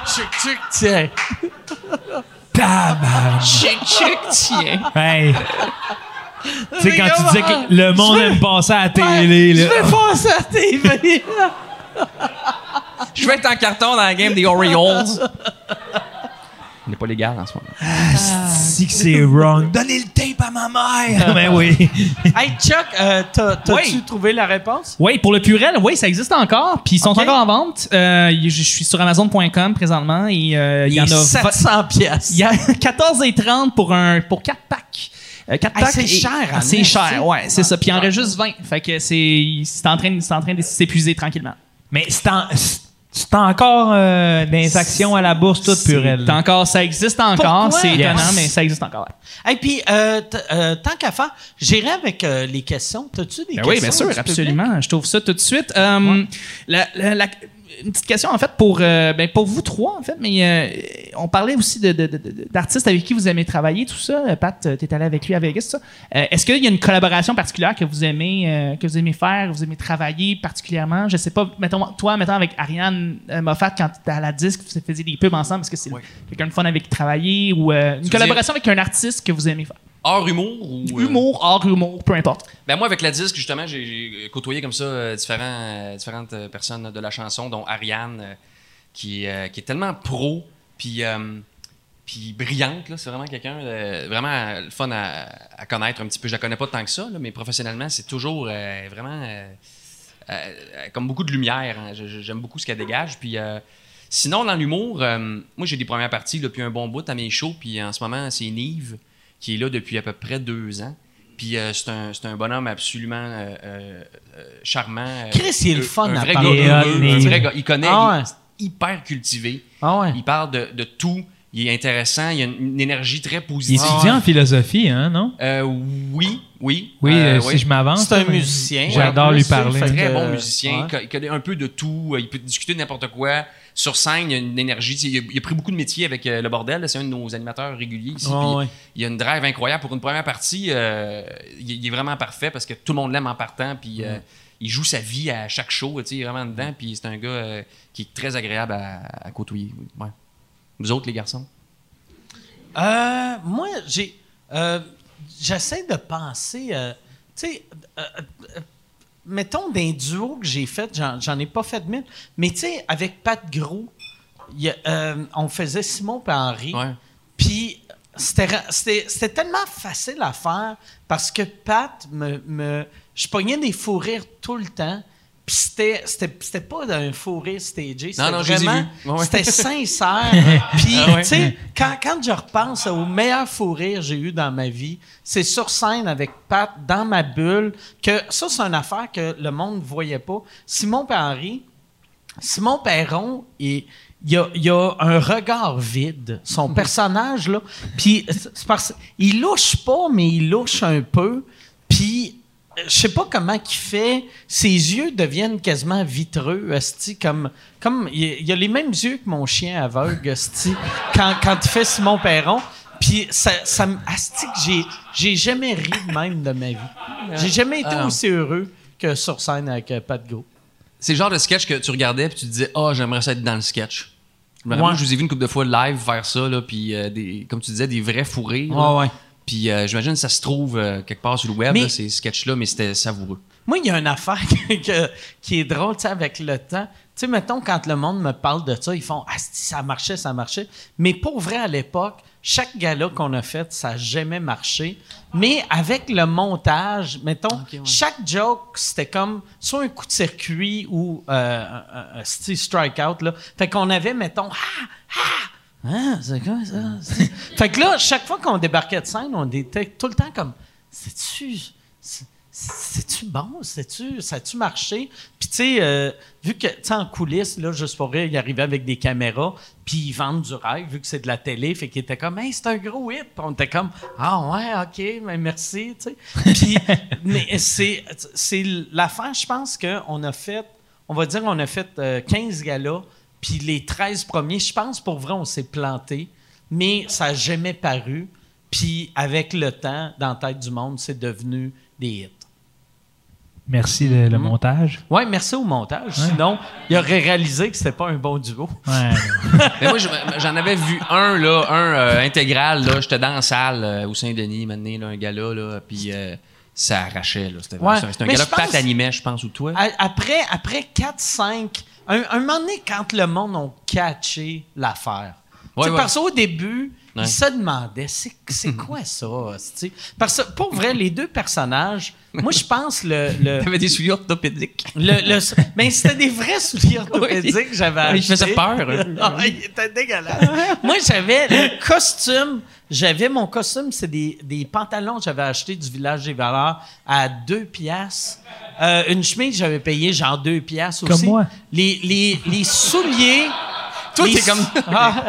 Tchic, tchic, tiens. [laughs] Tabarnak! Chic, chic, tiens. Hey! tu sais, quand tu disais que le monde Je veux- aime passer à la télé, Je là. vais faire ça à la TV. Je vais être en carton dans la game des Orioles. On n'est pas légal en ce moment. Si que c'est wrong. Donnez le tape à ma mère! ben oui. [laughs] hey, Chuck, euh, t'as- t'as-tu Oui. trouvé la réponse? Oui, pour le Purel, oui, ça existe encore. Puis ils sont encore en vente. Euh, je suis sur Amazon.com présentement et euh, il y en a. est vingt- 700 pièces. Il y a [laughs] 14,30 pour un pour 4 packs. Euh, quatre Hey, packs c'est cher, Ah, en C'est esti. cher, ouais, c'est ça. Puis il en reste juste 20. Fait que c'est c'est en train, de- c'est en train de s'épuiser tranquillement. Mais c'est en- c'est encore euh, des actions à la bourse, tout Purel. C'est encore, ça existe encore. C'est étonnant, Yes. mais ça existe encore. Et puis, euh, euh, tant qu'à faire, j'irai avec euh, les questions. T'as-tu des Ben questions? oui, bien sûr, absolument. Je trouve ça tout de suite. Euh, la- la- la- une petite question, en fait, pour, euh, ben, pour vous trois, en fait, mais euh, on parlait aussi de- de- de- de- d'artistes avec qui vous aimez travailler, tout ça. Euh, Pat, tu es allé avec lui à Vegas, ça. Euh, Est-ce qu'il y a une collaboration particulière que vous aimez que vous aimez faire, que vous aimez travailler particulièrement? Je sais pas, mettons, toi, mettons, avec Ariane Moffat, quand tu étais à la disque, vous faisiez des pubs ensemble, est-ce que c'est quelqu'un de fun avec qui travailler ou une collaboration avec un artiste que vous aimez faire? Hors humour ou. euh, Humour, hors humour, peu importe. Ben moi, avec la disque, justement, j'ai- côtoyé comme ça euh, différents, euh, différentes personnes de la chanson, dont Ariane, qui, euh, qui est tellement pro, puis euh, puis brillante. là. C'est vraiment quelqu'un vraiment le fun à, à connaître un petit peu. Je la connais pas tant que ça, là, mais professionnellement, c'est toujours euh, vraiment euh, euh, comme beaucoup de lumière. hein. J'aime beaucoup ce qu'elle dégage. Puis euh, Sinon, dans l'humour, euh, moi, j'ai des premières parties depuis un bon bout à mes shows. Puis en ce moment, c'est Nive qui est là depuis à peu près deux ans. Puis euh, c'est un, c'est un bonhomme absolument euh, euh, charmant. euh, Chris, il est le un- fun un à vrai parler. gars heureux, Mais- un vrai gars. Il connaît, Ah ouais. il est hyper cultivé. Ah ouais. Il parle de, de tout. Il est intéressant. Il a une, une énergie très Il positive. étudie en philosophie, hein, non? Euh, oui, oui. Oui, oui. si je m'avance. C'est un musicien. J'adore lui parler. fait Très que, bon musicien, ouais. il co- il connaît un peu de tout, il peut discuter de n'importe quoi. Sur scène, il y a une énergie. Il a, il a pris beaucoup de métiers avec euh, le bordel. C'est un de nos animateurs réguliers ici. Ouais. Il y a une drive incroyable. Pour une première partie, euh, il, il est vraiment parfait parce que tout le monde l'aime en partant. Puis euh, il joue sa vie à chaque show. Il est vraiment dedans. Puis c'est un gars qui est très agréable à, à côtoyer. Ouais. Vous autres, les garçons? Euh, moi, j'ai. J'essaie de penser. tu sais, mettons d'un duo que j'ai fait, j'en ai pas fait mille, mais tu sais, avec Pat Gros, il y a, euh, on faisait Simon et Henri. Puis c'était tellement facile à faire parce que Pat me. me je pognais des fous rires tout le temps. Puis c'était c'était c'était pas un fou rire stagé. C'était non, ai vraiment. Ouais. C'était sincère. [laughs] Puis, Ah ouais. tu sais, quand, quand je repense au meilleur fou rire que j'ai eu dans ma vie, c'est sur scène avec Pat, dans ma bulle, que ça, c'est une affaire que le monde ne voyait pas. Simon et Henri, Simon Perron, il, il y a, il a un regard vide. Son personnage, là. Puis, c'est parce il louche pas, mais il louche un peu. Puis, je sais pas comment qu'il fait. Ses yeux deviennent quasiment vitreux, esti, comme, comme il, a les mêmes yeux que mon chien aveugle, esti, quand, quand il fait Simon Perron. Puis, ça, ça. Asti, que j'ai, j'ai jamais ri de même de ma vie. J'ai jamais été Ah aussi heureux que sur scène avec euh, Pat Go. C'est le genre de sketch que tu regardais puis tu te disais ah j'aimerais ça être dans le sketch. Ouais. rappelle, je vous ai vu une couple de fois live faire ça là puis euh, des comme tu disais des vrais fourrés. Ouais. Puis euh, j'imagine que ça se trouve euh, quelque part sur le web Mais- là, ces sketchs là mais c'était savoureux. Moi, il y a une affaire [laughs] que- que- qui est drôle, tu sais, avec le temps. Tu sais, mettons, quand le monde me parle de ça, ils font Ah, si, ça marchait, ça marchait. Mais pour vrai, à l'époque, chaque gala qu'on a fait, ça n'a jamais marché. Mais avec le montage, mettons, ouais. chaque joke, c'était comme soit un coup de circuit ou euh, un, un- un strikeout. Là. Fait qu'on avait, mettons, ah, ah, ah, c'est quoi ça? C'est- [laughs] fait que là, chaque fois qu'on débarquait de scène, on était tout le temps comme, c'est-tu, c'est- c'est-tu bon? C'est-tu, ça a-tu marché? Puis tu sais, euh, vu que, tu sais, en coulisses, là, juste pour rire, ils arrivaient avec des caméras, puis ils vendent du rêve, vu que c'est de la télé, fait qu'ils étaient comme, hey, c'est un gros hit. Puis on était comme, ah ouais, ok, mais merci, tu sais. [laughs] Puis, mais c'est, c'est l'affaire, je pense qu'on a fait, on va dire, on a fait euh, 15 galas, puis les 13 premiers, je pense, pour vrai, on s'est planté, mais ça n'a jamais paru. Puis avec le temps, dans la tête du monde, c'est devenu des hits. Merci le, Mm-hmm. le montage. Ouais, merci au montage. Sinon, il aurait réalisé que c'était pas un bon duo. Ouais. [laughs] mais moi je- j'en avais vu un là un euh, intégral là j'étais dans la salle euh, au Saint-Denis maintenant là un gala là puis euh, ça arrachait là c'était Ouais. c'était un que Pat animait je pense ou toi. A- Après, après 4-5, un, un moment donné, quand le monde a catché l'affaire. Ouais, ouais. Parce qu'au début, Ouais. ils se demandaient, c'est, quoi [laughs] ça? Parce que, pour vrai, les deux personnages, moi, je pense le... le [laughs] T'avais des souliers orthopédiques. Le, le- mais c'était des vrais souliers orthopédiques que j'avais achetés. Il faisait peur, peu. [laughs] Ah, il était dégueulasse. Moi, j'avais le costume. J'avais mon costume, c'est des, des pantalons que j'avais achetés du village des valeurs à deux piastres. Euh, une chemise, j'avais payé genre deux piastres Comme aussi. moi. Les, les, les souliers. [laughs] Toi, t'es comme- [laughs] Ah.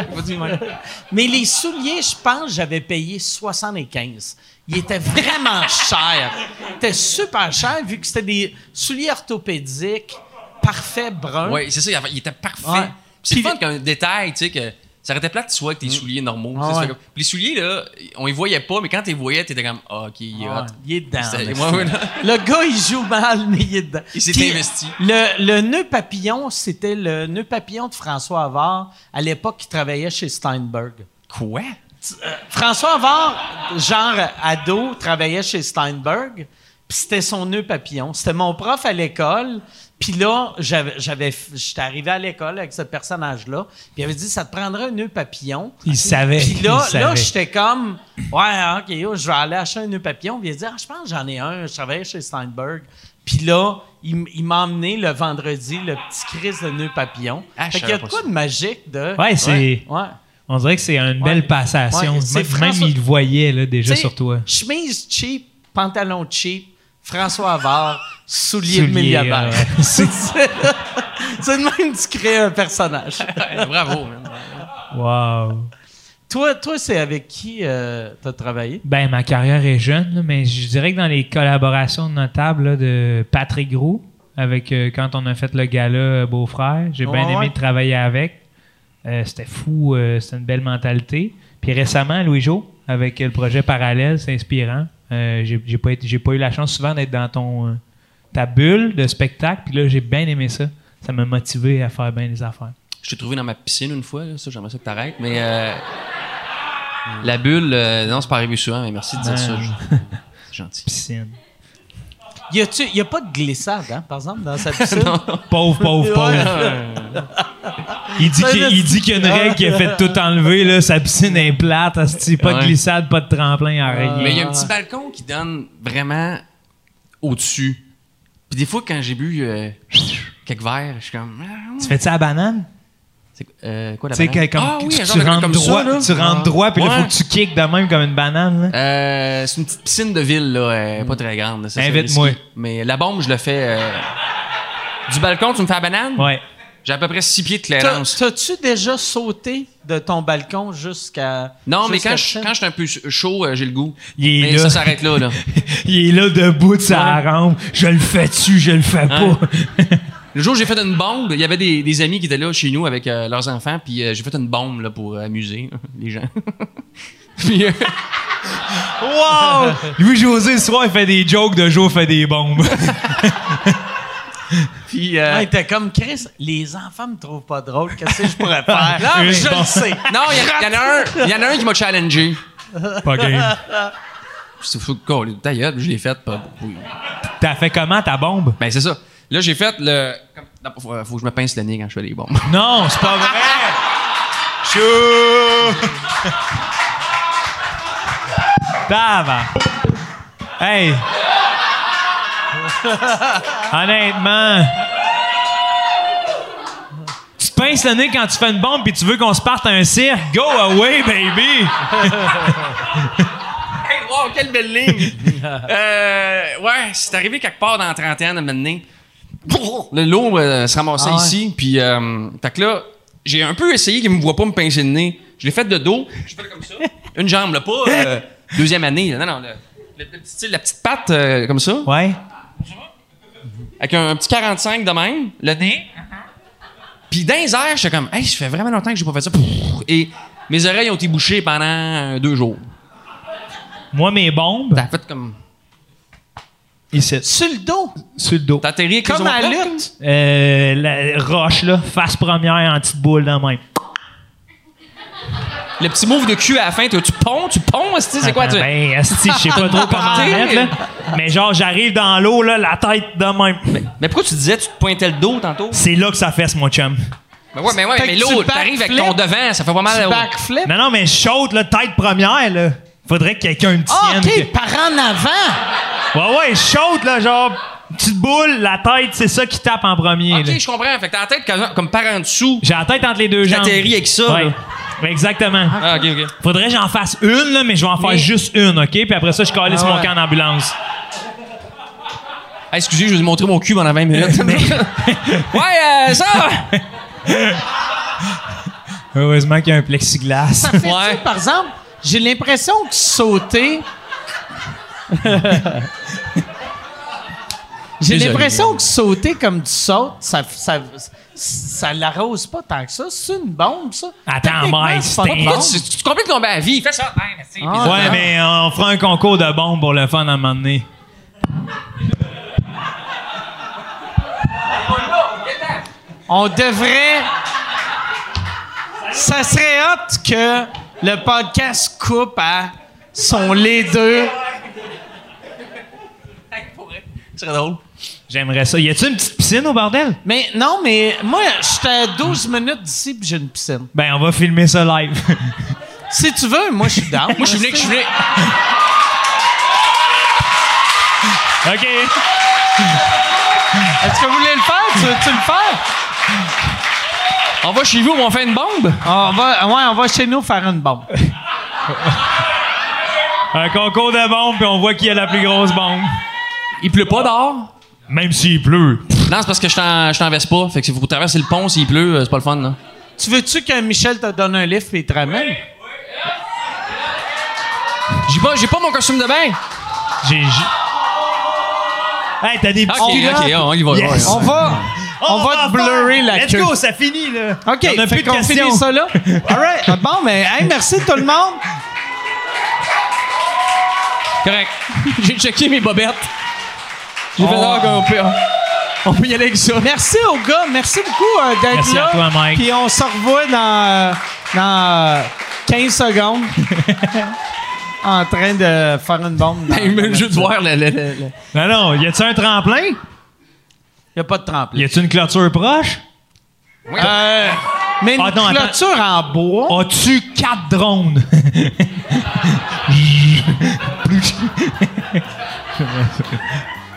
Mais les souliers, je pense, j'avais payé 75. Ils étaient vraiment chers. Ils étaient super chers vu que c'était des souliers orthopédiques, parfaits bruns. Ouais, c'est ça, il il était parfait. Ouais. C'est fun qu'un détail, tu sais, que ça aurait été plate que tu sois avec tes souliers normaux. Ah ouais. comme- Puis les souliers, là, on les voyait pas, mais quand tu les voyais, t'étais comme, ah, ok, il est Ah, hot. il est dedans. [laughs] Le gars, il joue mal, mais il est dedans. Il s'est investi. Le, le nœud papillon, c'était le nœud papillon de François Havard, à l'époque, qui travaillait chez Steinberg. Quoi? François Havard, genre ado, travaillait chez Steinberg, puis c'était son nœud papillon. C'était mon prof à l'école. Puis là, j'avais, j'avais, j'étais arrivé à l'école avec ce personnage-là. Puis il avait dit, ça te prendrait un nœud papillon. Il savait. Puis là, il là savait. j'étais comme, ouais, ok, yo, je vais aller acheter un nœud papillon. Puis il a dit, ah, je pense que j'en ai un. Je travaillais chez Steinberg. Puis là, il, m'a emmené le vendredi le petit crise de nœud papillon. Ah, fait qu'il y a de quoi ça. de magique de. Ouais, c'est- Ouais. On dirait que c'est une belle Ouais. passation. Ouais, c'est même, François- il le voyait là, déjà T'sais, sur toi. Chemise cheap, pantalon cheap, François Havard, souliers de Souliers, milliardaire. euh, [laughs] c'est c'est de même que tu crées un personnage. Bravo, man. Wow. toi, toi c'est avec qui euh, t'as travaillé? Ben, ma carrière est jeune, là, mais je dirais que dans les collaborations notables là, de Patrick Roux, avec euh, quand on a fait le gala euh, Beau-Frère, j'ai bien aimé ouais. de travailler avec. Euh, c'était fou, euh, c'était une belle mentalité. Puis récemment, Louis-Jo, avec euh, le projet Parallèle, c'est inspirant. Euh, j'ai pas, été- j'ai pas eu la chance souvent d'être dans ton euh, ta bulle de spectacle, puis là, j'ai bien aimé ça. Ça m'a motivé à faire bien les affaires. Je t'ai trouvé dans ma piscine une fois, là, ça, j'aimerais ça que t'arrêtes, mais euh, la bulle, euh, non, c'est pas arrivé souvent, mais merci de dire Ben. ça. C'est [laughs] gentil. Piscine. Y a-tu, y a pas de glissade, hein, par exemple, dans sa piscine? [laughs] Pauvre, pauvre, pauvre. [laughs] Il dit qu'il il dit qu'il y a une règle qui a fait tout enlever, là. Sa piscine est plate, asti, pas de glissade, pas de tremplin, à rien. Mais il y a un petit balcon qui donne vraiment au-dessus. Puis des fois, quand j'ai bu euh, quelques verres, je suis comme. Tu fais ça à banane? C'est euh, quoi la Tu sais, banane? que- comme, ah, oui, tu, un tu genre de- rentres comme droit, ça, là. tu rentres droit, puis là, Ouais. faut que tu kicks de même comme une banane, là. Euh, c'est une petite piscine de ville, là, euh, pas très grande. là, ça, c'est Invite-moi. Mais la bombe, je le fais. euh, du balcon, tu me fais la banane? Ouais. J'ai à peu près 6 pieds de T'as- clairance. T'as-tu déjà sauté de ton balcon jusqu'à. Non, mais jusqu'à quand je, piscine? quand je suis un peu chaud, euh, j'ai le goût. Il est mais là. ça s'arrête là, là. [laughs] Il est là debout de sa rampe. Je le fais-tu, je le fais pas? [laughs] Le jour où j'ai fait une bombe, il y avait des, des amis qui étaient là chez nous avec euh, leurs enfants, puis euh, j'ai fait une bombe là, pour amuser [laughs] les gens. [laughs] puis, euh, wow! [laughs] Louis-José, ce soir, il fait des jokes de jour, fait des bombes. puis, euh, Ouais, t'es comme Chris, les enfants me trouvent pas drôle. Qu'est-ce que je pourrais faire? Non, mais je Bon. le sais. non, il y, a- il y en a un, il y en a un qui m'a challengé. pas game. C'est fou, coller ta gueule, je l'ai faite. T'as fait comment ta bombe? Ben, c'est ça. Là, j'ai fait le. non, faut, faut que je me pince le nez quand je fais les bombes. [laughs] Non, c'est pas vrai! Chou! Tava! Hey! Honnêtement! Tu te pinces le nez quand tu fais une bombe puis tu veux qu'on se parte à un cirque? Go away, baby! [laughs] Hey, wow, quelle belle ligne! euh, ouais, c'est arrivé quelque part dans la trentaine, à un moment donné. Le lot euh, se ramassait Ah ouais. ici, puis euh, fait que là, j'ai un peu essayé qu'il me voit pas me pincer le nez. Je l'ai fait de dos, je fais comme ça. [laughs] Une jambe, là, pas euh, deuxième année. là. Non, non, le, le- le petit style, la petite patte euh, comme ça, Ouais? avec un, un petit 45 de même, le nez. Puis dans les airs, j'étais comme, hey, ça fait vraiment longtemps que j'ai pas fait ça. Et mes oreilles ont été bouchées pendant deux jours. Moi, mes bombes, T'as fait comme. Ici, Sur le dos, sur le dos. T'as atterri avec les comme à la lutte. Euh, la roche, là, face première en petite boule dans la main. Le petit move de cul à la fin, toi, tu ponds, tu ponds, c'est quoi? Tu... Ben, esti, je sais pas trop comment [laughs] mettre, là. Mais genre, j'arrive dans l'eau, là, la tête de même. Mais pourquoi tu disais tu te pointais le dos tantôt? C'est là que ça fesse, mon chum. Ben ouais, mais ouais, Fait mais que l'eau, tu t'arrives avec ton devant, ça fait pas mal. tu backflip. Non, non, mais chaude, là, tête première, là. Faudrait que quelqu'un me Ah, tienne. OK, par en avant. Ouais, ouais, chaude, là, genre, petite boule, la tête, c'est ça qui tape en premier, là. Ok, je comprends. Fait que t'as la tête comme, comme par en dessous. J'ai la tête entre les deux jambes. T'atterris avec ça, Ouais. là. Exactement. Ah, ok, ok. Faudrait que j'en fasse une, là, mais je vais en faire Mais- juste une, OK? Puis après ça, je calisse Ah mon camp d'ambulance. Ah, excusez, je vais vous montrer mon cul pendant 20 minutes. [laughs] ouais, euh, ça! Heureusement qu'il y a un plexiglas. Ça fait Ouais. par exemple, j'ai l'impression que sauter. J'ai l'impression que sauter comme tu sautes, ça, ça, ça l'arrose pas tant que ça. C'est une bombe, ça. Attends, Mike, c'est pas c'est une un- bombe. Tu, tu compliques ton à vie? Fais ça. Ah. Ouais, mais on fera un concours de bombes pour le fun à un moment donné. On devrait. Ça serait hot que le podcast coupe à sont les deux. C'est drôle. J'aimerais ça. Y a-tu une petite piscine au bordel? Mais non, mais moi, j'étais à 12 minutes d'ici puis j'ai une piscine. Ben, on va filmer ça live. [laughs] Si tu veux, moi, je suis down. Moi, je suis venu, je suis venu. OK. Est-ce que vous voulez le faire? Tu veux-tu le faire? On va chez vous, on fait une bombe? On va, ouais, on va chez nous faire une bombe. Un concours de bombes, puis on voit qui a la plus grosse bombe. Il pleut pas dehors? Même s'il pleut. Non, c'est parce que je suis en, je en Vespa. Fait que si vous traversez le pont, s'il pleut, euh, c'est pas le fun, là. Tu veux-tu que Michel te donne un lift et il te ramène? J'ai pas, j'ai pas mon costume de bain. J'ai. j'ai- Hey, t'as des petits Ok, culottes. ok, on y va. Yes. On va, on va te blurrer la Let's queue. go, ça finit, là. OK, On a fait plus de qu'on questions. finit ça là. [laughs] All right. Bon, mais hey, merci tout le monde. Correct. J'ai checké mes bobettes. J'ai fait On- ça qu'on peut, on peut y aller avec ça. Merci aux gars. Merci beaucoup euh, d'être Merci là. à toi, Mike. Puis on se revoit dans, euh, dans euh, 15 secondes. [laughs] en train de faire une bombe. dans- dans juste voir le, le, le- le- Non, non, y a-tu un tremplin? Il n'y a pas de tremplin. Y a-tu une clôture proche? Euh, mais une Ah, non, attends. clôture en bois. As-tu quatre drones? [laughs]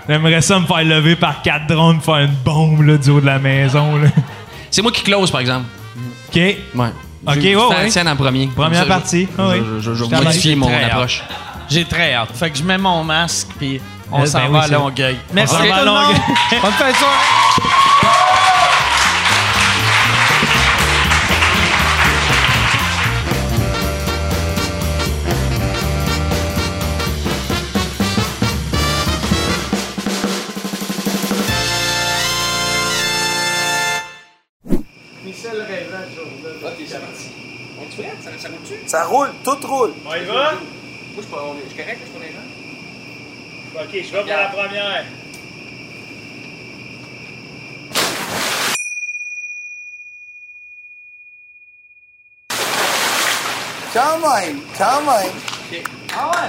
J'aimerais ça me faire lever par quatre drones faire une bombe là, du haut de la maison. Là. C'est moi qui close, par exemple. OK. Ouais. Ok, ouais, c'est ouais. en premier. Première ça, partie. Ah oui. Je, je, je, Je vais modifier mon approche. J'ai très hâte. Fait que je mets mon masque puis on Euh, s'en ben va oui, à Longueuil. Merci tout va à le monde. Longueuil. [laughs] Bonne fin Ça roule, tout roule. On y va? Moi, je suis pas- on est- je suis correct, je suis pas les gens. OK, je vais pour la première. Quand même, quand même. Ah ouais?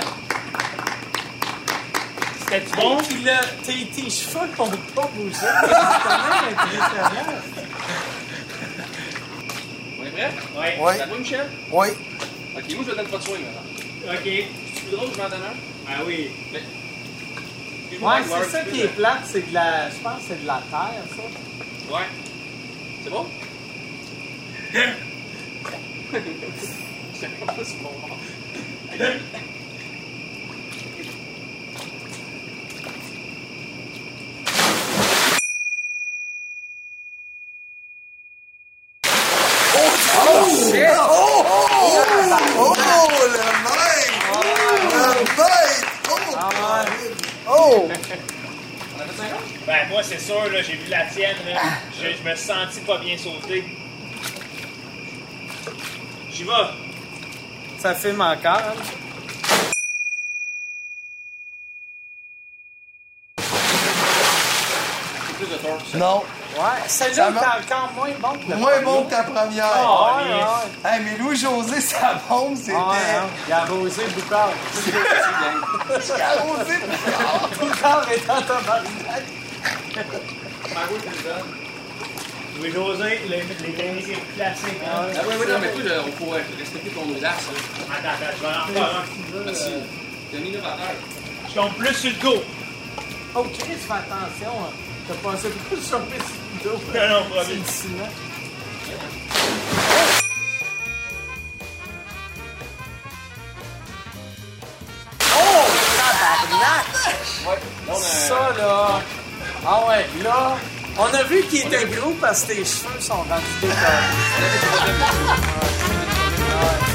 C'était-tu bon? Puis là, tes, tes cheveux n'ont pas bougé. C'est quand même impressionnant. [laughs] On est prêt? Ouais. Oui, C'est à toi, Michel? oui. Ok, moi, je te donne pas de soin, maintenant. OK. C'est plus drôle, je m'en donne un. Ah oui. Ouais, c'est ça qui est plate, c'est de la. Je pense que c'est de la terre, ça. Ouais. C'est bon? [laughs] C'est pas si bon. Oh, oh, le mec! Le bête! Oh! Oh! Ben, moi, c'est sûr, là, j'ai vu la tienne, là. Je, je me suis senti pas bien sauté. J'y vais. Ça filme encore. hein? Non, Ouais, celle-là va? encore moins bon que la moins bon que ta première. Ah, ouais, ouais. Hey, mais Louis-José, [laughs] sa bombe, c'était... Ah, ouais, hein. Il a arrosé Boucard. [laughs] Arrosé. Boucard est en tabarnak. Louis-José, les, les techniques classiques. Hein? Ah oui, oui, non, mais toi, là, on pourrait respecter ton audace. là. Attends, attends, je vais en faire un. Merci. T'es un innovateur. Je tombe plus sur le go. Oh, Chris, fais attention. hein. T'as passé [laughs] beaucoup sur Oh! Ça, là. Ah ouais, là. On a vu qu'il était gros parce que tes cheveux sont rendus. [laughs]